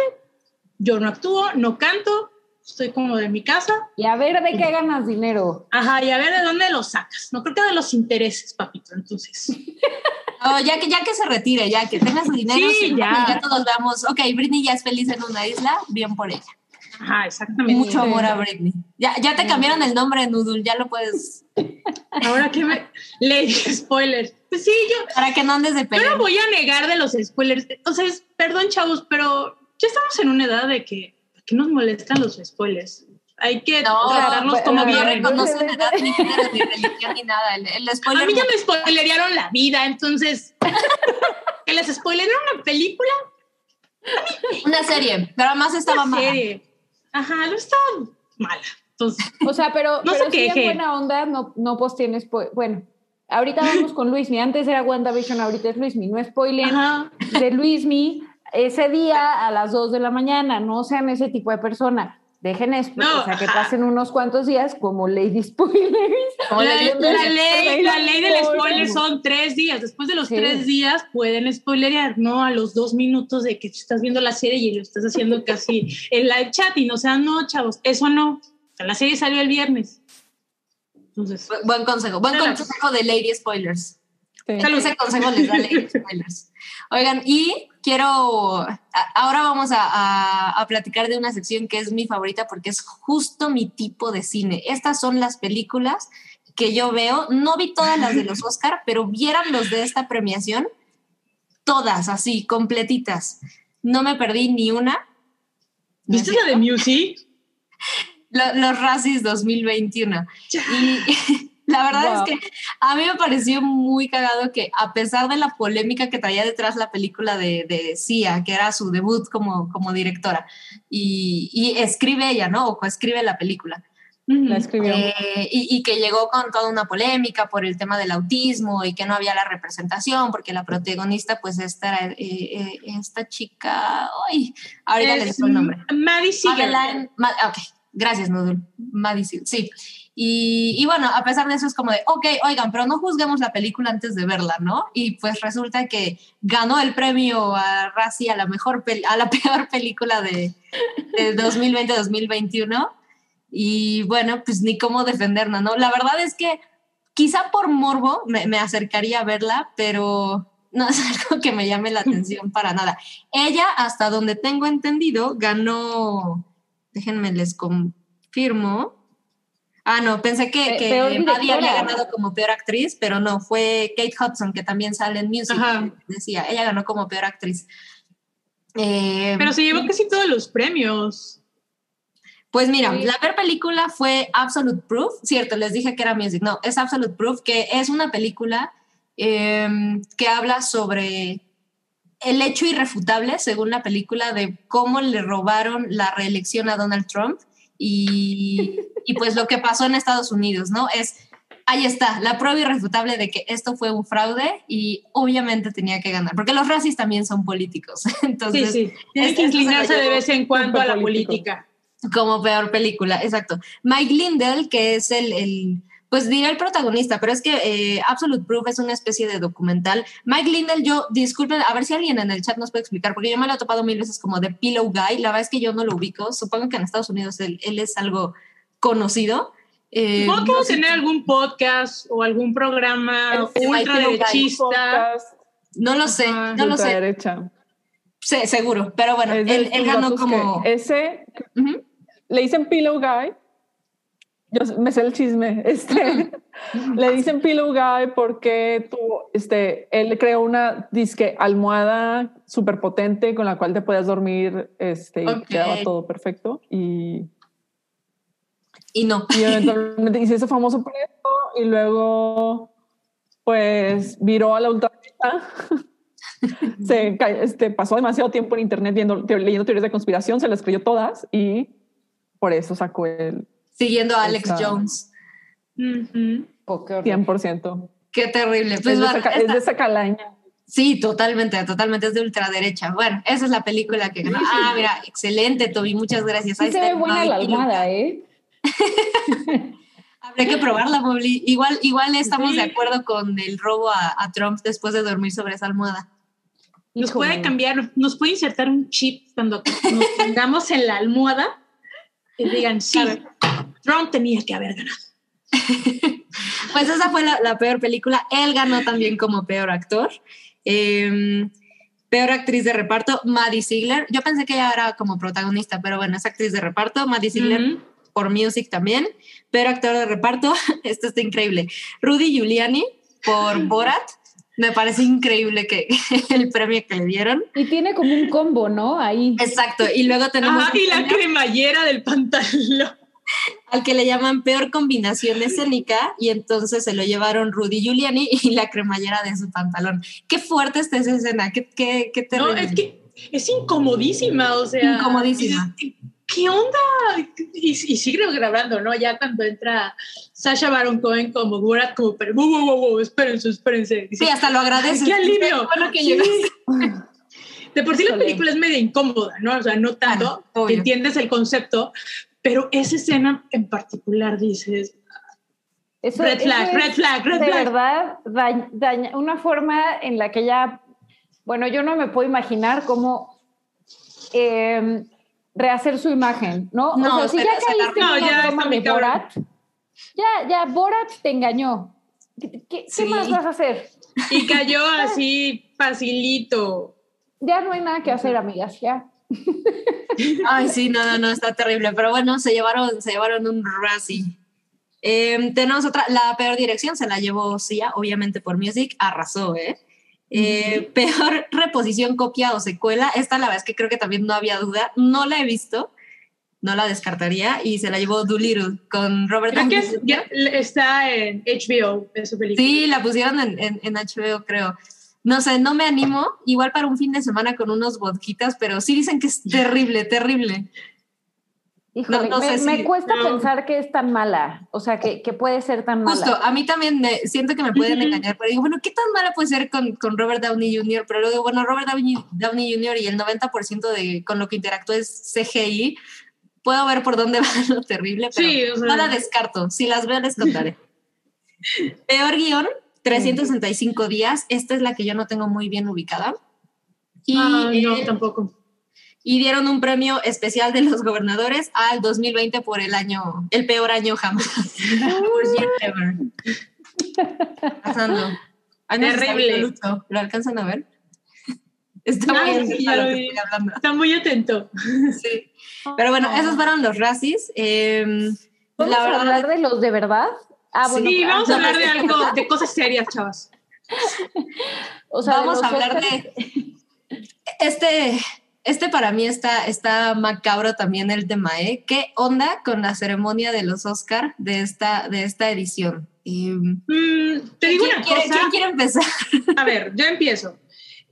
Yo no actúo, no canto, estoy como de mi casa. Y a ver de qué ganas dinero. Ajá, y a ver de dónde lo sacas. No creo que de los intereses, papito. Entonces, No, ya que, ya que se retire, ya que tenga su dinero, Sí, sí, ya. ya. todos veamos, ok, Britney ya es feliz en una isla, bien por ella. ajá, exactamente. Mucho amor a Britney. Ya, ya te cambiaron el nombre, Noodle, ya lo puedes, Ahora que me. Lady spoilers. Pues sí, yo, para que no andes de yo pelea. no voy a negar de los spoilers. O sea, es- perdón, chavos, pero ya estamos en una edad de que, que nos molestan los spoilers. Hay que No, tratarlos pero- como No vienen. reconocen edad, ni género, ni religión, ni nada. El, el A spoiler. mí ya me spoilerearon la vida, entonces. que les spoilearon una película, Una serie, pero además estaba una mala. serie. Ajá, no está mala. Entonces, O sea, pero, No pero se sí en queje. buena onda no, no posteen Bueno, ahorita vamos con Luismi. Antes era WandaVision, ahorita es Luismi. No spoilen ajá. de Luismi ese día a las 2 de la mañana. No sean ese tipo de persona. Dejen esto, No, o sea, que ajá. pasen unos cuantos días como Lady Spoilers. Como la, le- la le- ley, la ley del spoiler. son tres días. Después de los Sí. tres días pueden spoilerear, no a los dos minutos de que estás viendo la serie y lo estás haciendo casi en live chat y no sean no, chavos, eso no. La serie salió el viernes. Entonces, Bu- Buen consejo, buen Claro. consejo de Lady Spoilers. Sí. Ese consejo les da Lady Spoilers. Oigan, y quiero, ahora vamos a, a- a platicar de una sección que es mi favorita porque es justo mi tipo de cine. Estas son las películas que yo veo. No vi todas las de los Oscar, pero vieran los de esta premiación, todas así, completitas. No me perdí ni una. ¿No es ¿viste la de? Music? Lo- los Razzies 2021. Y la verdad Wow. es que a mí me pareció muy cagado que a pesar de la polémica que traía detrás la película de, de Sia, que era su debut como, como directora, y, y escribe ella, ¿no? O coescribe la película. La escribió. Eh, y, y que llegó con toda una polémica por el tema del autismo y que no había la representación, porque la protagonista, pues esta, era, eh, eh, esta chica, ay, ahorita Es digo el nombre. Maddie Seeger. Madeline, Ma- ok, Gracias, Nudul. Maddie Ziegler, sí. Y, y, bueno, a pesar de eso es como de, ok, oigan, pero no juzguemos la película antes de verla, ¿no? Y pues resulta que ganó el premio a Razzie a la, mejor a la peor película de, de 2020-2021. Y bueno, pues ni cómo defenderla, ¿no? La verdad es que quizá por morbo me, me acercaría a verla, pero no es algo que me llame la atención para nada. Ella, hasta donde tengo entendido, ganó, déjenme les confirmo, Ah, no, pensé que, que Maddie había ganado como peor actriz, pero no, fue Kate Hudson, que también sale en Music. Decía, ella ganó como peor actriz. Eh, pero se llevó casi todos los premios. Pues mira, la peor película fue Absolute Proof, cierto, les dije que era Music, no, es Absolute Proof, que es una película em, que habla sobre el hecho irrefutable, según la película, de cómo le robaron la reelección a Donald Trump y, y, pues lo que pasó en Estados Unidos, ¿no? Es, ahí está, la prueba irrefutable de que esto fue un fraude y obviamente tenía que ganar, porque los racis también son políticos. Entonces, sí, sí. Tiene que inclinarse de vez en cuando a la política. Como peor película, exacto. Mike Lindell, que es el, el pues diré el protagonista, pero es que eh, Absolute Proof es una especie de documental. Mike Lindell, yo, disculpen, a ver si alguien en el chat nos puede explicar, porque yo me lo he topado mil veces como de Pillow Guy, la verdad es que yo no lo ubico, supongo que en Estados Unidos él, es algo conocido. Eh, que no tener algún podcast o algún programa ultra derechista. No lo sé, no lo sé. Derecha. Sí, seguro, pero bueno, él, ganó como... Ese, le dicen Pillow Guy yo me sé el chisme. Este, le dicen Pillow Guy porque tú, este, él creó una disque almohada súper potente con la cual te puedes dormir este, y quedaba todo perfecto. Y, y no. Y eventualmente hice famoso por eso y luego pues viró a la ultraderecha. se este, pasó demasiado tiempo en internet viendo, leyendo teorías de conspiración, se las creyó todas y por eso sacó el siguiendo a Alex Jones. 100%. Qué terrible. Pues, es, de esa, calaña. Sí, totalmente, totalmente, es de ultraderecha. Bueno, esa es la película que ganó. Ah, mira, excelente, Toby, muchas gracias. Sí se ve buena la almohada, ¿eh? Habría que probarla, Mobli. Igual, igual estamos de acuerdo con el robo a, Trump después de dormir sobre esa almohada. Nos puede cambiar, nos puede insertar un chip cuando nos pongamos en la almohada y digan, sí, Trump tenía que haber ganado. pues esa fue la, peor película. Él ganó también como peor actor. Em, peor actriz de reparto, Maddie Ziegler. Yo pensé que ella era como protagonista, pero bueno, es actriz de reparto. Maddie Ziegler por Music también. Peor actor de reparto, esto está increíble. Rudy Giuliani por Borat. Me parece increíble que el premio que le dieron. Y tiene como un combo, ¿no? Ahí. Exacto. Y luego tenemos. Ajá, y la cremallera del pantalón. Al que le llaman peor combinación escénica, y entonces se lo llevaron Rudy Giuliani y la cremallera de su pantalón. Qué fuerte está esa escena, qué, qué, qué terrible. No, es que es incomodísima, o sea. Incomodísima. ¿Qué onda? Y, y, sigue grabando, ¿no? Ya cuando entra Sasha Baron Cohen como Borat, como, pero, wow, wow, wow, espérense, espérense. sí, hasta lo agradece. ¡Qué alivio! que De por sí la película es medio incómoda, ¿no? O sea, no tanto, que entiendes el concepto, pero esa escena en particular dices, red flag, red flag, red flag. De verdad, daña, una forma en la que ya, bueno, yo no me puedo imaginar cómo eh, rehacer su imagen, ¿no? No, o sea, si ya caíste no, en ya broma de Borat, ya, ya, Borat te engañó. ¿Qué, más vas a hacer? Y cayó así facilito. Ya no hay nada que hacer, amigas, ya. Ay, sí, no, no, no, está terrible. Pero bueno, se llevaron, se llevaron un Razzie. Em, tenemos otra, la peor dirección se la llevó Sia, obviamente por Music, arrasó, ¿eh? eh peor reposición, copia o secuela, esta la verdad es que creo que también no había duda, no la he visto, no la descartaría y se la llevó Doolittle con Robert Downey está en HBO, su película. Sí, la pusieron en, en, en HBO, creo no sé, no me animo, igual para un fin de semana con unos vodquitas, pero sí dicen que es terrible, terrible. Híjole, no, me, me, cuesta pensar que es tan mala, o sea, que, que puede ser tan mala. Justo, a mí también me, siento que me pueden engañar, pero digo, bueno, ¿qué tan mala puede ser con, con Robert Downey Jr.? Pero luego, bueno, Robert Downey, Downey Jr. y el 90% de con lo que interactúa es CGI, puedo ver por dónde va lo terrible, pero Sí, o sea- no la descarto. Si las veo, les contaré. Peor guion, 365 días. Esta es la que yo no tengo muy bien ubicada. Y, Ah, no, eh, tampoco. y dieron un premio especial de los gobernadores al 2020 por el año, el peor año jamás. Pasando. No Terrible. Lucho. ¿Lo alcanzan a ver? Está Ah, muy sí. Está muy atento. Sí. Pero bueno, esos fueron los racis. Eh, ¿Vamos la a verdad, hablar de los de verdad? Ah, bueno. sí, vamos a hablar de algo, de cosas serias, chavas. O sea, de vamos a hablar Oscars- de este. Este para mí está, está macabro también el tema, ¿eh? ¿Qué onda con la ceremonia de los Oscar de esta, de esta edición? Mm, te digo ¿quién, una quiere, cosa. quién quiere empezar? A ver, yo empiezo.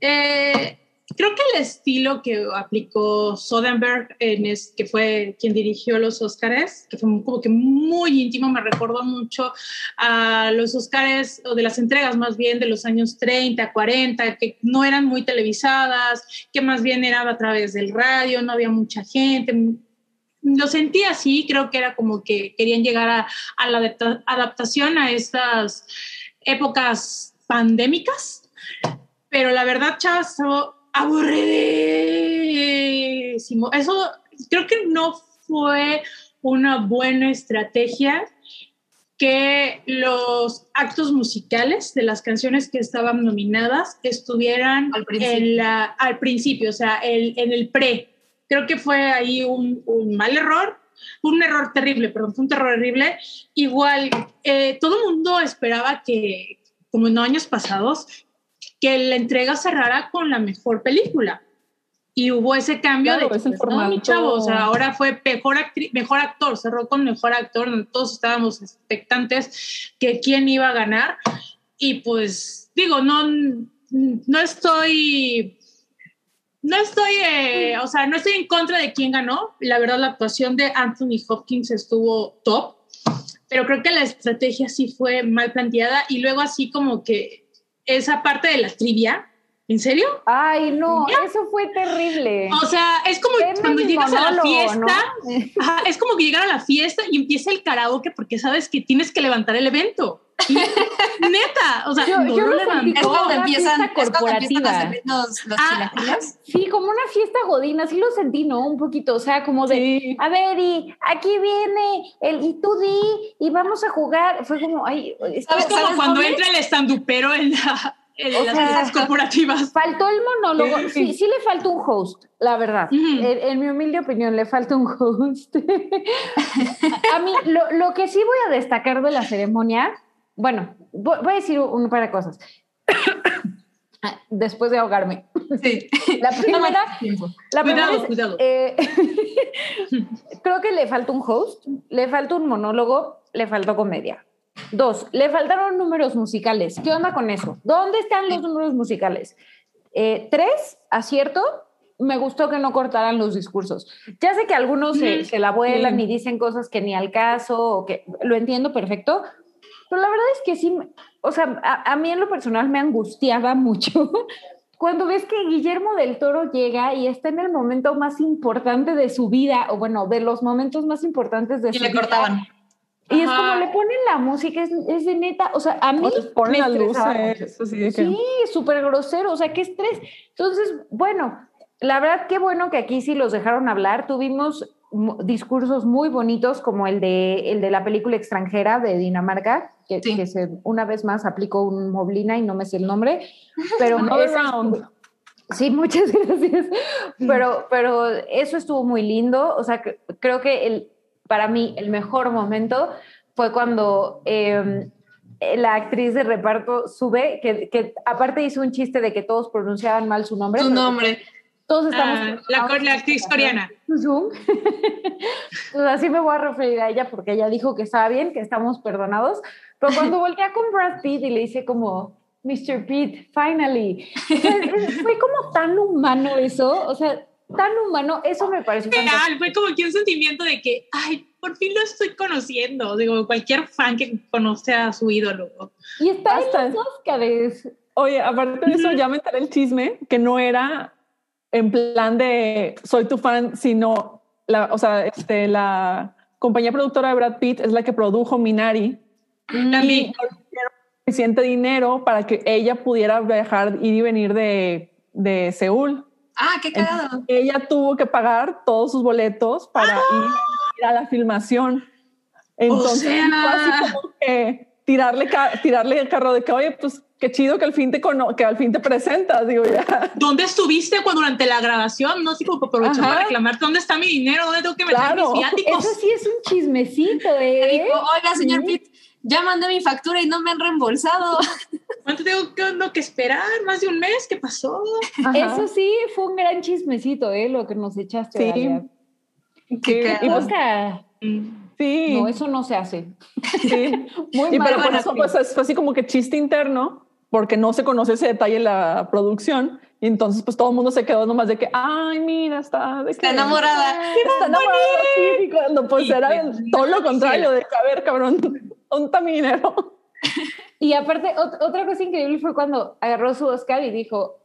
Eh, creo que el estilo que aplicó Soderbergh, en es, que fue quien dirigió los Oscars, que fue como que muy íntimo, me recordó mucho a los Oscars, o de las entregas más bien de los años 30, 40, que no eran muy televisadas, que más bien era a través del radio, no había mucha gente. Lo sentí así, creo que era como que querían llegar a, a la adapta- adaptación a estas épocas pandémicas, pero la verdad, estuvo aburridísimo. Eso creo que no fue una buena estrategia que los actos musicales de las canciones que estaban nominadas estuvieran Al principio. en la- al principio, o sea, el- en el pre. Creo que fue ahí un, un mal error, un error terrible, perdón, fue un terror horrible. Igual, eh, todo el mundo esperaba que, como en años pasados, que la entrega cerrara con la mejor película. Y hubo ese cambio Claro, de es el que, pues, no, formato. chavo, o sea, ahora fue mejor, mejor actor, cerró con mejor actor, donde todos estábamos expectantes que quién iba a ganar. Y pues, digo, no, no estoy, no estoy, eh, o sea, no estoy en contra de quién ganó. La verdad, la actuación de Anthony Hopkins estuvo top, pero creo que la estrategia sí fue mal planteada y luego así como que esa parte de la trivia, ¿en serio? Ay, no, eso fue terrible. O sea, es como cuando llegas a la fiesta, ¿no? ajá, es como que llegar a la fiesta y empieza el karaoke porque sabes que tienes que levantar el evento. Neta, o sea, Yo- no yo lo sentí Es como cuando una empiezan, fiesta es cuando empiezan a corporativa. servir los, los Ah. Sí, como una fiesta godina, sí lo sentí, ¿no? Un poquito, o sea, como de, Sí. a ver, y aquí viene el, y tú di, y vamos a jugar. Fue como, ay, esto- Es como ¿sabes cuando entra el estandupero en, la, en O las sea, fiestas corporativas. Faltó el monólogo. Sí, sí le falta un host, la verdad. En, en mi humilde opinión, le falta un host. a mí, lo, lo que sí voy a destacar de la ceremonia, bueno, voy, a decir un par de cosas. Después de ahogarme. Sí. La primera, Tiempo. la primera Cuidado, es, cuidado. eh, creo que le falta un host, le falta un monólogo, le faltó comedia. Dos, le faltaron números musicales. ¿Qué onda con eso? ¿Dónde están los números musicales? Eh, tres, acierto. Me gustó que no cortaran los discursos. Ya sé que algunos se, Ujú. se la vuelan y dicen cosas que ni al caso, o que lo entiendo perfecto, pero la verdad es que sí, o sea, a, a mí en lo personal me angustiaba mucho cuando ves que Guillermo del Toro llega y está en el momento más importante de su vida, o bueno, de los momentos más importantes de Y su le vida. cortaban. Y es Ajá. como le ponen la música, es, es de neta, o sea, a mí ponen me las estresaba mucho. luces, así de que... Sí, súper grosero, o sea, qué estrés. Entonces, bueno, la verdad, qué bueno que aquí sí los dejaron hablar. Tuvimos discursos muy bonitos, como el de, el de la película extranjera de Dinamarca, que, Sí. que se, una vez más aplicó un Moblina y no me sé el nombre, pero ese round. Sí, muchas gracias. Pero, pero eso estuvo muy lindo. O sea, que- creo que el, para mí el mejor momento fue cuando eh, la actriz de reparto sube, que, que aparte hizo un chiste de que todos pronunciaban mal su nombre. Pero nombre. Todos estamos. Ah, la, la actriz coreana. Zoom. Entonces, así me voy a referir a ella porque ella dijo que estaba bien, que estamos perdonados. Pero cuando voltea con Brad Pitt y le dice como, Mr. Pitt, finally. O sea, es- fue como tan humano eso, o sea, tan humano, eso me pareció fantástico. Real, fue como que un sentimiento de que, ay, por fin lo estoy conociendo. Digo, cualquier fan que conoce a su ídolo. Y está Hasta- en los Óscares. Oye, aparte de eso, ya me enteré el chisme que no era en plan de soy tu fan, sino la, o sea, este, la compañía productora de Brad Pitt es la que produjo Minari. También. Suficiente dinero para que ella pudiera viajar, ir y venir de, de Seúl. Ah, qué cagado. ella tuvo que pagar todos sus boletos para ir, a la filmación. Entonces, sea. fue así como que tirarle, ca- tirarle el carro de que, oye, pues qué chido que al fin te, cono- que al fin te presentas, digo, ya. ¿Dónde estuviste cuando durante la grabación? No, así como aprovechando Ajá. para reclamarte dónde está mi dinero, dónde tengo que meter Claro. mis viáticos. Eso sí es un chismecito, Le ¿eh? dijo, oiga, señor Sí. Pitt, ya mandé mi factura y no me han reembolsado. ¿Cuánto tengo que, no, que esperar? ¿Más de un mes? ¿Qué pasó? Ajá. Eso sí fue un gran chismecito, ¿eh? Lo que nos echaste. Sí. Toca. Mm. Sí, No, eso no se hace. sí. Muy Y mal. pero por eso pues es- fue así como que chiste interno, porque no se conoce ese detalle en la producción. Y entonces pues todo el mundo se quedó nomás de que, ay, mira, está, de Está que- enamorada. Está enamorada, sí, y cuando pues era pues, todo lo contrario, de a ver, cabrón, ¿dónde está mi dinero? Y aparte, ot- otra cosa increíble fue cuando agarró su Oscar y dijo,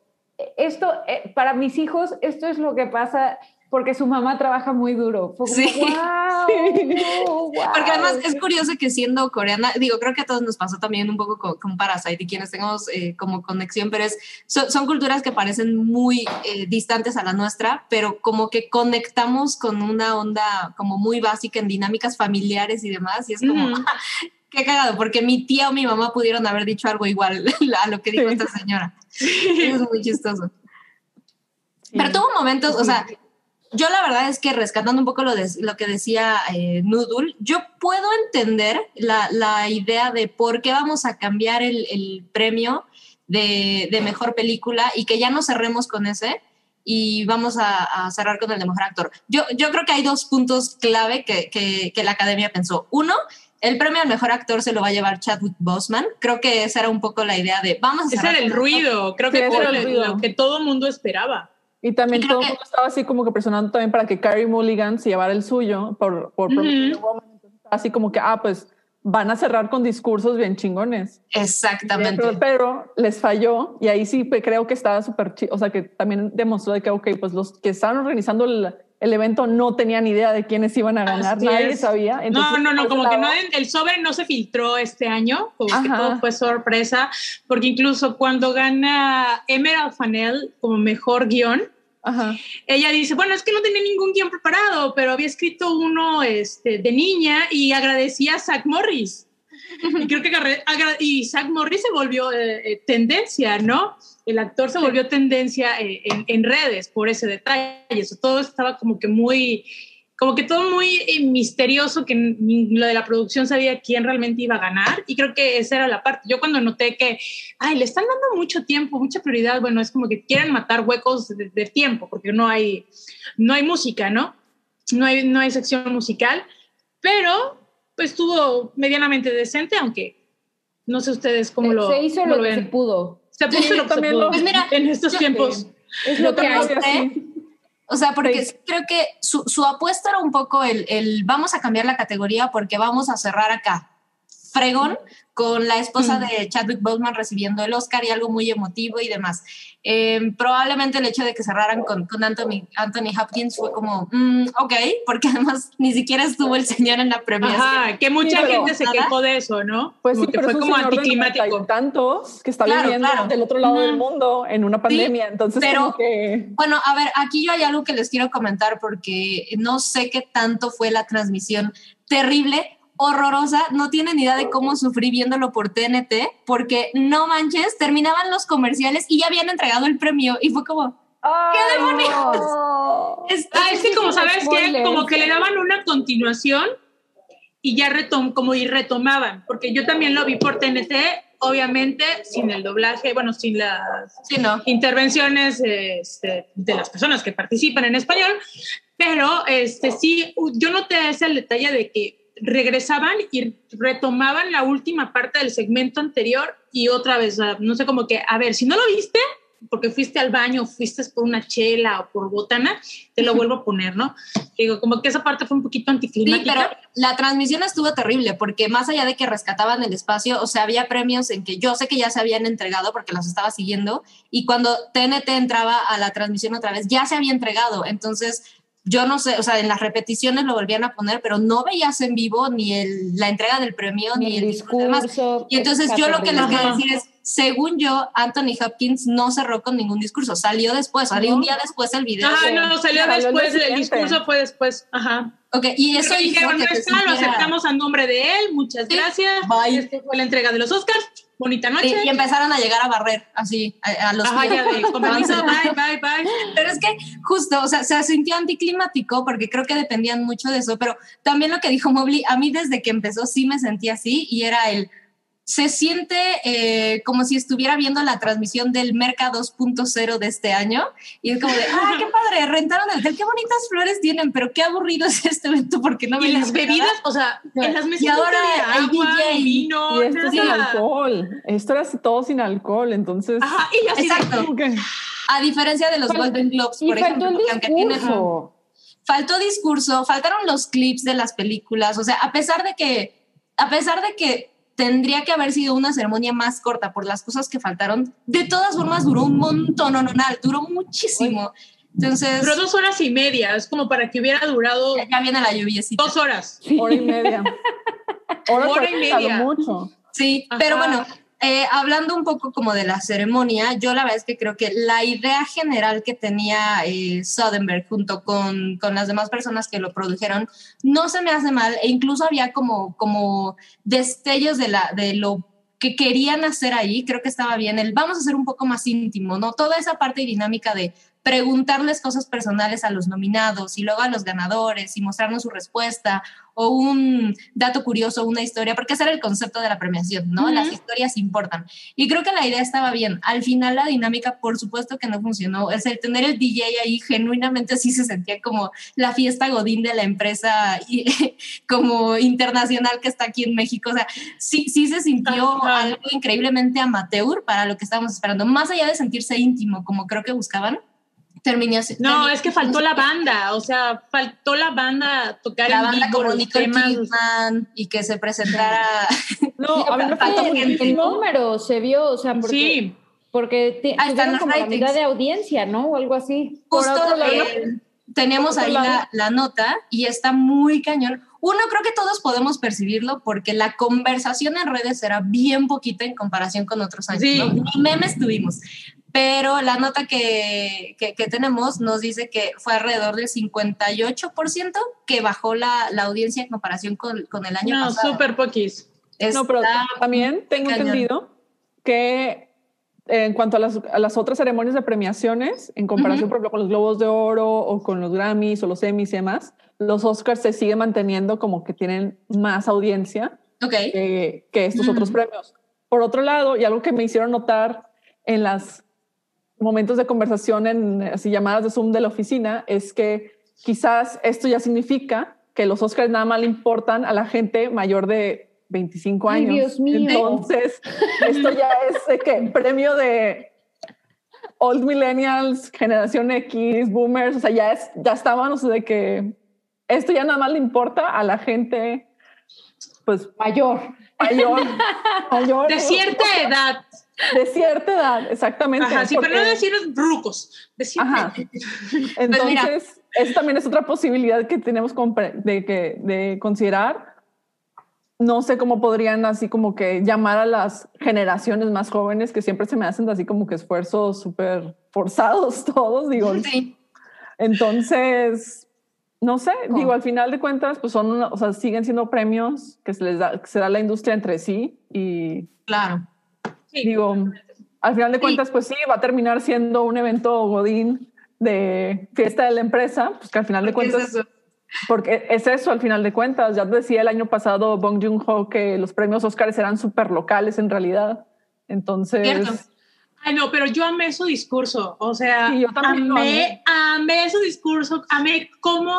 esto, eh, para mis hijos, esto es lo que pasa porque su mamá trabaja muy duro. Como, Sí. wow, Porque además es curioso que siendo coreana, digo, creo que a todos nos pasó también un poco con, con Parasite y quienes tengamos eh, como conexión, pero es, son, son culturas que parecen muy eh, distantes a la nuestra, pero como que conectamos con una onda como muy básica en dinámicas familiares y demás, y es como, Ujú. qué cagado, porque mi tía o mi mamá pudieron haber dicho algo igual a lo que dijo Sí. esta señora. Es muy chistoso. Pero tuvo momentos, o sea, yo la verdad es que rescatando un poco lo, de, lo que decía eh, Noodle, yo puedo entender la, la idea de por qué vamos a cambiar el, el premio de, de mejor película y que ya no cerremos con ese y vamos a, a cerrar con el de mejor actor. Yo, yo creo que hay dos puntos clave que, que, que la academia pensó. Uno, el premio al mejor actor se lo va a llevar Chadwick Boseman. Creo que esa era un poco la idea de vamos a Ese era el ruido. Creo que era el ruido. lo que todo el mundo esperaba. Y también Y todo el que- mundo estaba así como que presionando también para que Carrie Mulligan se llevara el suyo por, por Ujú. Promising Woman. Así como que, ah, pues van a cerrar con discursos bien chingones. Exactamente. Pero, pero les falló y ahí sí creo que estaba súper chido. O sea, que también demostró de que, ok, pues los que estaban organizando el, el evento no tenían idea de quiénes iban a ganar. Así Nadie es. sabía. Entonces, no, no, no, como que no, el sobre no se filtró este año, como que todo fue sorpresa, porque incluso cuando gana Emerald Fanel como mejor guion, Ajá. ella dice, bueno, es que no tenía ningún guion preparado, pero había escrito uno este, de niña y agradecía a Zach Morris. Y creo que agra- y Zach Morris se volvió eh, eh, tendencia, ¿no? El actor se volvió tendencia eh, en, en redes por ese detalle. Eso todo estaba como que muy, como que todo muy eh, misterioso, que lo de la producción sabía quién realmente iba a ganar. Y creo que esa era la parte. Yo cuando noté que, ay, le están dando mucho tiempo, mucha prioridad, bueno, es como que quieren matar huecos de, de tiempo, porque no hay, no hay música, ¿no? No hay, no hay sección musical, pero pues estuvo medianamente decente, aunque no sé ustedes cómo lo, se hizo lo que ven. se pudo. Se puso Sí, lo que se también pudo lo- Pues mira, en estos yo- tiempos. Es Yo lo que hay. lo. O sea, porque Sí. creo que su, su apuesta era un poco el, el vamos a cambiar la categoría porque vamos a cerrar acá. Fregón con la esposa Mm. de Chadwick Boseman recibiendo el Oscar y algo muy emotivo y demás. Eh, probablemente el hecho de que cerraran con, con Anthony, Anthony Hopkins fue como, mm, ok, porque además ni siquiera estuvo el señor en la premiación. Ajá, que mucha Sí, pero- gente se quejó de eso, ¿no? Pues sí, que pero fue como anticlimático. tantos que está Claro, viviendo claro. del otro lado del mundo en una pandemia. Entonces, pero- como que Bueno, a ver, aquí yo hay algo que les quiero comentar porque no sé qué tanto fue la transmisión terrible, horrorosa, no tienen idea de cómo sufrí viéndolo por TNT, porque no manches, terminaban los comerciales y ya habían entregado el premio y fue como, ¡Qué demonios! este, Ah, es que como sabes que como que le daban una continuación y ya retom como y retomaban, porque yo también lo vi por TNT, obviamente sin el doblaje, bueno, sin las sí, no. intervenciones este, de las personas que participan en español, pero este sí, yo noté ese detalle de que regresaban y retomaban la última parte del segmento anterior y otra vez, no sé, como que, a ver, si no lo viste, porque fuiste al baño, fuiste por una chela o por botana, te lo vuelvo a poner, ¿no? Digo, como que esa parte fue un poquito Sí, anticlimática. pero la transmisión estuvo terrible porque más allá de que rescataban el espacio, o sea, había premios en que yo sé que ya se habían entregado porque los estaba siguiendo y cuando TNT entraba a la transmisión otra vez, ya se había entregado. Entonces, yo no sé, o sea, en las repeticiones lo volvían a poner, pero no veías en vivo ni el, la entrega del premio ni, Ni el discurso. Y entonces yo lo que les quiero Ajá. decir es, según yo, Anthony Hopkins no cerró con ningún discurso, salió después, salió un día después el video. Ajá, Sí. no, salió después, el discurso fue después. Ajá. Ok, y eso hizo dijeron, no está, lo aceptamos a nombre de él, muchas Sí. gracias. Bye. Esta fue la entrega de los Oscars. Bonita y, noche. y empezaron a llegar a barrer así a, a los Ajá, pies. ya de, con permiso, bye, bye, bye. Pero es que justo, o sea, se sintió anticlimático porque creo que dependían mucho de eso, pero también lo que dijo Mobley, a mí desde que empezó sí me sentí así y era el, se siente eh, como si estuviera viendo la transmisión del Merca 2.0 de este año y es como de, ah, qué padre, rentaron el hotel, qué bonitas flores tienen, pero qué aburrido es este evento porque no Y me las bebidas, o sea, en las mesas Y ahora el agua, DJ. vino, Y esto sin nada. alcohol. Esto era todo sin alcohol. Entonces, Ajá, y yo así de, Exacto. que- A diferencia de los Fal- Golden Globes, Y por ejemplo, el que aunque tienen- faltó discurso, faltaron los clips de las películas, o sea, a pesar de que, a pesar de que tendría que haber sido una ceremonia más corta por las cosas que faltaron, de todas formas duró un montón, no, no, no, duró muchísimo. Entonces, pero dos horas y media, es como para que hubiera durado ya, ya viene la lluviecita. dos horas. hora y media. Hora, Hora y media. mucho. Sí, Ajá. pero bueno, eh, hablando un poco como de la ceremonia, yo la verdad es que creo que la idea general que tenía eh, junto con, con las demás personas que lo produjeron no se me hace mal e incluso había como, como destellos de, la, de lo que querían hacer ahí, creo que estaba bien, el vamos a hacer un poco más íntimo, ¿no? Toda esa parte dinámica de preguntarles cosas personales a los nominados y luego a los ganadores y mostrarnos su respuesta o un dato curioso, una historia, porque ese era el concepto de la premiación, ¿no? Ujú. Las historias importan. Y creo que la idea estaba bien. Al final la dinámica, por supuesto que no funcionó. Es el tener el DJ ahí, genuinamente sí se sentía como la fiesta godín de la empresa y, como internacional que está aquí en México. O sea, sí, sí se sintió algo increíblemente amateur para lo que estábamos esperando. Más allá de sentirse íntimo, como creo que buscaban, terminé así- No, es que faltó la banda, o sea, faltó la banda tocar la en banda vivo como los Nicole temas. Kidman y que se presentara No, a mí me Faltó faltó el, número se vio, o sea, porque, Sí, porque están tuvieron los como la mitad de audiencia, ¿no? O algo así. Por Justo eh, tenemos ahí la nota y está muy cañón. Uno, creo que todos podemos percibirlo porque la conversación en redes era bien poquita en comparación con otros años. Sí. ¿no? Ni memes tuvimos. Pero la nota que, que, que tenemos nos dice que fue alrededor del 58% que bajó la, la audiencia en comparación con, con el año no, pasado. súper poquis. No, pero Está también tengo cañón. entendido que eh, en cuanto a las, a las otras ceremonias de premiaciones, en comparación, Ujú. por ejemplo, con los Globos de Oro o con los Grammys o los Emmys y demás, los Oscars se siguen manteniendo como que tienen más audiencia Ok. que, que estos Mm. otros premios. Por otro lado, y algo que me hicieron notar en los momentos de conversación en así llamadas de Zoom de la oficina es que quizás esto ya significa que los Oscars nada más le importan a la gente mayor de 25 Ay, años. Dios mío. Entonces, esto ya es de que premio de old millennials, generación X, boomers, o sea, ya es, ya estábamos de que esto ya nada más le importa a la gente, pues Mayor. mayor, mayor De cierta edad. de cierta edad, exactamente. Ajá, sí, pero no decir rucos. De cierta Ajá. edad. Entonces, eso también es otra posibilidad que tenemos de, que, de considerar. No sé cómo podrían así como que llamar a las generaciones más jóvenes que siempre se me hacen así como que esfuerzos súper forzados todos, digo. Sí. Entonces, no sé, ¿Cómo? digo, al final de cuentas, pues son, o sea, siguen siendo premios que se les da, que se da la industria entre sí y Claro. Sí. digo, al final de Sí. cuentas, pues sí, va a terminar siendo un evento Godín de fiesta de la empresa, pues que al final de ¿Qué es cuentas, porque es eso al final de cuentas, ya decía el año pasado Bong Joon-ho que los premios Oscars eran súper locales en realidad, entonces, Cierto. Ay, no, pero yo amé su discurso. O sea, Sí, yo también amé su discurso, amé cómo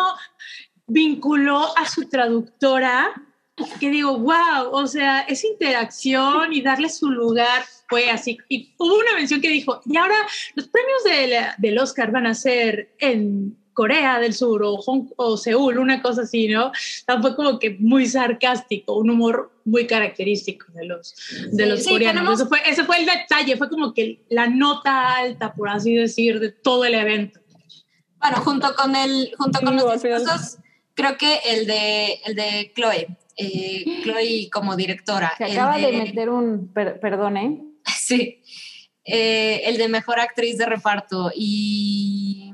vinculó a su traductora, que digo, wow, o sea, esa interacción y darle su lugar fue así. Y hubo una mención que dijo, y ahora los premios del, del Oscar van a ser en Corea del Sur o, Hong- o Seúl, una cosa así, ¿no? Fue como que muy sarcástico, un humor muy característico de los, de Sí, los sí, coreanos. tenemos- Eso fue, ese fue el detalle, fue como que la nota alta, por así decir, de todo el evento. Bueno, junto con el, junto con Digo, los discursos, creo que el de, el de Chloe, eh, Chloe como directora. Se acaba de meter un, per- perdón, ¿eh? Sí. Eh, el de mejor actriz de reparto y.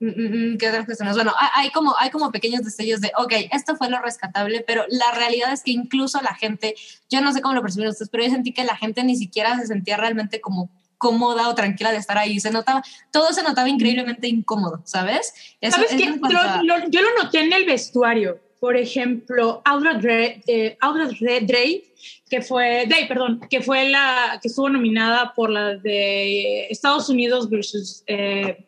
mm, mm, mm, ¿Qué otras cuestiones? Bueno, ha- hay como, hay como pequeños destellos de, ok, esto fue lo rescatable, pero la realidad es que incluso la gente, yo no sé cómo lo percibieron ustedes, pero yo sentí que la gente ni siquiera se sentía realmente como cómoda o tranquila de estar ahí. Se notaba, todo se notaba increíblemente incómodo, ¿sabes? Eso- ¿Sabes eso qué? yo lo noté en el vestuario. Por ejemplo, Audra Dre, eh, Audra que fue, Day, perdón, que fue la que estuvo nominada por la de Estados Unidos versus eh,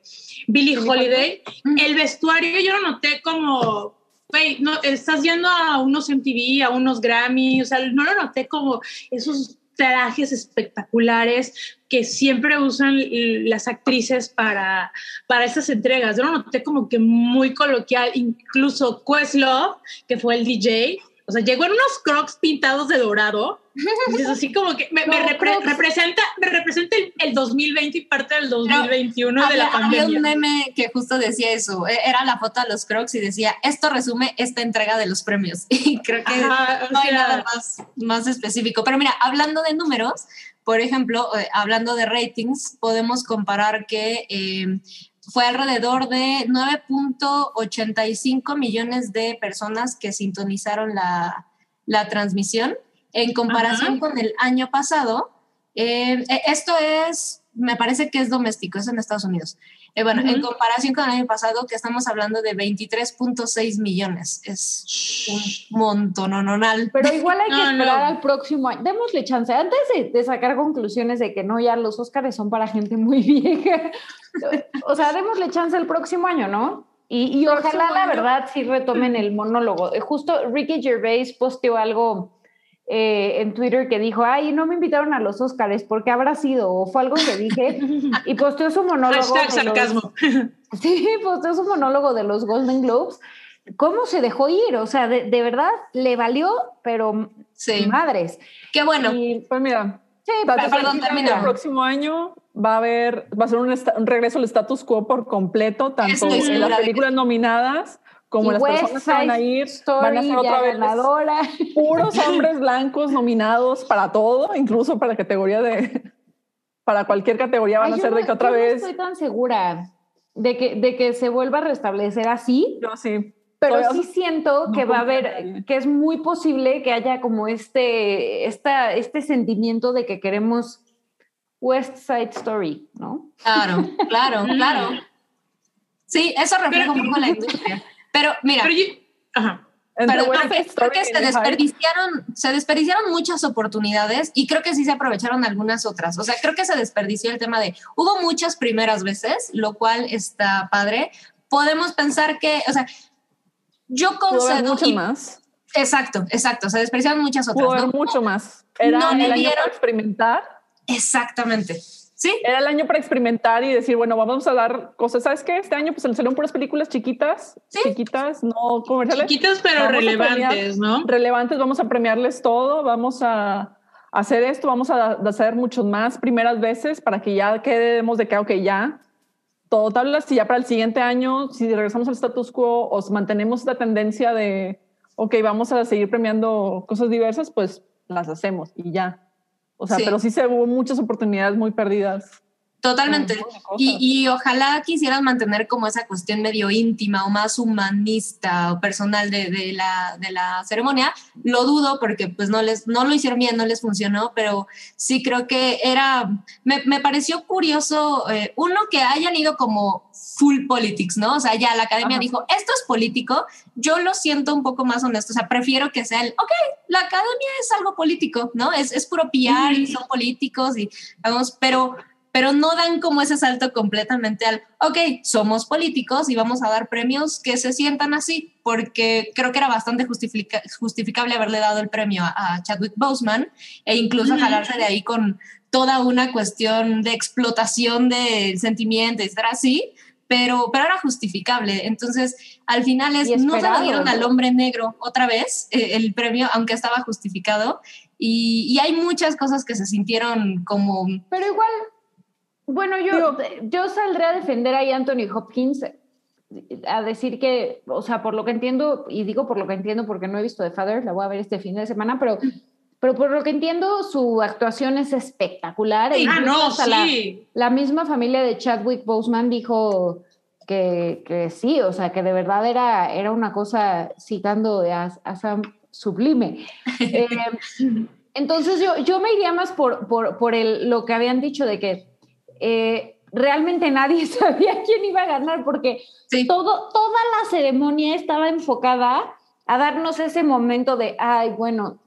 Billie Holiday. El vestuario yo lo noté como, no, estás yendo a unos MTV, a unos Grammy, o sea, no lo noté como esos trajes espectaculares que siempre usan las actrices para, para estas entregas. Yo lo noté como que muy coloquial, incluso Questlove, que fue el DJ, o sea, llegó en unos crocs pintados de dorado. Y es así como que me, me repre- representa, me representa el, el 2020 y parte del 2021 de había, la había pandemia. un meme que justo decía eso. e- Era la foto de los Crocs y decía, esto resume esta entrega de los premios. Y creo que Ajá, no hay sea, nada más, más específico. Pero mira, hablando de números, por ejemplo, eh, hablando de ratings, podemos comparar que eh, fue alrededor de 9.85 millones de personas que sintonizaron la, la transmisión en comparación Ajá. con el año pasado. eh, eh, esto es, me parece que es doméstico, es en Estados Unidos. Eh, bueno, en comparación con el año pasado, que estamos hablando de 23.6 millones. Es un montononal. Pero igual hay que No, esperar no. al próximo año. Démosle chance. Antes de, de sacar conclusiones de que no, ya los Óscares son para gente muy vieja. o sea, démosle chance el próximo año, ¿no? Y, ojalá, la verdad, sí retomen el monólogo. Justo Ricky Gervais posteó algo eh, en Twitter que dijo, ay, no me invitaron a los Óscares, ¿por qué habrá sido? O fue algo que dije. Y posteó su monólogo. Hashtag de los- sarcasmo. Sí, es un monólogo de los Golden Globes. ¿Cómo se dejó ir? O sea, de, de verdad le valió, pero Sí. madres. Qué bueno. Y, Pues mira, sí, pues, perdón, tranquila, termina. El próximo año va a haber, va a ser un, un regreso al status quo por completo, tanto en las películas nominadas como y las West personas que van a ir. Story van a ser otra vez ganadora. puros hombres blancos nominados para todo, incluso para categoría de, para cualquier categoría van Ay, a ser no- de que otra yo no vez. estoy tan segura de que, de que se vuelva a restablecer así, Yo sí. pero Todavía sí siento no que va a haber, que es muy posible que haya como este, esta, este sentimiento de que queremos West Side Story, ¿no? Claro, claro, claro. Sí, eso refleja un poco la industria. Pero mira, Pero yo, ajá. Pero creo que, se Hype, desperdiciaron, se desperdiciaron muchas oportunidades y creo que sí se aprovecharon algunas otras. O sea, creo que se desperdició el tema de hubo muchas primeras veces, lo cual está padre. Podemos pensar que, o sea, yo concedo mucho y- más. Exacto, exacto. Se desperdiciaron muchas otras. ¿no? mucho más. Era no le dieron- experimentar. Exactamente. Sí, Era el año para experimentar y decir, bueno, vamos a dar cosas. ¿Sabes qué? Este año pues salieron puras películas chiquitas, Sí. chiquitas, no comerciales. Chiquitas pero Vamos relevantes, ¿no? relevantes, vamos a premiarles todo, vamos a hacer esto, vamos a hacer muchos más primeras veces para que ya quedemos de que, ok, ya, todo tablas, y ya para el siguiente año, si regresamos al status quo o mantenemos esta tendencia de, ok, vamos a seguir premiando cosas diversas, pues las hacemos y ya. O sea, Sí. pero sí se hubo muchas oportunidades muy perdidas. Totalmente. Y, y ojalá quisieran mantener como esa cuestión medio íntima o más humanista o personal de, de la, de la ceremonia. Lo dudo porque pues no, les, no lo hicieron bien, no les funcionó, pero sí creo que era, me, me pareció curioso, eh, uno, que hayan ido como full politics, ¿no? O sea, ya la academia Ajá. dijo, esto es político, yo lo siento un poco más honesto, o sea, prefiero que sea el, ok, la academia es algo político, ¿no? Es, es puro PR y son políticos y vamos, pero pero no dan como ese salto completamente al, ok, somos políticos y vamos a dar premios que se sientan así, porque creo que era bastante justifica- justificable haberle dado el premio a, a Chadwick Boseman e incluso Ujú. jalarse de ahí con toda una cuestión de explotación del sentimiento, etcétera, así, pero, pero era justificable. Entonces, al final es, no se lo dieron al hombre negro otra vez eh, el premio, aunque estaba justificado. Y, y hay muchas cosas que se sintieron como Pero igual, bueno, yo, Digo- yo saldré a defender ahí a Anthony Hopkins. a decir que, o sea, por lo que entiendo, y digo por lo que entiendo porque no he visto The Father, la voy a ver este fin de semana, pero, pero por lo que entiendo, su actuación es espectacular. ah, Incluso no, la- sí. La, misma familia de Chadwick Boseman dijo que, que sí, o sea, que de verdad era, era una cosa, citando a, a Sam, sublime. Eh, entonces yo, yo me iría más por, por, por el, lo que habían dicho de que eh, realmente nadie sabía quién iba a ganar porque Sí. todo, toda la ceremonia estaba enfocada a darnos ese momento de, ay, bueno,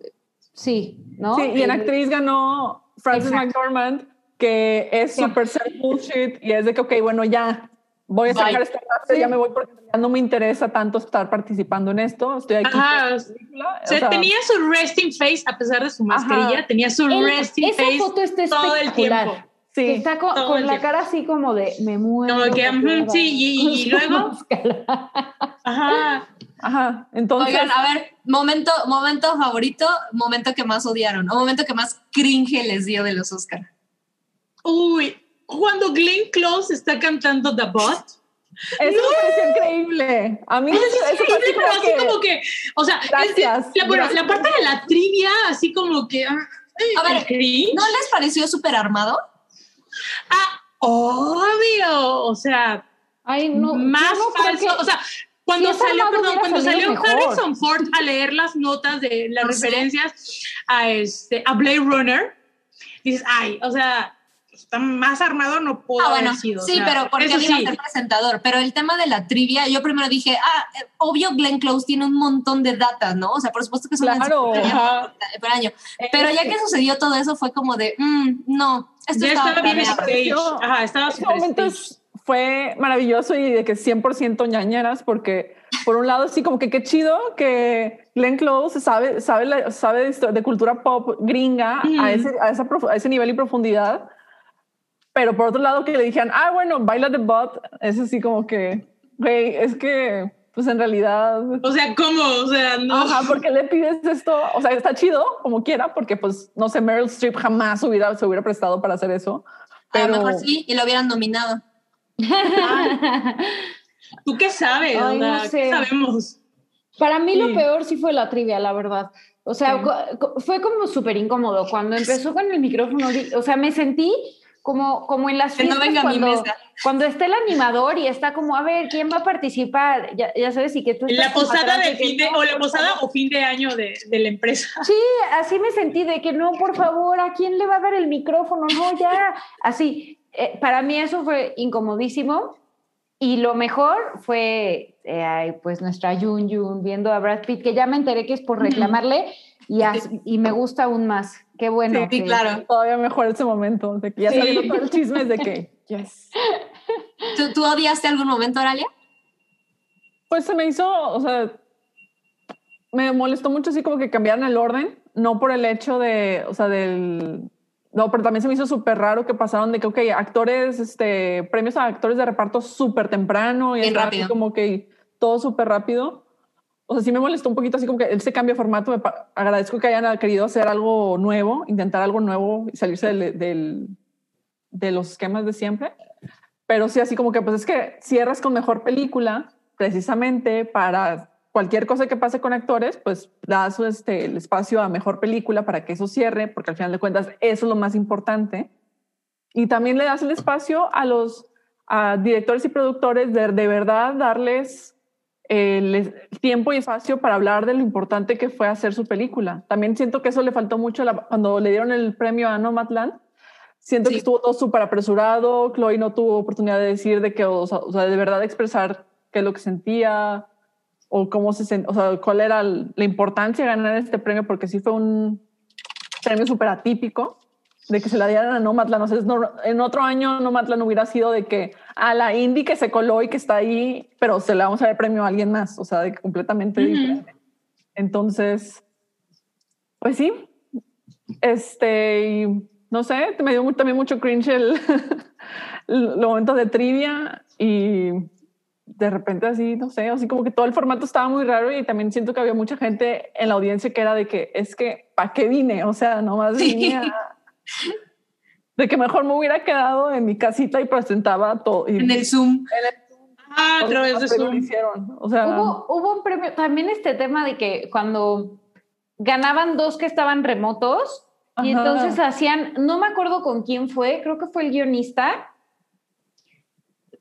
sí, ¿no? Sí, y en Eh, actriz ganó Frances Exacto. McDormand, que es Sí. súper self bullshit y es de que, ok, bueno, ya voy a Bye. sacar esta Sí. ya me voy porque ya no me interesa tanto estar participando en esto. Estoy aquí. Ajá, o. O sea, tenía su resting face, a pesar de su mascarilla, tenía su el- resting esa face foto está todo el tiempo. Sí. que está con, con la cara así como de me muero. Como que, de ujú, mierda", sí, y- y su luego- máscara. Ajá. Ajá. Entonces, Oigan, a ver, momento, momento favorito, momento que más odiaron, o momento que más cringe les dio de los Oscar. Uy, cuando Glenn Close está cantando The Bot. eso me pareció increíble. A mí eso, eso así Sí, pero como así que- como que, o sea, es Gracias, la, bueno, gracias. la parte de la trivia, así como que. ah, A ver, el cringe. ¿No les pareció súper armado? Ah, obvio. O sea, Ay, no. más no falso. que- O sea, cuando es salió, perdón, cuando salió mejor. Harrison Ford a leer las notas de las referencias a este a Blade Runner, dices, ay, o sea, está más armado no pudo Ah, bueno, haber sido. o sí, sea, pero porque eso él iba a ser presentador. Pero el tema de la trivia, yo primero dije, ah, eh, obvio Glenn Close tiene un montón de datas, ¿no? O sea, por supuesto que es una Claro, ajá. por año. Pero ya que sucedió todo eso, fue como de, mm, no, esto Ya estaba bien planeado. stage. Ajá, estaba super momento fue maravilloso y de que 100% ñañeras porque por un lado sí como que qué chido que Glenn Close sabe sabe la- sabe de, histo- de cultura pop gringa a Ujú. ese a, esa a ese nivel y profundidad pero por otro lado que le dijeran ah bueno baila the bot es así como que güey es que pues en realidad O sea, ¿cómo? O sea, no. Ajá, porque le pides esto, o sea, está chido como quiera, porque pues no sé, Meryl Streep jamás hubiera, se hubiera prestado para hacer eso. A Pero lo mejor sí, y lo hubieran nominado. ¿Tú qué sabes? Ay, no ¿qué sé. sabemos? Para mí Sí. lo peor sí fue la trivia, la verdad. O sea, Sí. fue como súper incómodo. Cuando empezó con el micrófono, o sea, me sentí como, como en las no fiestas mi cuando, cuando está el animador y está como, a ver, ¿quién va a participar? Ya, ya sabes, y que tú la posada atrás de de que fin de, no, o la posada o fin de año de, de la empresa. Sí, así me sentí de que no, por favor, ¿a quién le va a dar el micrófono? No, ya. Así, eh, para mí eso fue incomodísimo. Y lo mejor fue, eh, pues, nuestra Yun Yun viendo a Brad Pitt, que ya me enteré que es por reclamarle y, as- y me gusta aún más. Qué bueno. Sí, que- claro. todavía mejor ese momento, de que ya Sí. sabiendo todo el chisme de que, yes. ¿Tú, tú odiaste algún momento, Aralia? Pues se me hizo, o sea, me molestó mucho así como que cambiaran el orden, no por el hecho de, o sea, del... No, pero también se me hizo súper raro que pasaron de que, ok, actores, este, premios a actores de reparto súper temprano y Bien rápido. como que todo súper rápido. O sea, sí me molestó un poquito así como que ese cambio de formato. Me agradezco que hayan querido hacer algo nuevo, intentar algo nuevo y salirse del- de los esquemas de siempre. Pero sí, así como que, pues es que cierras con mejor película, precisamente para cualquier cosa que pase con actores, pues das este, el espacio a mejor película para que eso cierre, porque al final de cuentas eso es lo más importante. Y también le das el espacio a los a directores y productores de, de verdad darles el tiempo y espacio para hablar de lo importante que fue hacer su película. También siento que eso le faltó mucho la- cuando le dieron el premio a Nomadland. Siento Sí. que estuvo todo súper apresurado. Chloe no tuvo oportunidad de decir de que, o sea, o sea, de verdad expresar qué es lo que sentía o cómo se sent- o sea, cuál era la importancia de ganar este premio, porque sí fue un premio súper atípico de que se la dieran a Nomadland. O sea, es no- en otro año Nomadland hubiera sido de que a la indie que se coló y que está ahí, pero se le vamos a dar premio a alguien más, o sea, de que completamente Ujú. diferente. Entonces, pues sí, este, y no sé, me dio también mucho cringe el, el momento de trivia y de repente así, no sé, así como que todo el formato estaba muy raro y también siento que había mucha gente en la audiencia que era de que es que, ¿para qué vine? O sea, nomás Sí. vine a- De que mejor me hubiera quedado en mi casita y presentaba todo. Y, En el Zoom. Ah, a través de Zoom. hicieron. O sea, Hubo, hubo un premio, también este tema de que cuando ganaban dos que estaban remotos y entonces hacían, no me acuerdo con quién fue, creo que fue el guionista.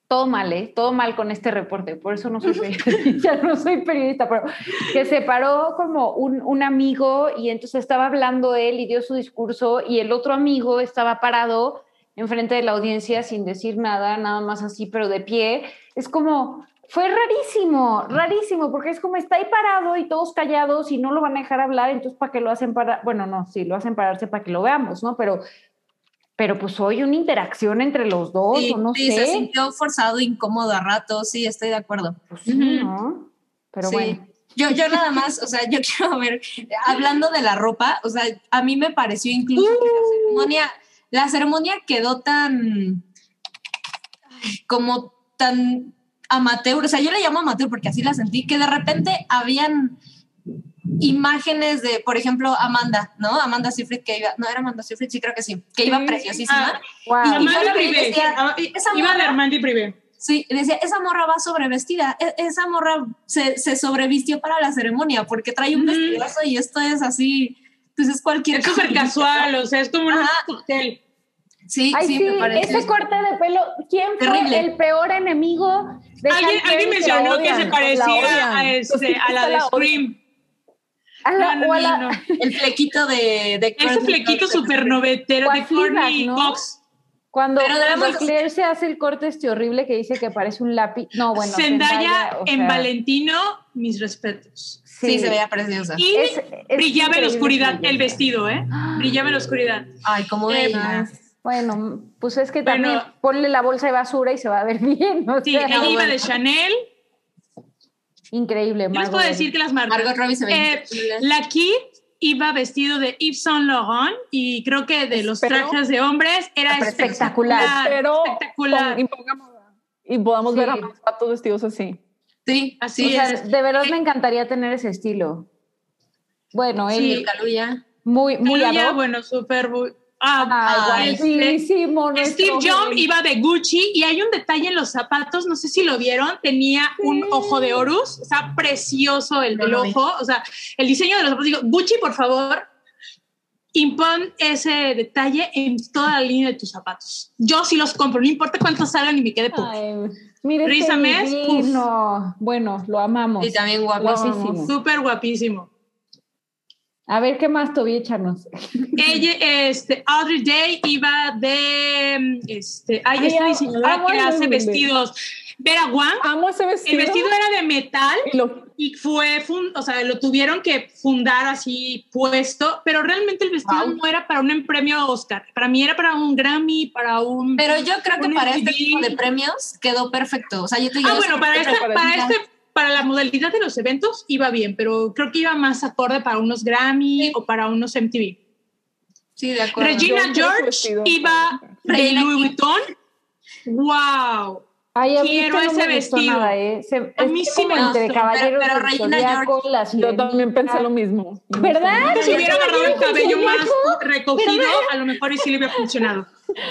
Todo mal, ¿eh? Todo mal con este reporte, por eso no soy periodista, no soy periodista, pero que se paró como un, un amigo y entonces estaba hablando él y dio su discurso y el otro amigo estaba parado enfrente de la audiencia sin decir nada, nada más así, pero de pie. Es como, fue rarísimo, rarísimo, porque es como está ahí parado y todos callados y no lo van a dejar hablar, entonces ¿para qué lo hacen para? Bueno, no, sí, lo hacen pararse para que lo veamos, ¿no? Pero, pero pues hoy una interacción entre los dos, Sí, o no sí, sé. se sintió forzado, incómodo a ratos, sí, estoy de acuerdo. Pues sí, ¿no? Pero Sí. bueno. Yo, yo nada más, o sea, yo quiero ver, hablando de la ropa, o sea, a mí me pareció incluso que la ceremonia, la ceremonia quedó tan, como tan amateur, o sea, yo le llamo amateur porque así la sentí, que de repente habían imágenes de, por ejemplo, Amanda, ¿no? Amanda Seyfried que iba, no era Amanda Seyfried, sí creo que sí, que iba Sí. preciosísima. Ah, Wow. Y y Privé. decía, Ah, y- esa Iba de morra- Armandi Privé. Sí, decía, esa morra va sobrevestida, e- esa morra se, se sobrevistió para la ceremonia porque trae un Ujú. vestidazo y esto es así, pues es cualquier Es súper casual, o sea, es como un cóctel. Sí, Ay, sí, sí, me parece. ese corte de pelo, ¿quién fue el peor enemigo de Alguien, alguien mencionó que se parecía a, este, a la de la Scream. A la- No, no, o a la- no. El flequito de, de Ese flequito súper novetero de Courtney ¿no? Cox. Cuando, Pero cuando Claire se hace el corte este horrible que dice que parece un lápiz. No, bueno. Zendaya en sea, Valentino, mis respetos. Sí, se veía preciosa. Y Es- es brillaba en la oscuridad el vestido, ¿eh? Brillaba en la oscuridad. Ay, como Eh. Bueno, pues es que Bueno. también ponle la bolsa de basura y se va a ver bien. o Sí, sea, ella iba bueno. de Chanel. Increíble, Yo les Margot puedo Robbie. decir que las marcas. Margot Robbie se ve Eh. La Kid iba vestido de Yves Saint Laurent y creo que de los Espero- trajes de hombres era Espectacular. espectacular. y podamos Sí. ver a más patos vestidos así. Sí, Así O sea, es. de verdad me encantaría tener ese estilo. Bueno, Sí. él Caluya. muy, muy Caluya, bueno, súper. Ah, Ay, este, nuestro Steve Jobs iba de Gucci y hay un detalle en los zapatos, no sé si lo vieron, tenía un ojo de Horus, está precioso el, el ojo, o sea, el diseño de los zapatos, digo, Gucci, por favor, impon ese detalle en toda la línea de tus zapatos. Yo sí los compro, no importa cuántos salgan y me quede mire este Risa Mes. Bueno, lo amamos. Y también. Guapísimo. Súper guapísimo. A ver, ¿qué más, Toby? Échanos. Ella, este, Audrey Day iba de, este, ay, Ay, esta diseñadora que hace nombre. vestidos, Vera Wang, Amo ese el vestido. vestido era de metal y lo- y fue, fun- o sea, lo tuvieron que fundar así puesto, pero realmente el vestido Wow. no era para un premio Oscar, para mí era para un Grammy, para un... Pero yo creo que para este MTV. tipo de premios quedó perfecto. O sea, yo te digo, Ah, bueno, para este este, para este, para la modalidad de los eventos iba bien, pero creo que iba más acorde para unos Grammy Sí. o para unos MTV. Sí, de acuerdo. Regina George iba de Regina Louis. Vuitton. ¡Wow! Ay, a mí Quiero no ese vestido. nada, ¿eh? Se- A es mí sí me entre gustó, Caballeros pero- Regina Zodiaco, la yo también pensé lo mismo. ¿Verdad? Si hubiera agarrado el cabello más recogido, a lo mejor y sí le hubiera funcionado.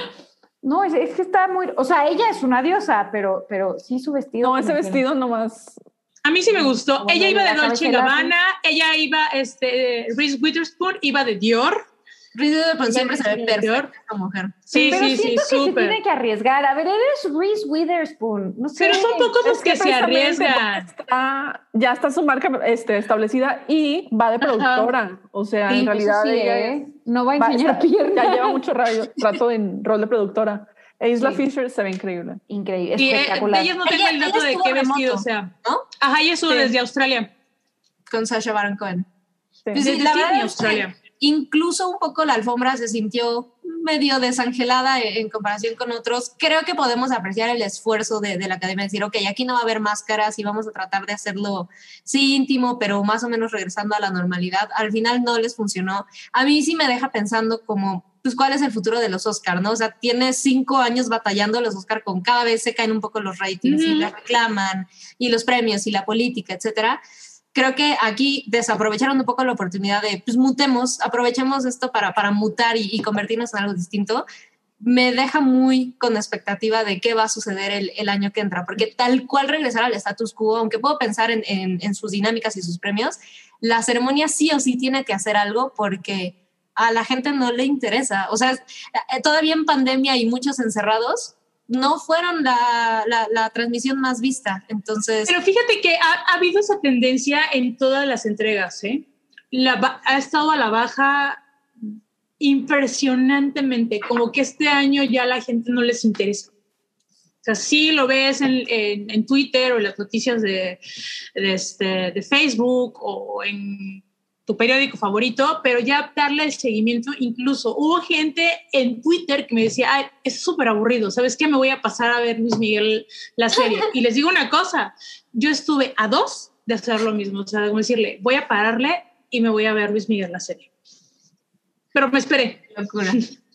No, es, es que está muy... O sea, ella es una diosa, pero, pero sí su vestido... No, ese vestido nomás. A mí sí me gustó. Como Ella iba de Dolce Gabbana, ella iba, este, Reese Witherspoon iba de Dior. Reese Witherspoon siempre se ve Dior. perfecta esta mujer. Sí, Pero sí, sí, siento que se súper. tiene que arriesgar. A ver, eres Reese Witherspoon. No sé. Pero son pocos los que, se arriesgan. Está, ya está su marca este, establecida y va de productora. O sea, Sí, en realidad Sí, ella ¿eh? No va a va- enseñar está- piernas. ya lleva mucho trato en rol de productora. E Isla Sí. Fisher se ve increíble. Increíble, Y eh, espectacular. de ellas no tengo Ella- el dato de qué vestido sea. ¿no? Ajá, ella estuvo Sí. desde Australia. Con Sasha Baron Cohen. Sí. Pues Desde la verdad Australia. incluso un poco la alfombra se sintió medio desangelada en, en comparación con otros. Creo que podemos apreciar el esfuerzo de, de la academia, decir, ok, aquí no va a haber máscaras y vamos a tratar de hacerlo, sí, íntimo, pero más o menos regresando a la normalidad. Al final no les funcionó. A mí sí me deja pensando como, pues, ¿cuál es el futuro de los Oscar, no? O sea, tiene cinco años batallando los Oscar con cada vez se caen un poco los ratings y Ujú. la reclaman y los premios y la política, etcétera creo que aquí desaprovecharon un poco la oportunidad de, pues mutemos, aprovechemos esto para, para mutar y, y convertirnos en algo distinto. me deja muy con expectativa de qué va a suceder el, el año que entra, porque tal cual regresar al status quo, aunque puedo pensar en, en, en sus dinámicas y sus premios, la ceremonia sí o sí tiene que hacer algo porque a la gente no le interesa. O sea, eh, todavía en pandemia y muchos encerrados, no fueron la, la, transmisión más vista. Entonces. Pero fíjate que ha, ha habido esa tendencia en todas las entregas, ¿eh? La, ha estado a la baja impresionantemente, como que este año ya la gente no les interesa. O sea, sí lo ves en, en, en Twitter o en las noticias de, de, este, de Facebook o en tu periódico favorito, pero ya darle el seguimiento. Incluso hubo gente en Twitter que me decía, Ay, es súper aburrido, ¿sabes qué? Me voy a pasar a ver Luis Miguel la serie. Y les digo una cosa, yo estuve a dos de hacer lo mismo, o sea, como decirle, voy a pararle y me voy a ver Luis Miguel la serie. Pero me esperé. Locura.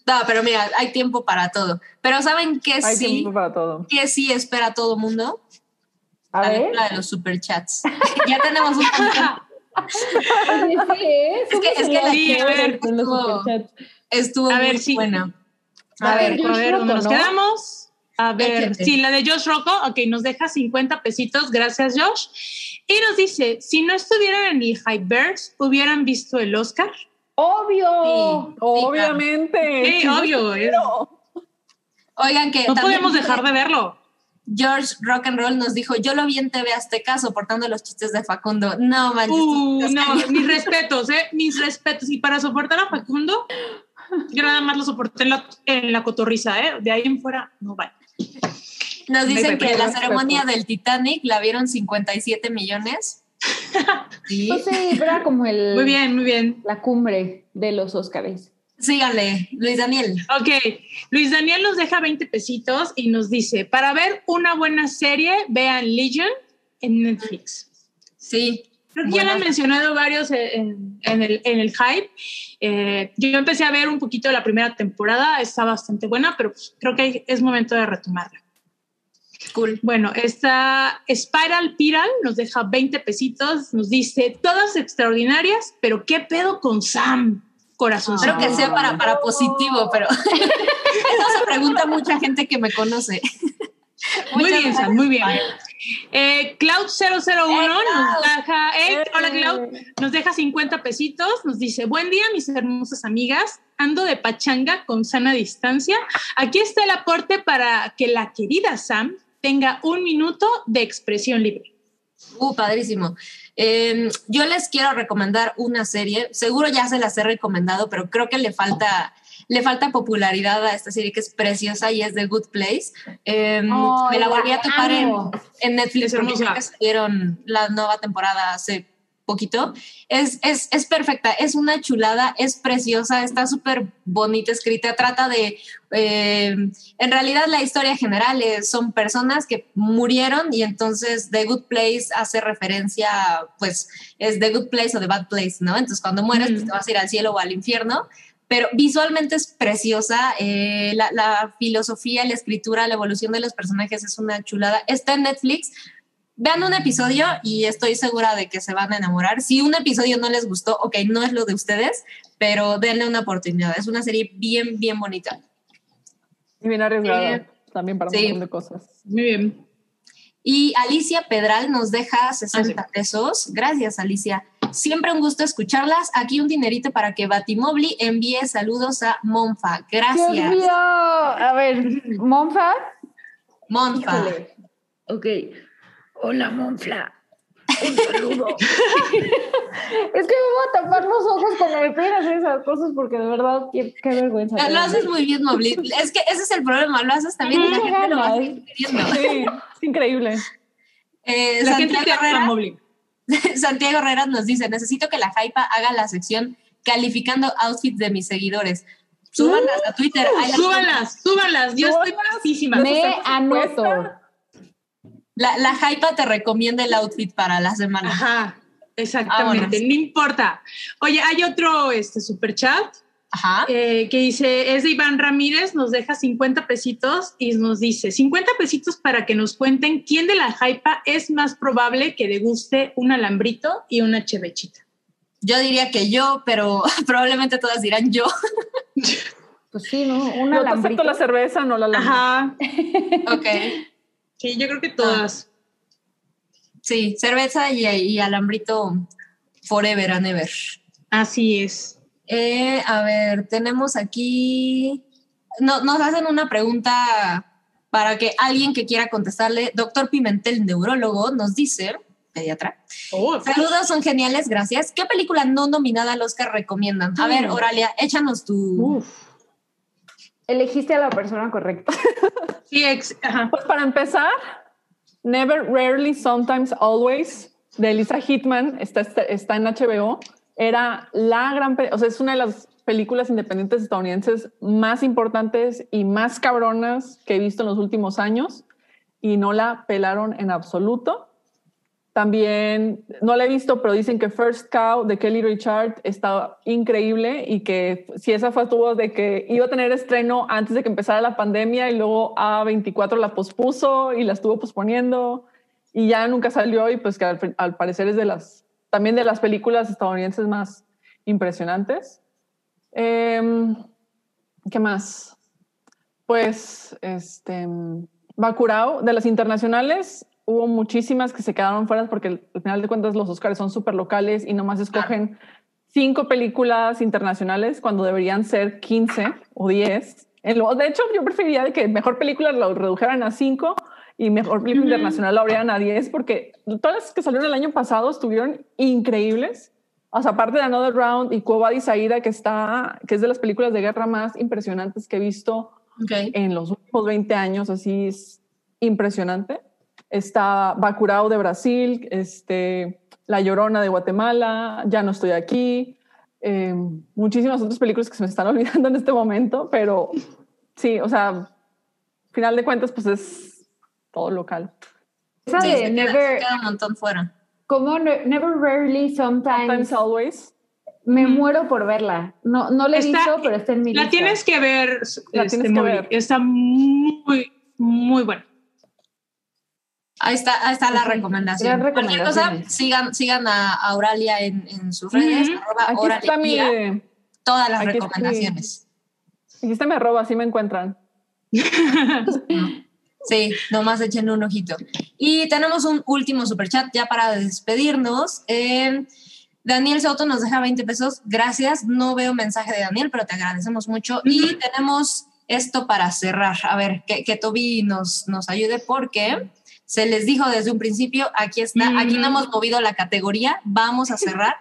No, pero mira, hay tiempo para todo. Pero ¿saben qué Hay sí? tiempo para todo. ¿Qué sí espera todo mundo? A la ver. de los superchats. ya tenemos un. Es que- es que la- Sí, a ver, estuvo-. Estuvo A ver, muy sí. buena. A, A ver, ver, a ver, ¿dónde nos ¿no? quedamos? A ver, Échate. sí, la de Josh Rocco, ok, nos deja 50 pesitos, gracias Josh. Y nos dice, si no estuvieran en el Hypeverse, ¿hubieran visto el Oscar? Obvio. Sí. Obviamente. Sí, obvio, es- Oigan, que no podemos dejar de verlo. George Rock and Roll nos dijo, yo lo vi en TV Azteca soportando los chistes de Facundo. No manches. Uh, no, mis respetos, ¿eh? Mis respetos. Y para soportar a Facundo, yo nada más lo soporté en la, en la cotorriza, ¿eh? De ahí en fuera, no vale. Nos dicen que la ceremonia del Titanic la vieron 57 millones. Sí. Pues sí, pero era como el, Muy bien, muy bien. la cumbre de los Óscares. Síganle, Luis Daniel. Ok, Luis Daniel nos deja 20 pesitos y nos dice, para ver una buena serie, vean Legion en Netflix. Sí. Creo que ya lo han mencionado varios en, en el, en el hype. Eh, yo empecé a ver un poquito de la primera temporada, está bastante buena, pero pues, creo que es momento de retomarla. Cool. Bueno, esta Spiral Piral nos deja 20 pesitos, nos dice, todas extraordinarias, pero ¿qué pedo con Sam? Corazón. Espero que sea para, para positivo, pero eso se pregunta mucha gente que me conoce. Muy Muchas bien, Sam, muy bien. Eh, Cloud001 nos deja, hey, hola Cloud, nos deja 50 pesitos, nos dice, buen día mis hermosas amigas, ando de pachanga con sana distancia. Aquí está el aporte para que la querida Sam tenga un minuto de expresión libre. Uh, padrísimo. Eh, yo les quiero recomendar una serie. Seguro ya se las he recomendado, pero creo que le falta, le falta popularidad a esta serie que es preciosa y es The Good Place. Eh, me la volví a topar en, Netflix porque creo que salieron la nueva temporada hace poquito. Es, es, es perfecta, es una chulada, es preciosa, está súper bonita escrita, trata de, eh, en realidad la historia general es, son personas que murieron y entonces The Good Place hace referencia, pues es The Good Place o The Bad Place, ¿no? Entonces cuando mueres, Mm. pues te vas a ir al cielo o al infierno. Pero visualmente es preciosa, eh, la, la filosofía, la escritura, la evolución de los personajes es una chulada. Está en Netflix, vean un episodio y estoy segura de que se van a enamorar. Si un episodio no les gustó, ok, no es lo de ustedes, pero denle una oportunidad. Es una serie bien, bien bonita. Y bien arriesgada Eh, también para un montón de cosas. Muy bien. Y Alicia Pedral nos deja 60 Ah, pesos. Gracias, Alicia. Siempre un gusto escucharlas. Aquí un dinerito para que Batimobli envíe saludos a Monfa. Dios Gracias, mío. A ver, Monfa. Monfa. Híjole. Ok. Hola, Monfla. Un saludo. es que me voy a tapar los ojos cuando me piden hacer esas cosas porque de verdad, qué, qué vergüenza. Lo haces muy bien, Mobli. Es que ese es el problema. Lo haces también y la gente lo va a seguir. Sí, es increíble. Eh, La gente Santiago, te Herrera. Santiago Herrera nos dice, necesito que la Hypa haga la sección calificando outfits de mis seguidores. Súbanlas a Twitter. las Súbanlas, súbanlas. Yo estoy pasísima. Me anoto. La, la Hypa te recomienda el outfit para la semana. Ajá, exactamente. No importa. Oye, hay otro este, super chat Ajá. eh, que dice, es de Iván Ramírez, nos deja 50 pesitos y nos dice, 50 pesitos para que nos cuenten quién de la hypa es más probable que deguste un alambrito y una chevechita. Yo diría que yo, pero probablemente todas dirán yo. Pues sí, ¿no? Te alambrito. acepto la cerveza, no la alambrito. Ajá. Ok. Sí, yo creo que todas. Sí, cerveza y, y alambrito forever and ever. Así es. Eh, a ver, tenemos aquí. No, nos hacen una pregunta para que alguien que quiera contestarle. Doctor Pimentel, neurólogo, nos dice, pediatra. Oh, Saludos, son geniales, gracias. ¿Qué película no nominada al Oscar recomiendan? A ver, Oralia, échanos tu. uf. Elegiste a la persona correcta. Sí, ex- ajá. Pues para empezar, Never, Rarely, Sometimes, Always, de Elisa Hitman, está, está, en HBO. Era la gran, o sea, es una de las películas independientes estadounidenses más importantes y más cabronas que he visto en los últimos años y no la pelaron en absoluto. También no la he visto, pero dicen que First Cow de Kelly Richard está increíble y que si esa fue tuvo de que iba a tener estreno antes de que empezara la pandemia y luego A24 la pospuso y la estuvo posponiendo y ya nunca salió y pues que al, parecer es de las también de las películas estadounidenses más impresionantes. Em, ¿Qué más? Pues este Bacurau de las internacionales hubo muchísimas que se quedaron fuera porque al final de cuentas los Oscars son súper locales y nomás escogen cinco películas internacionales cuando deberían ser 15 o 10. En lo- de hecho, yo preferiría que mejor película lo redujeran a cinco y mejor película internacional lo abrieran a 10 porque todas las que salieron el año pasado estuvieron increíbles. O sea, aparte de Another Round y Cueva de Saída, que está, que es de las películas de guerra más impresionantes que he visto Ok. en los últimos 20 años, así es impresionante. Está Bacurau de Brasil, este, La Llorona de Guatemala, Ya no estoy aquí, eh, muchísimas otras películas que se me están olvidando en este momento, pero sí, o sea, final de cuentas, pues es todo local. Esa de Never, queda un montón fuera. como ne- Never, Rarely, Sometimes, Sometimes Always. me muero por verla. No, no la he Está- visto, pero está en mi La lista. tienes que ver, La este, tienes que ver. Está muy, muy buena. Ahí está, ahí está la recomendación. Cualquier cosa, recomendaciones. sigan, sigan a a Auralia en, en sus redes, arroba Aquí está mi, todas las aquí está mi- recomendaciones. aquí está mi arroba, así me encuentran. Sí, nomás echen un ojito. Y tenemos un último superchat ya para despedirnos. Eh, Daniel Soto nos deja 20 pesos. Gracias. No veo mensaje de Daniel, pero te agradecemos mucho. Y tenemos esto para cerrar. A ver, que, que Toby nos, nos ayude porque se les dijo desde un principio, aquí está, aquí no Ujú. hemos movido la categoría. Vamos a cerrar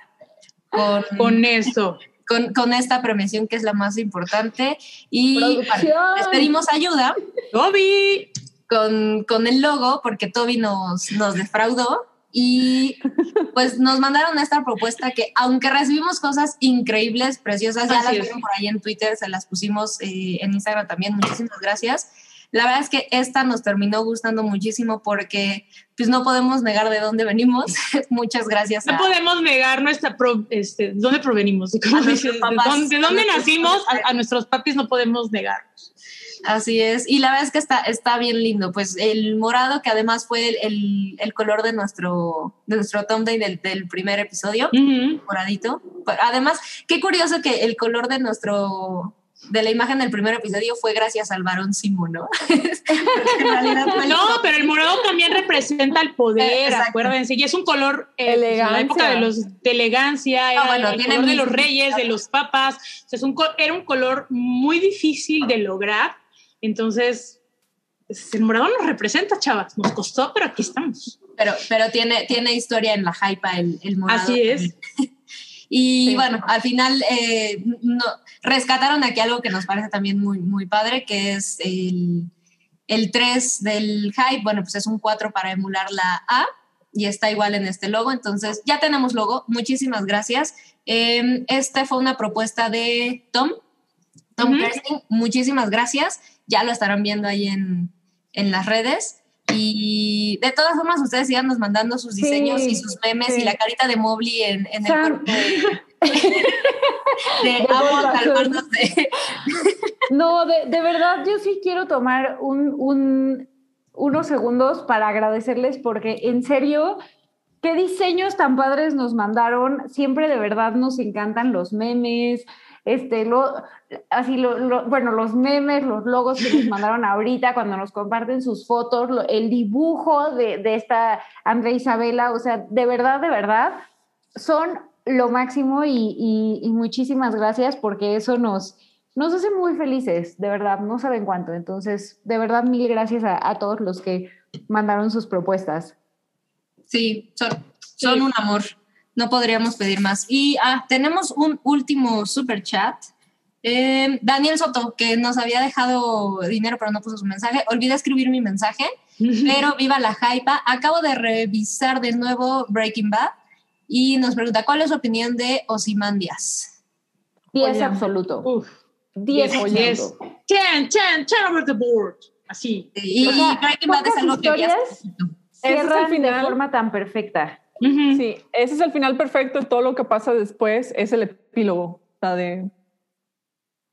con, Con eso. con, con esta premiación que es la más importante. Y les pedimos ayuda Toby. con, con el logo porque Toby nos, nos defraudó y pues nos mandaron esta propuesta que aunque recibimos cosas increíbles, preciosas, ya Así las vieron por ahí en Twitter, se las pusimos eh, en Instagram también, muchísimas gracias. La verdad es que esta nos terminó gustando muchísimo porque pues no podemos negar de dónde venimos. Muchas gracias. No a- podemos negar nuestra, pro- este, dónde provenimos, ¿De dónde, de dónde nacimos? A, a nuestros papis no podemos negar. Así es, y la verdad es que está, está bien lindo, pues el morado que además fue el, el- el color de nuestro, de nuestro thumbnail del, del primer episodio, Ujú. moradito. Además, qué curioso que el color de nuestro de la imagen del primer episodio fue gracias al varón Simo, ¿no? No, pero el morado también representa el poder, Exacto. acuérdense, y es un color eh, pues, en la época de los de elegancia, era bueno, el tiene color de los reyes, de los papas, o sea, es un, era un color muy difícil de lograr, entonces pues, el morado nos representa, chavas, nos costó, pero aquí estamos. pero, pero tiene, tiene historia en la hype el, el morado. Así es. Y Sí. bueno, al final eh, no, rescataron aquí algo que nos parece también muy, muy padre, que es el, el 3 del hype. Bueno, pues es un 4 para emular la A y está igual en este logo. Entonces ya tenemos logo. Muchísimas gracias. Eh, esta fue una propuesta de Tom. Tom. Kersting. Muchísimas gracias. Ya lo estarán viendo ahí en, en las redes. Y de todas formas, ustedes sigan mandando sus Sí, diseños y sus memes sí. y la carita de Mobley en, en el cuerpo de, de De amo de- No, de, de verdad, yo sí quiero tomar un, un- unos segundos para agradecerles porque en serio, qué diseños tan padres nos mandaron. Siempre de verdad nos encantan los memes, este, lo, así, lo, bueno, los memes, los logos que nos mandaron ahorita cuando nos comparten sus fotos, el dibujo de, de esta Andrea Isabela, o sea, de verdad, de verdad, son lo máximo y, y, muchísimas gracias porque eso nos, nos hace muy felices, de verdad, no saben cuánto. Entonces, de verdad, mil gracias a, a todos los que mandaron sus propuestas. Sí, son, son un amor. No podríamos pedir más. Y ah, tenemos un último super chat. Eh, Daniel Soto, que nos había dejado dinero pero no puso su mensaje. Olvidé escribir mi mensaje, pero viva la hype. Acabo de revisar de nuevo Breaking Bad y nos pregunta, ¿cuál es su opinión de Osimandias? 10 absoluto. 10 10. 10, 10, 10 over the board. Así. Y, Breaking Bad es algo que es final. de forma tan perfecta. Sí, ese es el final perfecto. Todo lo que pasa después es el epílogo. La de...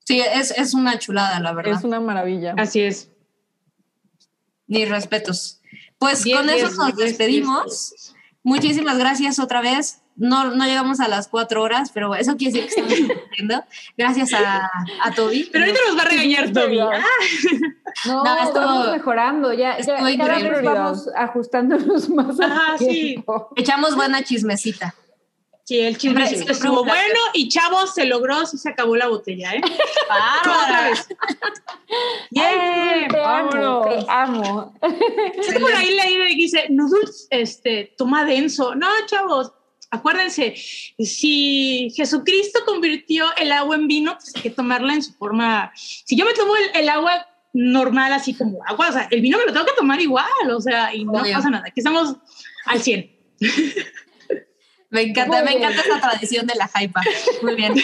Sí, es, es una chulada, la verdad. Es una maravilla. Así es. Ni respetos. Pues con eso nos despedimos. Muchísimas gracias otra vez. No, no llegamos a las cuatro horas, pero eso quiere decir que estamos cumpliendo. Gracias a, a Toby. Pero ahorita nos va a regañar Toby. No, no estamos mejorando. Ya, ya cada vez vamos ajustándonos más. Ajá, sí. Echamos buena chismecita. Sí, el chisme estuvo bueno y chavos, se logró, sí se acabó la botella, ¿eh? ¡Bárbara! ¡Yeah! Te amo, te amo. por ahí leí y dice, noodles, este, toma denso. No, chavos, acuérdense, si Jesucristo convirtió el agua en vino, pues hay que tomarla en su forma. Si yo me tomo el, agua normal, así como agua, o sea, el vino me lo tengo que tomar igual, o sea, y no pasa nada. Aquí estamos al 100. Me encanta, me encanta esa tradición de la hype. Muy bien.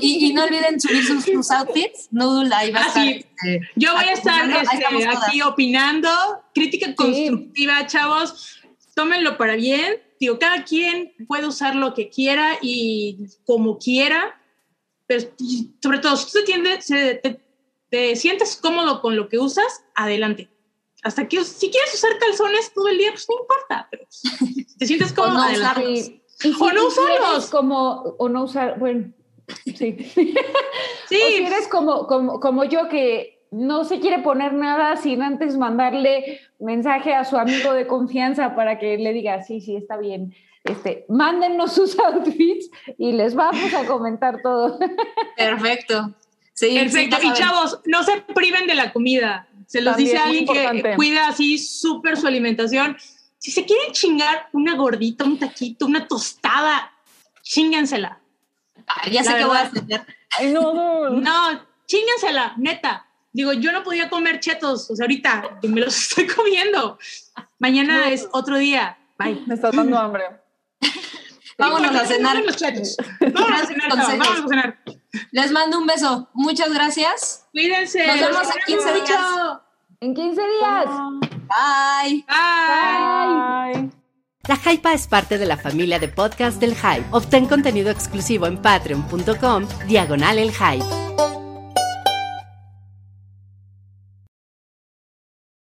Y, y, no olviden subir sus, outfits. Noodle ahí va a estar. Este, Yo voy a estar este, aquí opinando. Crítica constructiva, chavos. Tómenlo para bien. Digo, cada quien puede usar lo que quiera y como quiera. Pero sobre todo, si tú te, te sientes cómodo con lo que usas, adelante hasta que si quieres usar calzones todo el día, pues no importa, pero te sientes como o no usarlos. o no usarlos. Como, o no usar, bueno, sí. sí. O si eres como, como, como yo que no se quiere poner nada sin antes mandarle mensaje a su amigo de confianza para que le diga, sí, sí, está bien. Este, mándennos sus outfits y les vamos a comentar todo. Perfecto. Sí, Perfecto. y chavos, no se priven de la comida. Se los dice alguien que cuida así súper su alimentación. Si se quieren chingar una gordita, un taquito, una tostada, chingansela. ya sé qué voy a hacer. no, no. No, chingansela, neta. Digo, yo no podía comer chetos, o sea, ahorita me los estoy comiendo. Mañana es otro día. Bye. Me está dando hambre. Vámonos a cenar. Vámonos a cenar. Vámonos a cenar. Les mando un beso. Muchas gracias. Cuídense. Nos vemos en 15 días. En 15 días. Bye. Bye. Bye. La Hypa es parte de la familia de podcast del Hype. Obtén contenido exclusivo en patreon.com, diagonal el Hype.